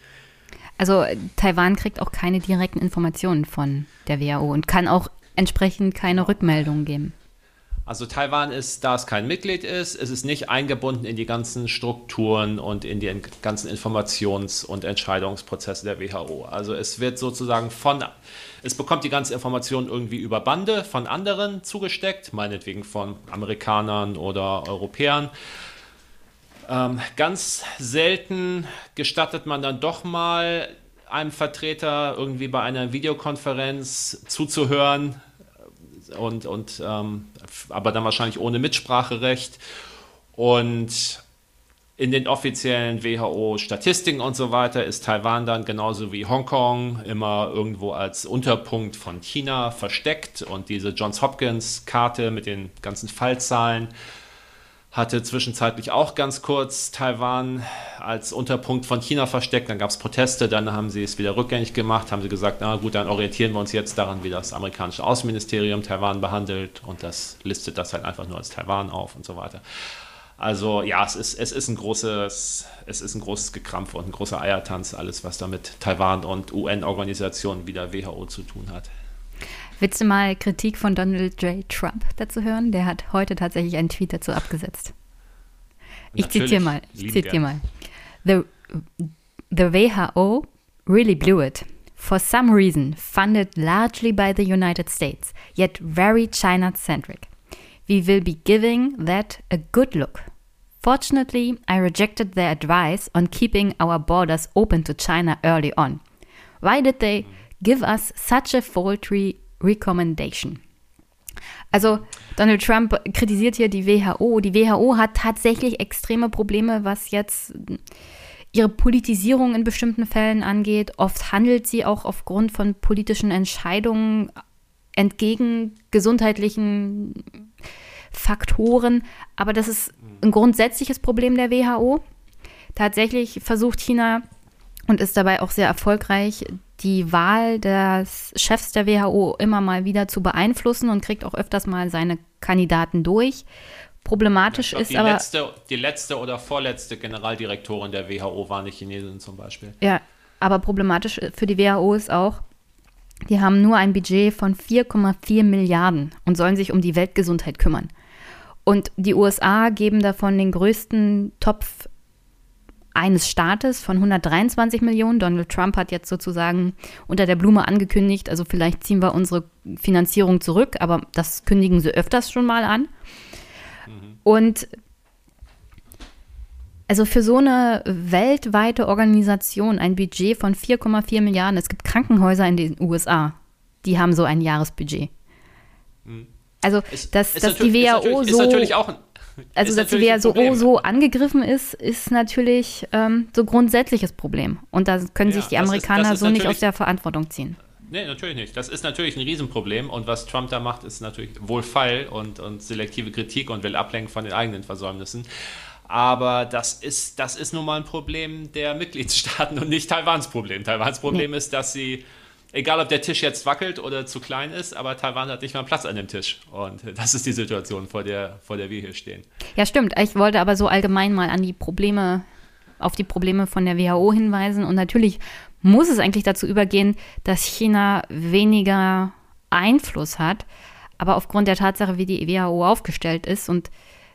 Also Taiwan kriegt auch keine direkten Informationen von der WHO und kann auch entsprechend keine Rückmeldungen geben. Also Taiwan ist, da es kein Mitglied ist, ist es nicht eingebunden in die ganzen Strukturen und in die ganzen Informations- und Entscheidungsprozesse der WHO. Also es wird sozusagen von, es bekommt die ganze Information irgendwie über Bande von anderen zugesteckt, meinetwegen von Amerikanern oder Europäern. Ähm, ganz selten gestattet man dann doch mal einem Vertreter irgendwie bei einer Videokonferenz zuzuhören, und, und ähm, aber dann wahrscheinlich ohne Mitspracherecht. Und in den offiziellen WHO-Statistiken und so weiter ist Taiwan dann genauso wie Hongkong immer irgendwo als Unterpunkt von China versteckt. Und diese Johns Hopkins-Karte mit den ganzen Fallzahlen hatte zwischenzeitlich auch ganz kurz Taiwan als Unterpunkt von China versteckt. Dann gab es Proteste, dann haben sie es wieder rückgängig gemacht, haben sie gesagt, na gut, dann orientieren wir uns jetzt daran, wie das amerikanische Außenministerium Taiwan behandelt und das listet das halt einfach nur als Taiwan auf und so weiter. Also ja, es ist, es ist ein großes, es ist ein großes Gekrampf und ein großer Eiertanz, alles, was da mit Taiwan und UN-Organisationen wie der WHO zu tun hat. Willst du mal Kritik von Donald J. Trump dazu hören? Der hat heute tatsächlich einen Tweet dazu abgesetzt. Ich zitiere mal. Ich zitiere mal. The, the WHO really blew it. For some reason, funded largely by the United States, yet very China-centric. We will be giving that a good look. Fortunately, I rejected their advice on keeping our borders open to China early on. Why did they give us such a faulty Recommendation. Also Donald Trump kritisiert hier die WHO. Die WHO hat tatsächlich extreme Probleme, was jetzt ihre Politisierung in bestimmten Fällen angeht. Oft handelt sie auch aufgrund von politischen Entscheidungen entgegen gesundheitlichen Faktoren. Aber das ist ein grundsätzliches Problem der WHO. Tatsächlich versucht China und ist dabei auch sehr erfolgreich, die Wahl des Chefs der WHO immer mal wieder zu beeinflussen und kriegt auch öfters mal seine Kandidaten durch. Problematisch glaub, ist die aber. Letzte, die letzte oder vorletzte Generaldirektorin der WHO war eine Chinesin zum Beispiel. Ja, aber problematisch für die WHO ist auch, die haben nur ein Budget von 4,4 Milliarden und sollen sich um die Weltgesundheit kümmern. Und die USA geben davon den größten Topf eines Staates von 123 Millionen. Donald Trump hat jetzt sozusagen unter der Blume angekündigt, also vielleicht ziehen wir unsere Finanzierung zurück, aber das kündigen sie öfters schon mal an. Mhm. Und also für so eine weltweite Organisation ein Budget von 4,4 Milliarden, es gibt Krankenhäuser in den USA, die haben so ein Jahresbudget. Mhm. Also, dass, dass die WHO ist so. Ist natürlich auch ein also, dass wer so, oh, so angegriffen ist, ist natürlich ähm, so grundsätzliches Problem. Und da können ja, sich die Amerikaner ist, so nicht aus der Verantwortung ziehen. Nee, natürlich nicht. Das ist natürlich ein Riesenproblem. Und was Trump da macht, ist natürlich wohlfeil und, und selektive Kritik und will ablenken von den eigenen Versäumnissen. Aber das ist, das ist nun mal ein Problem der Mitgliedstaaten und nicht Taiwans Problem. Taiwans Problem nee. ist, dass sie egal ob der Tisch jetzt wackelt oder zu klein ist, aber Taiwan hat nicht mal Platz an dem Tisch. Und das ist die Situation, vor der, vor der wir hier stehen. Ja, stimmt. Ich wollte aber so allgemein mal an die Probleme, auf die Probleme von der WHO hinweisen. Und natürlich muss es eigentlich dazu übergehen, dass China weniger Einfluss hat. Aber aufgrund der Tatsache, wie die WHO aufgestellt ist und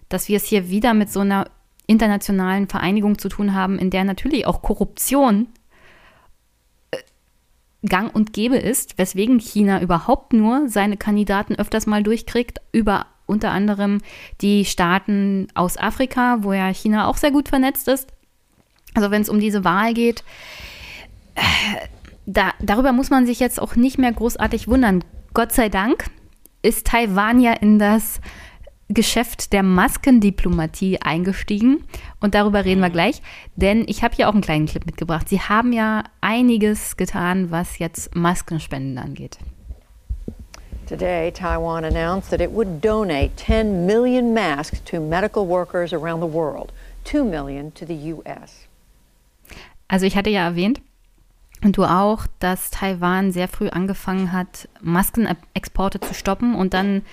dass wir es hier wieder mit so einer internationalen Vereinigung zu tun haben, in der natürlich auch Korruption gang und gäbe ist, weswegen China überhaupt nur seine Kandidaten öfters mal durchkriegt, über unter anderem die Staaten aus Afrika, wo ja China auch sehr gut vernetzt ist. Also wenn es um diese Wahl geht, äh, da, darüber muss man sich jetzt auch nicht mehr großartig wundern. Gott sei Dank ist Taiwan ja in das Geschäft der Maskendiplomatie eingestiegen und darüber reden wir gleich, denn ich habe hier auch einen kleinen Clip mitgebracht. Sie haben ja einiges getan, was jetzt Maskenspenden angeht. Today, Taiwan announced that it would donate 10 million masks to medical workers around the world, 2 million to the US. Also ich hatte ja erwähnt, und du auch, dass Taiwan sehr früh angefangen hat, Maskenexporte zu stoppen und dann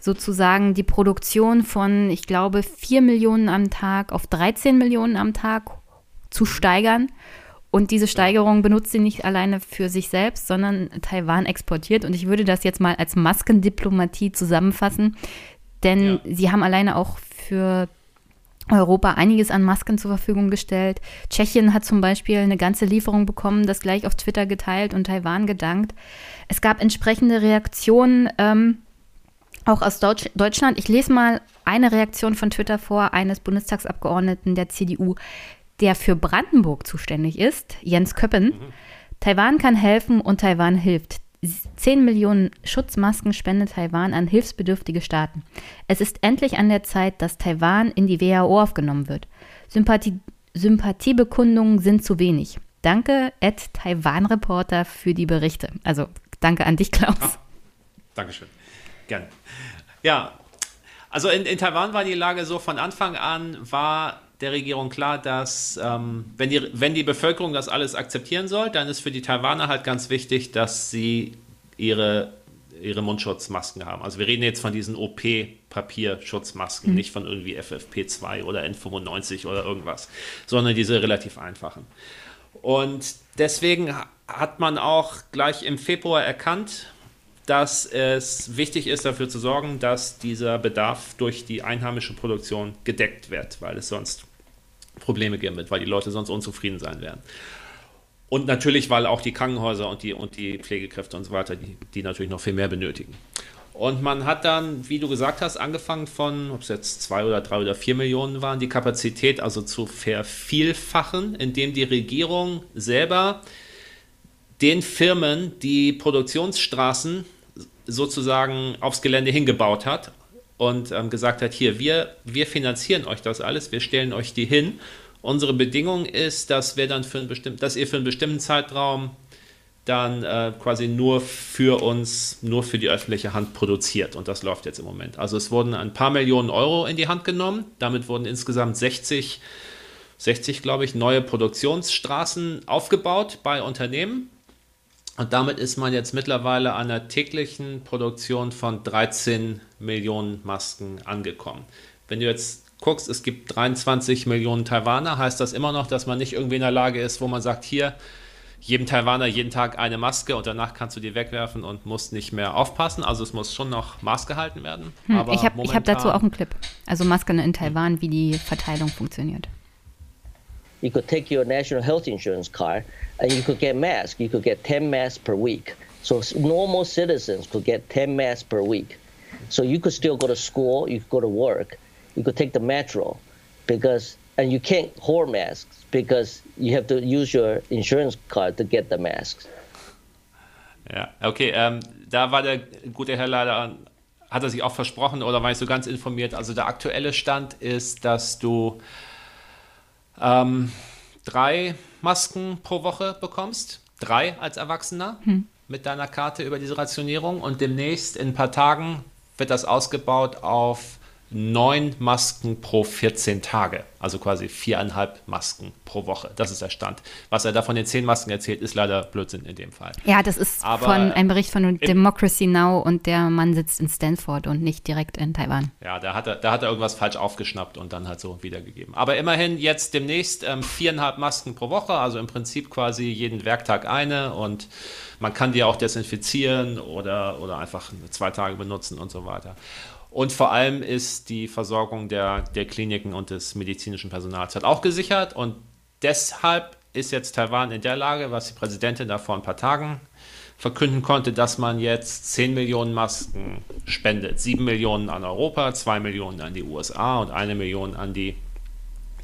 sozusagen die Produktion von, ich glaube, 4 Millionen am Tag auf 13 Millionen am Tag zu steigern. Und diese Steigerung benutzt sie nicht alleine für sich selbst, sondern Taiwan exportiert. Und ich würde das jetzt mal als Maskendiplomatie zusammenfassen, denn ja. sie haben alleine auch für Europa einiges an Masken zur Verfügung gestellt. Tschechien hat zum Beispiel eine ganze Lieferung bekommen, das gleich auf Twitter geteilt und Taiwan gedankt. Es gab entsprechende Reaktionen, ähm, auch aus Deutsch Deutschland. Ich lese mal eine Reaktion von Twitter vor, eines Bundestagsabgeordneten der CDU, der für Brandenburg zuständig ist, Jens Köppen. Mhm. Taiwan kann helfen und Taiwan hilft. 10 Millionen Schutzmasken spendet Taiwan an hilfsbedürftige Staaten. Es ist endlich an der Zeit, dass Taiwan in die WHO aufgenommen wird. Sympathie, Sympathiebekundungen sind zu wenig. Danke, Ed Taiwan Reporter, für die Berichte. Also danke an dich, Klaus. Ah, Dankeschön. Gerne. Ja, also in, in Taiwan war die Lage so, von Anfang an war der Regierung klar, dass ähm, wenn, die, wenn die Bevölkerung das alles akzeptieren soll, dann ist für die Taiwaner halt ganz wichtig, dass sie ihre, ihre Mundschutzmasken haben. Also wir reden jetzt von diesen OP-Papierschutzmasken, mhm. nicht von irgendwie FFP2 oder N95 oder irgendwas, sondern diese relativ einfachen. Und deswegen hat man auch gleich im Februar erkannt, dass es wichtig ist, dafür zu sorgen, dass dieser Bedarf durch die einheimische Produktion gedeckt wird, weil es sonst Probleme geben wird, weil die Leute sonst unzufrieden sein werden. Und natürlich, weil auch die Krankenhäuser und die, und die Pflegekräfte und so weiter, die, die natürlich noch viel mehr benötigen. Und man hat dann, wie du gesagt hast, angefangen von, ob es jetzt zwei oder drei oder vier Millionen waren, die Kapazität also zu vervielfachen, indem die Regierung selber den Firmen die Produktionsstraßen sozusagen aufs Gelände hingebaut hat und ähm, gesagt hat, hier, wir, wir finanzieren euch das alles, wir stellen euch die hin. Unsere Bedingung ist, dass wir dann für einen bestimmten, dass ihr für einen bestimmten Zeitraum dann äh, quasi nur für uns, nur für die öffentliche Hand produziert. Und das läuft jetzt im Moment. Also es wurden ein paar Millionen Euro in die Hand genommen. Damit wurden insgesamt 60, 60 glaube ich, neue Produktionsstraßen aufgebaut bei Unternehmen. Und damit ist man jetzt mittlerweile an einer täglichen Produktion von 13 Millionen Masken angekommen. Wenn du jetzt guckst, es gibt 23 Millionen Taiwaner, heißt das immer noch, dass man nicht irgendwie in der Lage ist, wo man sagt, hier, jedem Taiwaner jeden Tag eine Maske und danach kannst du die wegwerfen und musst nicht mehr aufpassen. Also es muss schon noch Maß gehalten werden. Hm, ich habe hab dazu auch einen Clip. Also Masken in Taiwan, wie die Verteilung funktioniert. You could take your national health insurance card and you could get masks. You could get 10 masks per week. So normal citizens could get 10 masks per week. So you could still go to school, you could go to work, you could take the metro because and you can't hoard masks because you have to use your insurance card to get the masks. Ja, okay, ähm, da war der gute Herr leider, hat er sich auch versprochen oder war ich so ganz informiert. Also der aktuelle Stand ist, dass du ähm, drei Masken pro Woche bekommst. Drei als Erwachsener hm. mit deiner Karte über diese Rationierung. Und demnächst in ein paar Tagen wird das ausgebaut auf neun Masken pro 14 Tage, also quasi viereinhalb Masken pro Woche. Das ist der Stand. Was er da von den zehn Masken erzählt, ist leider Blödsinn in dem Fall. Ja, das ist Aber von einem Bericht von Democracy Now und der Mann sitzt in Stanford und nicht direkt in Taiwan. Ja, da hat er, da hat er irgendwas falsch aufgeschnappt und dann halt so wiedergegeben. Aber immerhin jetzt demnächst ähm, viereinhalb Masken pro Woche, also im Prinzip quasi jeden Werktag eine und man kann die auch desinfizieren oder, oder einfach zwei Tage benutzen und so weiter. Und vor allem ist die Versorgung der, der Kliniken und des medizinischen Personals halt auch gesichert. Und deshalb ist jetzt Taiwan in der Lage, was die Präsidentin da vor ein paar Tagen verkünden konnte, dass man jetzt 10 Millionen Masken spendet. 7 Millionen an Europa, 2 Millionen an die USA und eine Million an die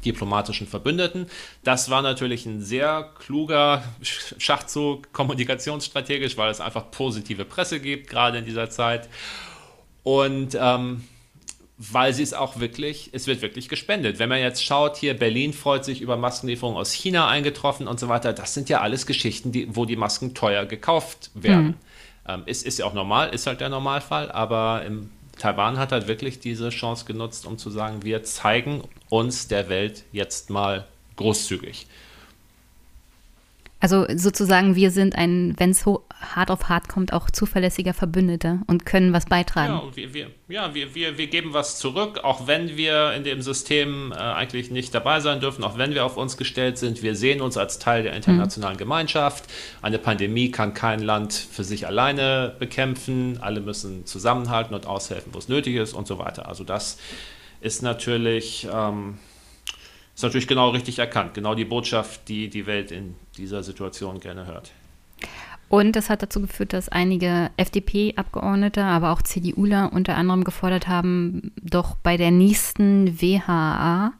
diplomatischen Verbündeten. Das war natürlich ein sehr kluger Schachzug, kommunikationsstrategisch, weil es einfach positive Presse gibt, gerade in dieser Zeit. Und ähm, weil sie es auch wirklich, es wird wirklich gespendet. Wenn man jetzt schaut, hier Berlin freut sich über Maskenlieferungen aus China eingetroffen und so weiter, das sind ja alles Geschichten, die, wo die Masken teuer gekauft werden. Mhm. Ähm, ist, ist ja auch normal, ist halt der Normalfall, aber im Taiwan hat halt wirklich diese Chance genutzt, um zu sagen, wir zeigen uns der Welt jetzt mal großzügig. Also sozusagen, wir sind ein, wenn es hart auf hart kommt, auch zuverlässiger Verbündeter und können was beitragen. Ja, wir, wir, ja wir, wir, wir geben was zurück, auch wenn wir in dem System äh, eigentlich nicht dabei sein dürfen, auch wenn wir auf uns gestellt sind. Wir sehen uns als Teil der internationalen mhm. Gemeinschaft. Eine Pandemie kann kein Land für sich alleine bekämpfen. Alle müssen zusammenhalten und aushelfen, wo es nötig ist und so weiter. Also das ist natürlich... Ähm, ist natürlich genau richtig erkannt. Genau die Botschaft, die die Welt in dieser Situation gerne hört. Und das hat dazu geführt, dass einige FDP-Abgeordnete, aber auch CDUler unter anderem gefordert haben, doch bei der nächsten WHA,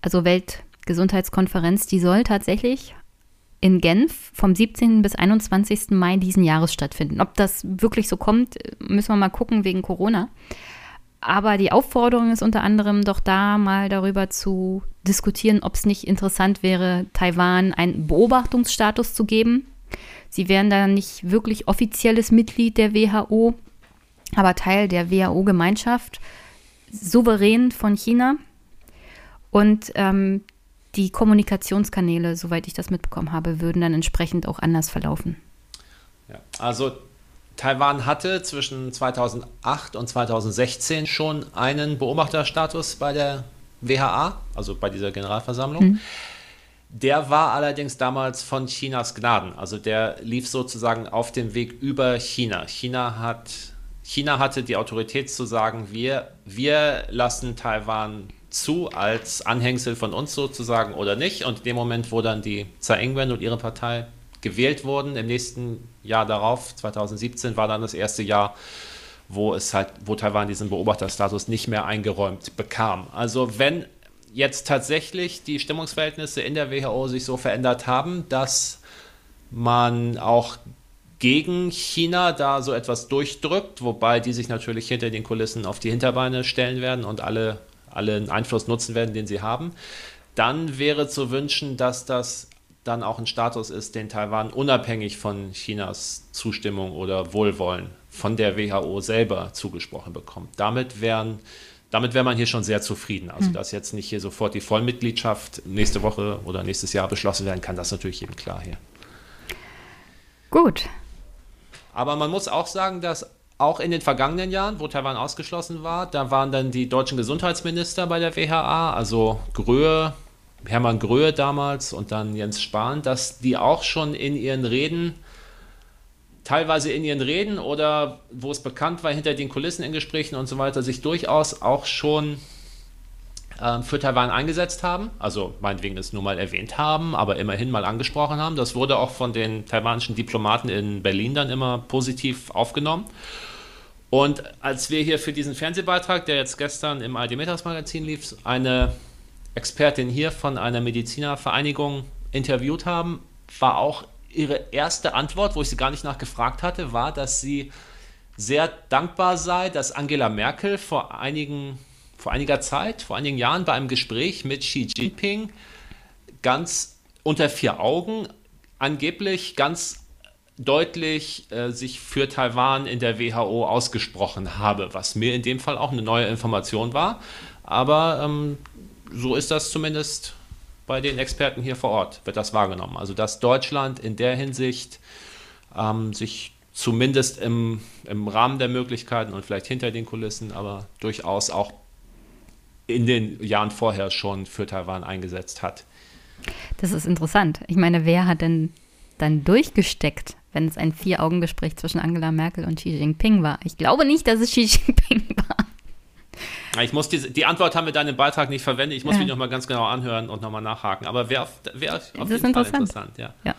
also Weltgesundheitskonferenz, die soll tatsächlich in Genf vom 17. bis 21. Mai diesen Jahres stattfinden. Ob das wirklich so kommt, müssen wir mal gucken wegen Corona. Aber die Aufforderung ist unter anderem doch da mal darüber zu diskutieren, ob es nicht interessant wäre, Taiwan einen Beobachtungsstatus zu geben. Sie wären da nicht wirklich offizielles Mitglied der WHO, aber Teil der WHO-Gemeinschaft, souverän von China. Und ähm, die Kommunikationskanäle, soweit ich das mitbekommen habe, würden dann entsprechend auch anders verlaufen. Ja, also Taiwan hatte zwischen 2008 und 2016 schon einen Beobachterstatus bei der WHA, also bei dieser Generalversammlung. Mhm. Der war allerdings damals von Chinas Gnaden. Also der lief sozusagen auf dem Weg über China. China hat China hatte die Autorität zu sagen, wir, wir lassen Taiwan zu als Anhängsel von uns sozusagen oder nicht. Und in dem Moment, wo dann die Tsai Ing-wen und ihre Partei gewählt wurden. Im nächsten Jahr darauf, 2017, war dann das erste Jahr, wo es halt, wo Taiwan diesen Beobachterstatus nicht mehr eingeräumt bekam. Also wenn jetzt tatsächlich die Stimmungsverhältnisse in der WHO sich so verändert haben, dass man auch gegen China da so etwas durchdrückt, wobei die sich natürlich hinter den Kulissen auf die Hinterbeine stellen werden und alle, allen Einfluss nutzen werden, den sie haben, dann wäre zu wünschen, dass das dann auch ein Status ist, den Taiwan unabhängig von Chinas Zustimmung oder Wohlwollen von der WHO selber zugesprochen bekommt. Damit wären damit wäre man hier schon sehr zufrieden. Also, hm. dass jetzt nicht hier sofort die Vollmitgliedschaft nächste Woche oder nächstes Jahr beschlossen werden kann, das ist natürlich jedem klar hier. Gut. Aber man muss auch sagen, dass auch in den vergangenen Jahren, wo Taiwan ausgeschlossen war, da waren dann die deutschen Gesundheitsminister bei der WHA, also Gröhe, Hermann Gröhe damals und dann Jens Spahn, dass die auch schon in ihren Reden, teilweise in ihren Reden oder wo es bekannt war, hinter den Kulissen in Gesprächen und so weiter, sich durchaus auch schon äh, für Taiwan eingesetzt haben. Also meinetwegen es nur mal erwähnt haben, aber immerhin mal angesprochen haben. Das wurde auch von den taiwanischen Diplomaten in Berlin dann immer positiv aufgenommen. Und als wir hier für diesen Fernsehbeitrag, der jetzt gestern im ARD Magazin lief, eine Expertin hier von einer Medizinervereinigung interviewt haben, war auch ihre erste Antwort, wo ich sie gar nicht nachgefragt hatte, war, dass sie sehr dankbar sei, dass Angela Merkel vor einigen vor einiger Zeit, vor einigen Jahren bei einem Gespräch mit Xi Jinping ganz unter vier Augen angeblich ganz deutlich äh, sich für Taiwan in der WHO ausgesprochen habe, was mir in dem Fall auch eine neue Information war. Aber ähm, so ist das zumindest bei den Experten hier vor Ort, wird das wahrgenommen. Also dass Deutschland in der Hinsicht ähm, sich zumindest im, im Rahmen der Möglichkeiten und vielleicht hinter den Kulissen, aber durchaus auch in den Jahren vorher schon für Taiwan eingesetzt hat. Das ist interessant. Ich meine, wer hat denn dann durchgesteckt, wenn es ein Vier-Augen-Gespräch zwischen Angela Merkel und Xi Jinping war? Ich glaube nicht, dass es Xi Jinping war. Ich muss die, die Antwort haben wir dann im Beitrag nicht verwendet. Ich muss ja. mich nochmal ganz genau anhören und nochmal nachhaken. Aber wäre wär auf das jeden Fall interessant. Ja. ja.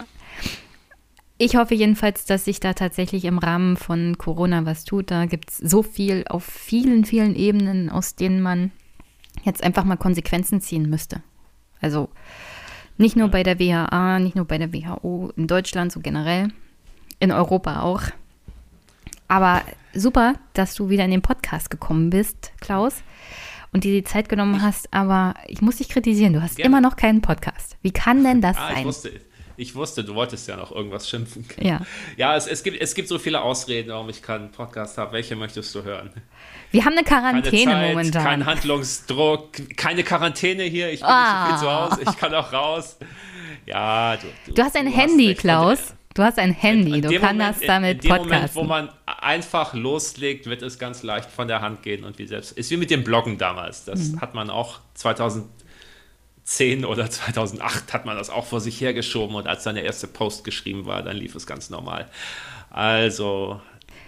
Ich hoffe jedenfalls, dass sich da tatsächlich im Rahmen von Corona was tut. Da gibt es so viel auf vielen, vielen Ebenen, aus denen man jetzt einfach mal Konsequenzen ziehen müsste. Also nicht nur bei der WHA, nicht nur bei der WHO, in Deutschland so generell, in Europa auch. Aber super, dass du wieder in den Podcast gekommen bist, Klaus, und dir die Zeit genommen hast. Aber ich muss dich kritisieren, du hast Gerne. immer noch keinen Podcast. Wie kann denn das ah, sein? Ich wusste, ich wusste, du wolltest ja noch irgendwas schimpfen. Ja, ja es, es, gibt, es gibt so viele Ausreden, warum ich keinen Podcast habe. Welche möchtest du hören? Wir haben eine Quarantäne keine Zeit, momentan. Kein Handlungsdruck, keine Quarantäne hier. Ich bin ah. nicht so viel zu Hause. Ich kann auch raus. Ja, du, du, du hast ein du Handy, hast Klaus. Du hast ein Handy, du kannst Moment, damit in, in dem Moment, wo man einfach loslegt, wird es ganz leicht von der Hand gehen und wie selbst ist wie mit dem Bloggen damals. Das mhm. hat man auch 2010 oder 2008 hat man das auch vor sich hergeschoben und als dann der erste Post geschrieben war, dann lief es ganz normal. Also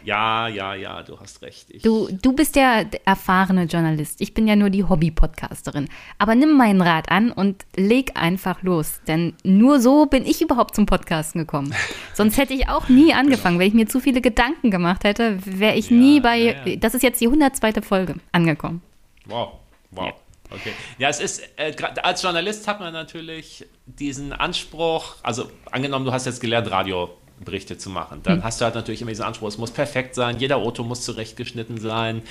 ja, ja, ja, du hast recht. Ich du, du bist der erfahrene Journalist. Ich bin ja nur die Hobby-Podcasterin. Aber nimm meinen Rat an und leg einfach los. Denn nur so bin ich überhaupt zum Podcasten gekommen. Sonst hätte ich auch nie angefangen. Genau. Wenn ich mir zu viele Gedanken gemacht hätte, wäre ich ja, nie bei. Ja, ja. Das ist jetzt die 102. Folge angekommen. Wow, wow. Okay. Ja, es ist, äh, als Journalist hat man natürlich diesen Anspruch, also angenommen, du hast jetzt gelernt, Radio Berichte zu machen. Dann mhm. hast du halt natürlich immer diesen Anspruch, es muss perfekt sein, jeder Auto muss zurechtgeschnitten sein,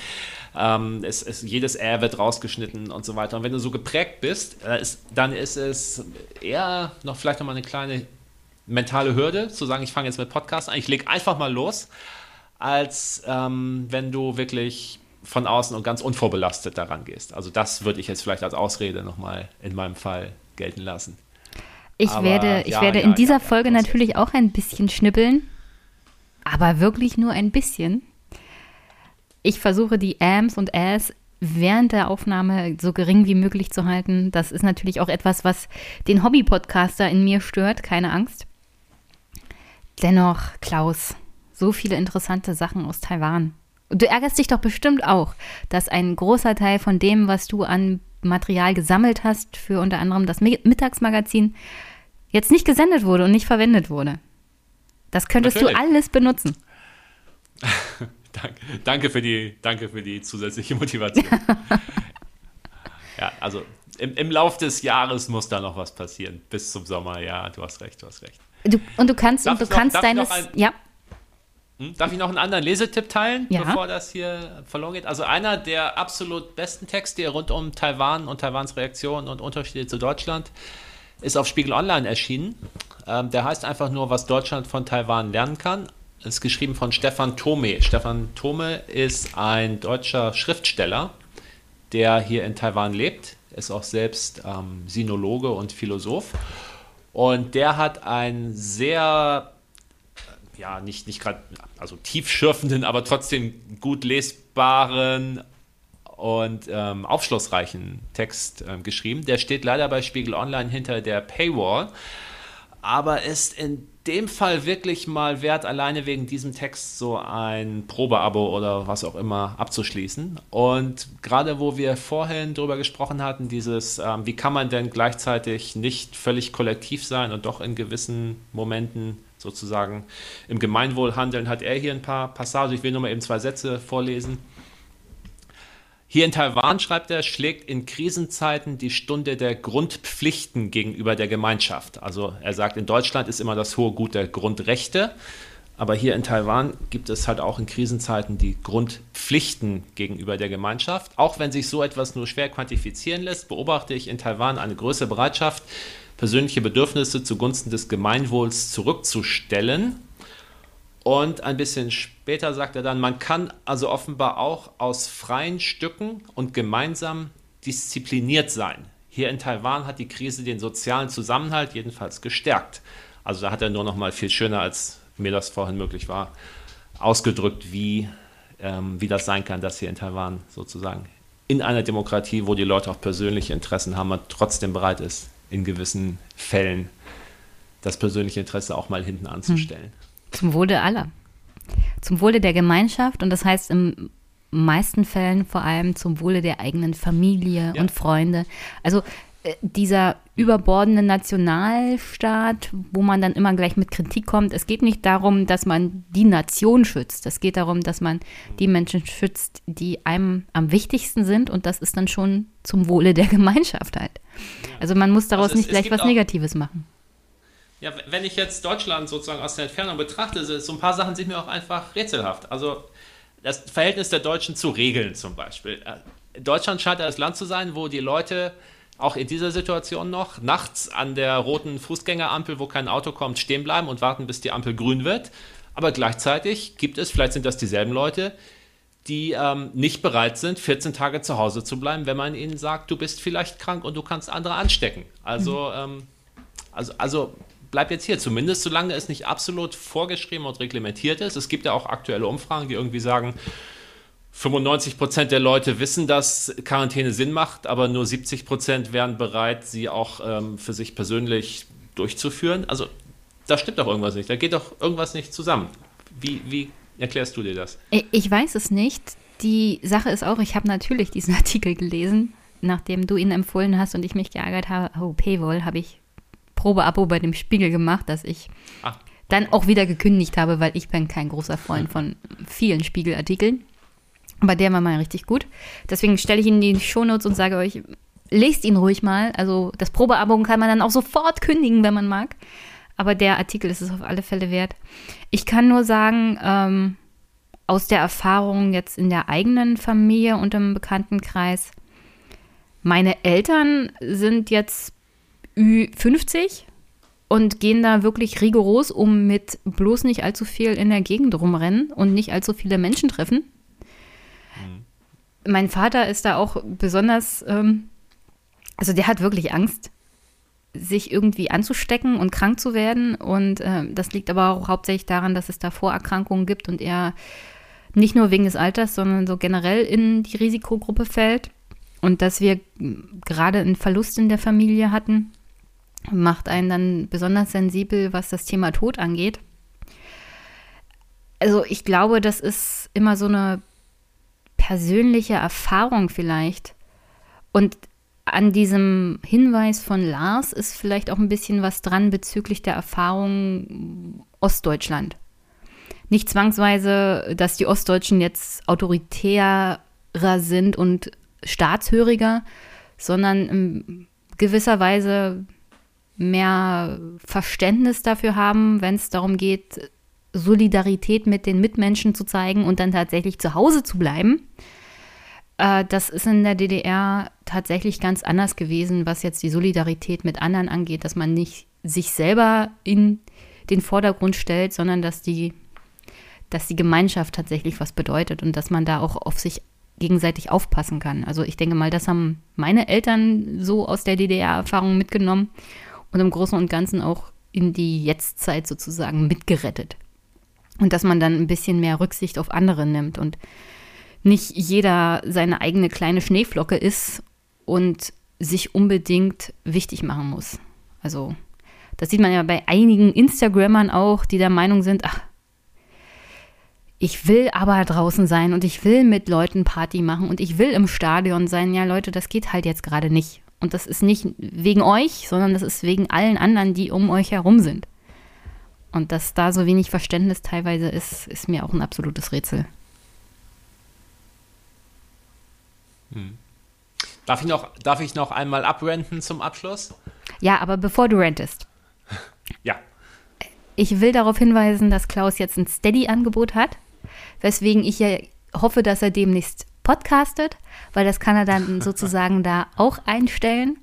ähm, es, es, jedes R wird rausgeschnitten und so weiter. Und wenn du so geprägt bist, äh, ist, dann ist es eher noch vielleicht nochmal eine kleine mentale Hürde, zu sagen, ich fange jetzt mit Podcasts an, ich lege einfach mal los, als ähm, wenn du wirklich von außen und ganz unvorbelastet daran gehst. Also das würde ich jetzt vielleicht als Ausrede nochmal in meinem Fall gelten lassen. Ich aber, werde, ich ja, werde ja, in dieser ja, Folge natürlich auch ein bisschen schnippeln, aber wirklich nur ein bisschen. Ich versuche die Ams und As während der Aufnahme so gering wie möglich zu halten. Das ist natürlich auch etwas, was den Hobby-Podcaster in mir stört, keine Angst. Dennoch, Klaus, so viele interessante Sachen aus Taiwan. du ärgerst dich doch bestimmt auch, dass ein großer Teil von dem, was du an Material gesammelt hast für unter anderem das Mittagsmagazin, jetzt nicht gesendet wurde und nicht verwendet wurde. Das könntest Natürlich. du alles benutzen. danke, für die, danke für die zusätzliche Motivation. ja, also im, im Lauf des Jahres muss da noch was passieren. Bis zum Sommer, ja, du hast recht, du hast recht. Du, und du kannst, darf und du kannst noch, deines. Ein, ja. Hm, darf ich noch einen anderen Lesetipp teilen, ja. bevor das hier verloren geht? Also einer der absolut besten Texte rund um Taiwan und Taiwans Reaktion und Unterschiede zu Deutschland ist auf Spiegel Online erschienen. Ähm, der heißt einfach nur, was Deutschland von Taiwan lernen kann. Ist geschrieben von Stefan Thome. Stefan Thome ist ein deutscher Schriftsteller, der hier in Taiwan lebt. Ist auch selbst ähm, Sinologe und Philosoph. Und der hat einen sehr, ja, nicht, nicht gerade, also tiefschürfenden, aber trotzdem gut lesbaren und ähm, aufschlussreichen Text ähm, geschrieben. Der steht leider bei Spiegel Online hinter der Paywall, aber ist in dem Fall wirklich mal wert, alleine wegen diesem Text so ein Probeabo oder was auch immer abzuschließen. Und gerade wo wir vorhin drüber gesprochen hatten, dieses, ähm, wie kann man denn gleichzeitig nicht völlig kollektiv sein und doch in gewissen Momenten sozusagen im Gemeinwohl handeln, hat er hier ein paar Passagen. Ich will nur mal eben zwei Sätze vorlesen. Hier in Taiwan, schreibt er, schlägt in Krisenzeiten die Stunde der Grundpflichten gegenüber der Gemeinschaft. Also er sagt, in Deutschland ist immer das hohe Gut der Grundrechte, aber hier in Taiwan gibt es halt auch in Krisenzeiten die Grundpflichten gegenüber der Gemeinschaft. Auch wenn sich so etwas nur schwer quantifizieren lässt, beobachte ich in Taiwan eine größere Bereitschaft, persönliche Bedürfnisse zugunsten des Gemeinwohls zurückzustellen und ein bisschen später sagt er dann, man kann also offenbar auch aus freien Stücken und gemeinsam diszipliniert sein. Hier in Taiwan hat die Krise den sozialen Zusammenhalt jedenfalls gestärkt. Also da hat er nur noch mal viel schöner, als mir das vorhin möglich war, ausgedrückt, wie, ähm, wie das sein kann, dass hier in Taiwan sozusagen in einer Demokratie, wo die Leute auch persönliche Interessen haben, man trotzdem bereit ist, in gewissen Fällen das persönliche Interesse auch mal hinten anzustellen. Zum Wohle aller. Zum Wohle der Gemeinschaft und das heißt in meisten Fällen vor allem zum Wohle der eigenen Familie ja. und Freunde. Also äh, dieser überbordende Nationalstaat, wo man dann immer gleich mit Kritik kommt. Es geht nicht darum, dass man die Nation schützt. Es geht darum, dass man die Menschen schützt, die einem am wichtigsten sind. Und das ist dann schon zum Wohle der Gemeinschaft halt. Also man muss daraus also es, nicht gleich was Negatives machen. Ja, wenn ich jetzt Deutschland sozusagen aus der Entfernung betrachte, so ein paar Sachen sind mir auch einfach rätselhaft. Also das Verhältnis der Deutschen zu Regeln zum Beispiel. Äh, Deutschland scheint das Land zu sein, wo die Leute auch in dieser Situation noch nachts an der roten Fußgängerampel, wo kein Auto kommt, stehen bleiben und warten, bis die Ampel grün wird. Aber gleichzeitig gibt es, vielleicht sind das dieselben Leute, die ähm, nicht bereit sind, 14 Tage zu Hause zu bleiben, wenn man ihnen sagt, du bist vielleicht krank und du kannst andere anstecken. Also mhm. ähm, Also, also bleibt jetzt hier, zumindest solange es nicht absolut vorgeschrieben und reglementiert ist. Es gibt ja auch aktuelle Umfragen, die irgendwie sagen, 95 Prozent der Leute wissen, dass Quarantäne Sinn macht, aber nur 70 Prozent wären bereit, sie auch ähm, für sich persönlich durchzuführen. Also da stimmt doch irgendwas nicht. Da geht doch irgendwas nicht zusammen. Wie, wie erklärst du dir das? Ich weiß es nicht. Die Sache ist auch, ich habe natürlich diesen Artikel gelesen, nachdem du ihn empfohlen hast und ich mich geärgert habe. Oh, Paywall habe ich Probeabo bei dem Spiegel gemacht, dass ich Ach. dann auch wieder gekündigt habe, weil ich bin kein großer Freund von vielen Spiegelartikeln. Aber der war mal richtig gut. Deswegen stelle ich ihn in die Shownotes und sage euch, lest ihn ruhig mal. Also das Probeabo kann man dann auch sofort kündigen, wenn man mag. Aber der Artikel ist es auf alle Fälle wert. Ich kann nur sagen, ähm, aus der Erfahrung jetzt in der eigenen Familie und im Bekanntenkreis, meine Eltern sind jetzt Ü50 und gehen da wirklich rigoros um mit bloß nicht allzu viel in der Gegend rumrennen und nicht allzu viele Menschen treffen mein Vater ist da auch besonders, ähm, also der hat wirklich Angst, sich irgendwie anzustecken und krank zu werden. Und äh, das liegt aber auch hauptsächlich daran, dass es da Vorerkrankungen gibt und er nicht nur wegen des Alters, sondern so generell in die Risikogruppe fällt. Und dass wir gerade einen Verlust in der Familie hatten, macht einen dann besonders sensibel, was das Thema Tod angeht. Also ich glaube, das ist immer so eine persönliche Erfahrung vielleicht. Und an diesem Hinweis von Lars ist vielleicht auch ein bisschen was dran bezüglich der Erfahrung Ostdeutschland. Nicht zwangsweise, dass die Ostdeutschen jetzt autoritärer sind und staatshöriger, sondern in gewisser Weise mehr Verständnis dafür haben, wenn es darum geht, Solidarität mit den Mitmenschen zu zeigen und dann tatsächlich zu Hause zu bleiben. Äh, das ist in der DDR tatsächlich ganz anders gewesen, was jetzt die Solidarität mit anderen angeht, dass man nicht sich selber in den Vordergrund stellt, sondern dass die, dass die Gemeinschaft tatsächlich was bedeutet und dass man da auch auf sich gegenseitig aufpassen kann. Also ich denke mal, das haben meine Eltern so aus der DDR-Erfahrung mitgenommen und im Großen und Ganzen auch in die Jetztzeit sozusagen mitgerettet. Und dass man dann ein bisschen mehr Rücksicht auf andere nimmt und nicht jeder seine eigene kleine Schneeflocke ist und sich unbedingt wichtig machen muss. Also, das sieht man ja bei einigen Instagrammern auch, die der Meinung sind, ach, ich will aber draußen sein und ich will mit Leuten Party machen und ich will im Stadion sein. Ja, Leute, das geht halt jetzt gerade nicht. Und das ist nicht wegen euch, sondern das ist wegen allen anderen, die um euch herum sind. Und dass da so wenig Verständnis teilweise ist, ist mir auch ein absolutes Rätsel. Hm. Darf, ich noch, darf ich noch einmal abrenten zum Abschluss? Ja, aber bevor du rentest. ja. Ich will darauf hinweisen, dass Klaus jetzt ein Steady-Angebot hat, weswegen ich ja hoffe, dass er demnächst podcastet, weil das kann er dann sozusagen da auch einstellen.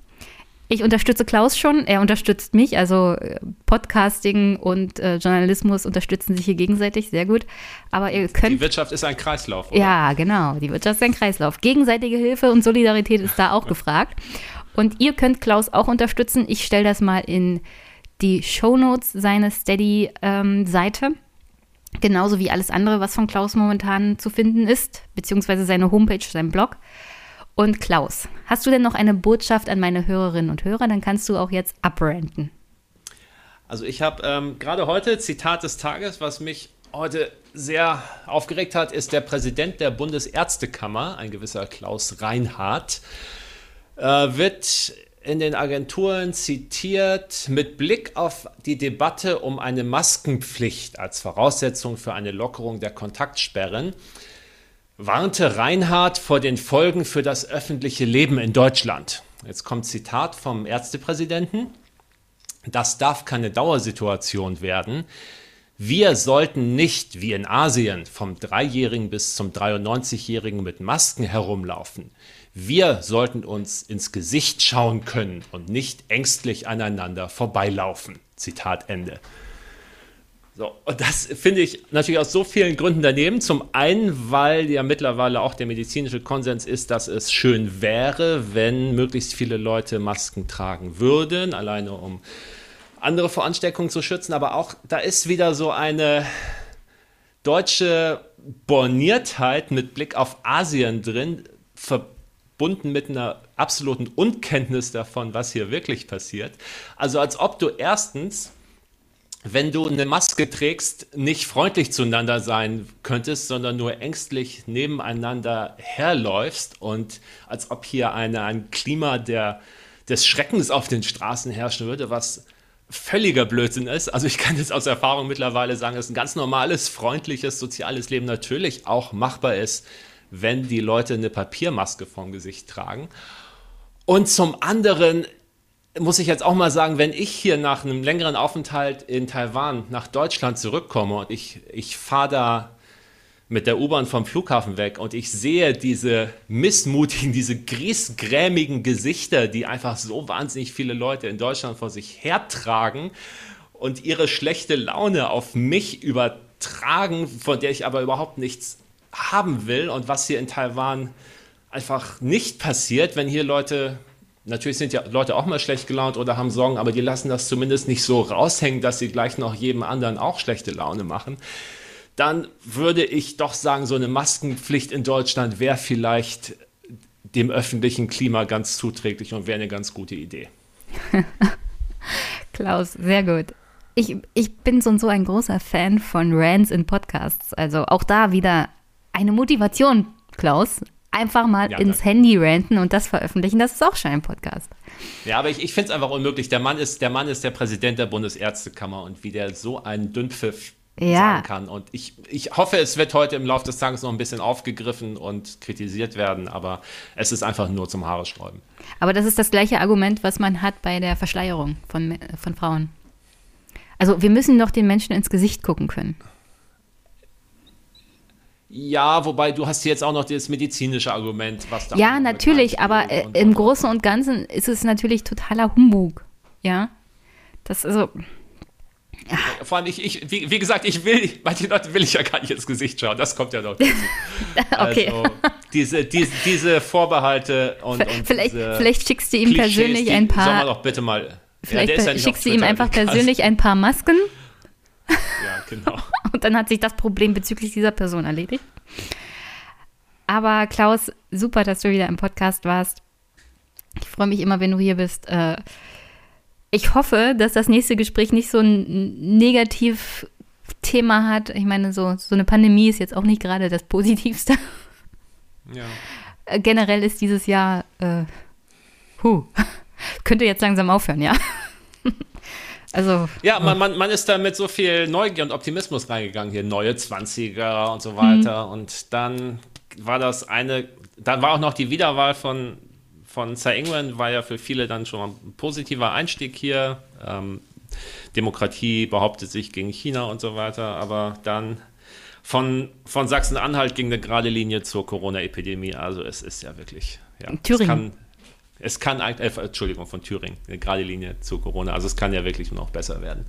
Ich unterstütze Klaus schon, er unterstützt mich, also äh, Podcasting und äh, Journalismus unterstützen sich hier gegenseitig, sehr gut. Aber ihr könnt. Die Wirtschaft ist ein Kreislauf. Oder? Ja, genau, die Wirtschaft ist ein Kreislauf. Gegenseitige Hilfe und Solidarität ist da auch gefragt. Und ihr könnt Klaus auch unterstützen. Ich stelle das mal in die Shownotes seiner Steady-Seite. Ähm, Genauso wie alles andere, was von Klaus momentan zu finden ist, beziehungsweise seine Homepage, sein Blog. Und Klaus, hast du denn noch eine Botschaft an meine Hörerinnen und Hörer? Dann kannst du auch jetzt abrenten. Also ich habe ähm, gerade heute Zitat des Tages, was mich heute sehr aufgeregt hat, ist der Präsident der Bundesärztekammer, ein gewisser Klaus Reinhardt, äh, wird in den Agenturen zitiert mit Blick auf die Debatte um eine Maskenpflicht als Voraussetzung für eine Lockerung der Kontaktsperren warnte Reinhardt vor den Folgen für das öffentliche Leben in Deutschland. Jetzt kommt Zitat vom Ärztepräsidenten. Das darf keine Dauersituation werden. Wir sollten nicht wie in Asien vom Dreijährigen bis zum 93-Jährigen mit Masken herumlaufen. Wir sollten uns ins Gesicht schauen können und nicht ängstlich aneinander vorbeilaufen. Zitat Ende. So, und das finde ich natürlich aus so vielen Gründen daneben. Zum einen, weil ja mittlerweile auch der medizinische Konsens ist, dass es schön wäre, wenn möglichst viele Leute Masken tragen würden, alleine um andere vor Ansteckungen zu schützen, aber auch da ist wieder so eine deutsche Borniertheit mit Blick auf Asien drin, verbunden mit einer absoluten Unkenntnis davon, was hier wirklich passiert. Also als ob du erstens wenn du eine Maske trägst, nicht freundlich zueinander sein könntest, sondern nur ängstlich nebeneinander herläufst und als ob hier eine, ein Klima der, des Schreckens auf den Straßen herrschen würde, was völliger Blödsinn ist. Also ich kann jetzt aus Erfahrung mittlerweile sagen, dass ein ganz normales, freundliches, soziales Leben natürlich auch machbar ist, wenn die Leute eine Papiermaske vorm Gesicht tragen. Und zum anderen muss ich jetzt auch mal sagen, wenn ich hier nach einem längeren Aufenthalt in Taiwan nach Deutschland zurückkomme und ich, ich fahre da mit der U-Bahn vom Flughafen weg und ich sehe diese missmutigen, diese griesgrämigen Gesichter, die einfach so wahnsinnig viele Leute in Deutschland vor sich hertragen und ihre schlechte Laune auf mich übertragen, von der ich aber überhaupt nichts haben will und was hier in Taiwan einfach nicht passiert, wenn hier Leute Natürlich sind ja Leute auch mal schlecht gelaunt oder haben Sorgen, aber die lassen das zumindest nicht so raushängen, dass sie gleich noch jedem anderen auch schlechte Laune machen. Dann würde ich doch sagen, so eine Maskenpflicht in Deutschland wäre vielleicht dem öffentlichen Klima ganz zuträglich und wäre eine ganz gute Idee. Klaus, sehr gut. Ich, ich bin so und so ein großer Fan von Rants in Podcasts. Also auch da wieder eine Motivation, Klaus einfach mal ja, ins Handy ranten und das veröffentlichen, das ist auch schon ein Podcast. Ja, aber ich, ich finde es einfach unmöglich. Der Mann, ist, der Mann ist der Präsident der Bundesärztekammer und wie der so einen Dünnpfiff ja. sagen kann. Und ich, ich hoffe, es wird heute im Laufe des Tages noch ein bisschen aufgegriffen und kritisiert werden, aber es ist einfach nur zum Haare sträuben. Aber das ist das gleiche Argument, was man hat bei der Verschleierung von, von Frauen. Also wir müssen doch den Menschen ins Gesicht gucken können. Ja, wobei du hast jetzt auch noch das medizinische Argument, was da. Ja, natürlich, aber äh, im Großen und Ganzen ist es natürlich totaler Humbug. Ja. Das also. Ja. Vor allem, ich, ich wie, wie, gesagt, ich will, manche Leute will ich ja gar nicht ins Gesicht schauen, das kommt ja noch dazu. okay. Also, diese, diese, diese Vorbehalte und. und vielleicht, vielleicht schickst du ihm Klischees, persönlich ein paar. Sollen wir doch bitte mal. Vielleicht ja, ja schickst du ihm einfach persönlich ein paar Masken. Ja, genau. Und dann hat sich das Problem bezüglich dieser Person erledigt. Aber Klaus, super, dass du wieder im Podcast warst. Ich freue mich immer, wenn du hier bist. Äh, ich hoffe, dass das nächste Gespräch nicht so ein Negativ-Thema hat. Ich meine, so, so eine Pandemie ist jetzt auch nicht gerade das Positivste. Ja. Äh, generell ist dieses Jahr, äh, huh, könnte jetzt langsam aufhören, ja. Also, ja, man, man, man ist da mit so viel Neugier und Optimismus reingegangen, hier neue 20er und so weiter. Mhm. Und dann war das eine, dann war auch noch die Wiederwahl von, von Sir England, war ja für viele dann schon ein positiver Einstieg hier. Ähm, Demokratie behauptet sich gegen China und so weiter, aber dann von, von Sachsen-Anhalt ging eine gerade Linie zur Corona-Epidemie. Also es ist ja wirklich, ja, Thüringen. Es kann, äh, Entschuldigung, von Thüringen, eine gerade Linie zu Corona. Also es kann ja wirklich noch besser werden.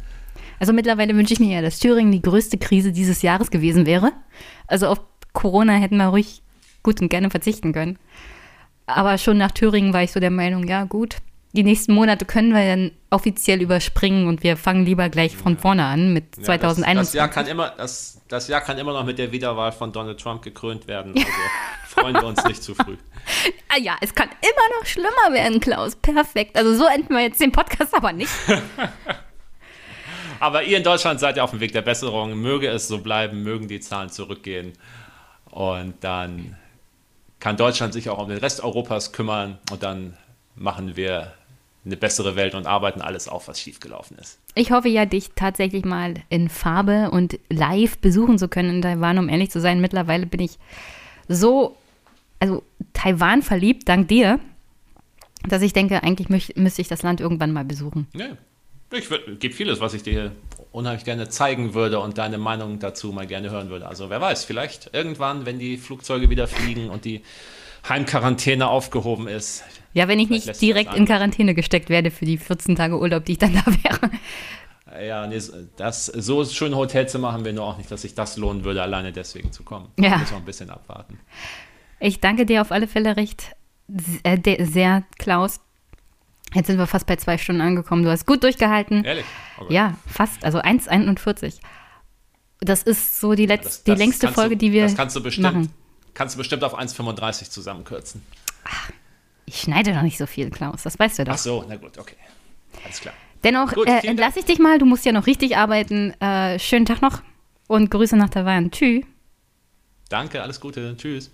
Also mittlerweile wünsche ich mir ja, dass Thüringen die größte Krise dieses Jahres gewesen wäre. Also auf Corona hätten wir ruhig gut und gerne verzichten können. Aber schon nach Thüringen war ich so der Meinung, ja gut, die nächsten Monate können wir dann offiziell überspringen und wir fangen lieber gleich von vorne an mit ja, 2021. Das, das, Jahr kann immer, das, das Jahr kann immer noch mit der Wiederwahl von Donald Trump gekrönt werden. Also freuen wir uns nicht zu früh. Ah ja, es kann immer noch schlimmer werden, Klaus. Perfekt. Also so enden wir jetzt den Podcast aber nicht. aber ihr in Deutschland seid ja auf dem Weg der Besserung. Möge es so bleiben, mögen die Zahlen zurückgehen. Und dann kann Deutschland sich auch um den Rest Europas kümmern und dann machen wir eine bessere Welt und arbeiten alles auf, was schiefgelaufen ist. Ich hoffe ja, dich tatsächlich mal in Farbe und live besuchen zu können in Taiwan, um ehrlich zu sein. Mittlerweile bin ich so, also Taiwan verliebt, dank dir, dass ich denke, eigentlich müsste ich das Land irgendwann mal besuchen. Ja, ich gibt vieles, was ich dir unheimlich gerne zeigen würde und deine Meinung dazu mal gerne hören würde. Also wer weiß, vielleicht irgendwann, wenn die Flugzeuge wieder fliegen und die Heimquarantäne aufgehoben ist. Ja, wenn ich nicht direkt in Quarantäne gesteckt werde für die 14 Tage Urlaub, die ich dann da wäre. Ja, nee, das, so schöne Hotelzimmer haben wir nur auch nicht, dass sich das lohnen würde, alleine deswegen zu kommen. Ja. Muss noch ein bisschen abwarten. Ich danke dir auf alle Fälle recht äh, sehr, Klaus. Jetzt sind wir fast bei zwei Stunden angekommen. Du hast gut durchgehalten. Ehrlich? Okay. Ja, fast. Also 1,41. Das ist so die, letz Das- die das längste Folge, du, die wir Das kannst du bestimmt, machen. Kannst du bestimmt auf 1,35 zusammenkürzen. Ich schneide doch nicht so viel, Klaus. Das weißt du doch. Ach so, na gut, okay. Alles klar. Dennoch Gut, äh, entlasse ich dich mal. Du musst ja noch richtig arbeiten. Äh, schönen Tag noch und Grüße nach Taiwan. Tschüss. Danke, alles Gute. Tschüss.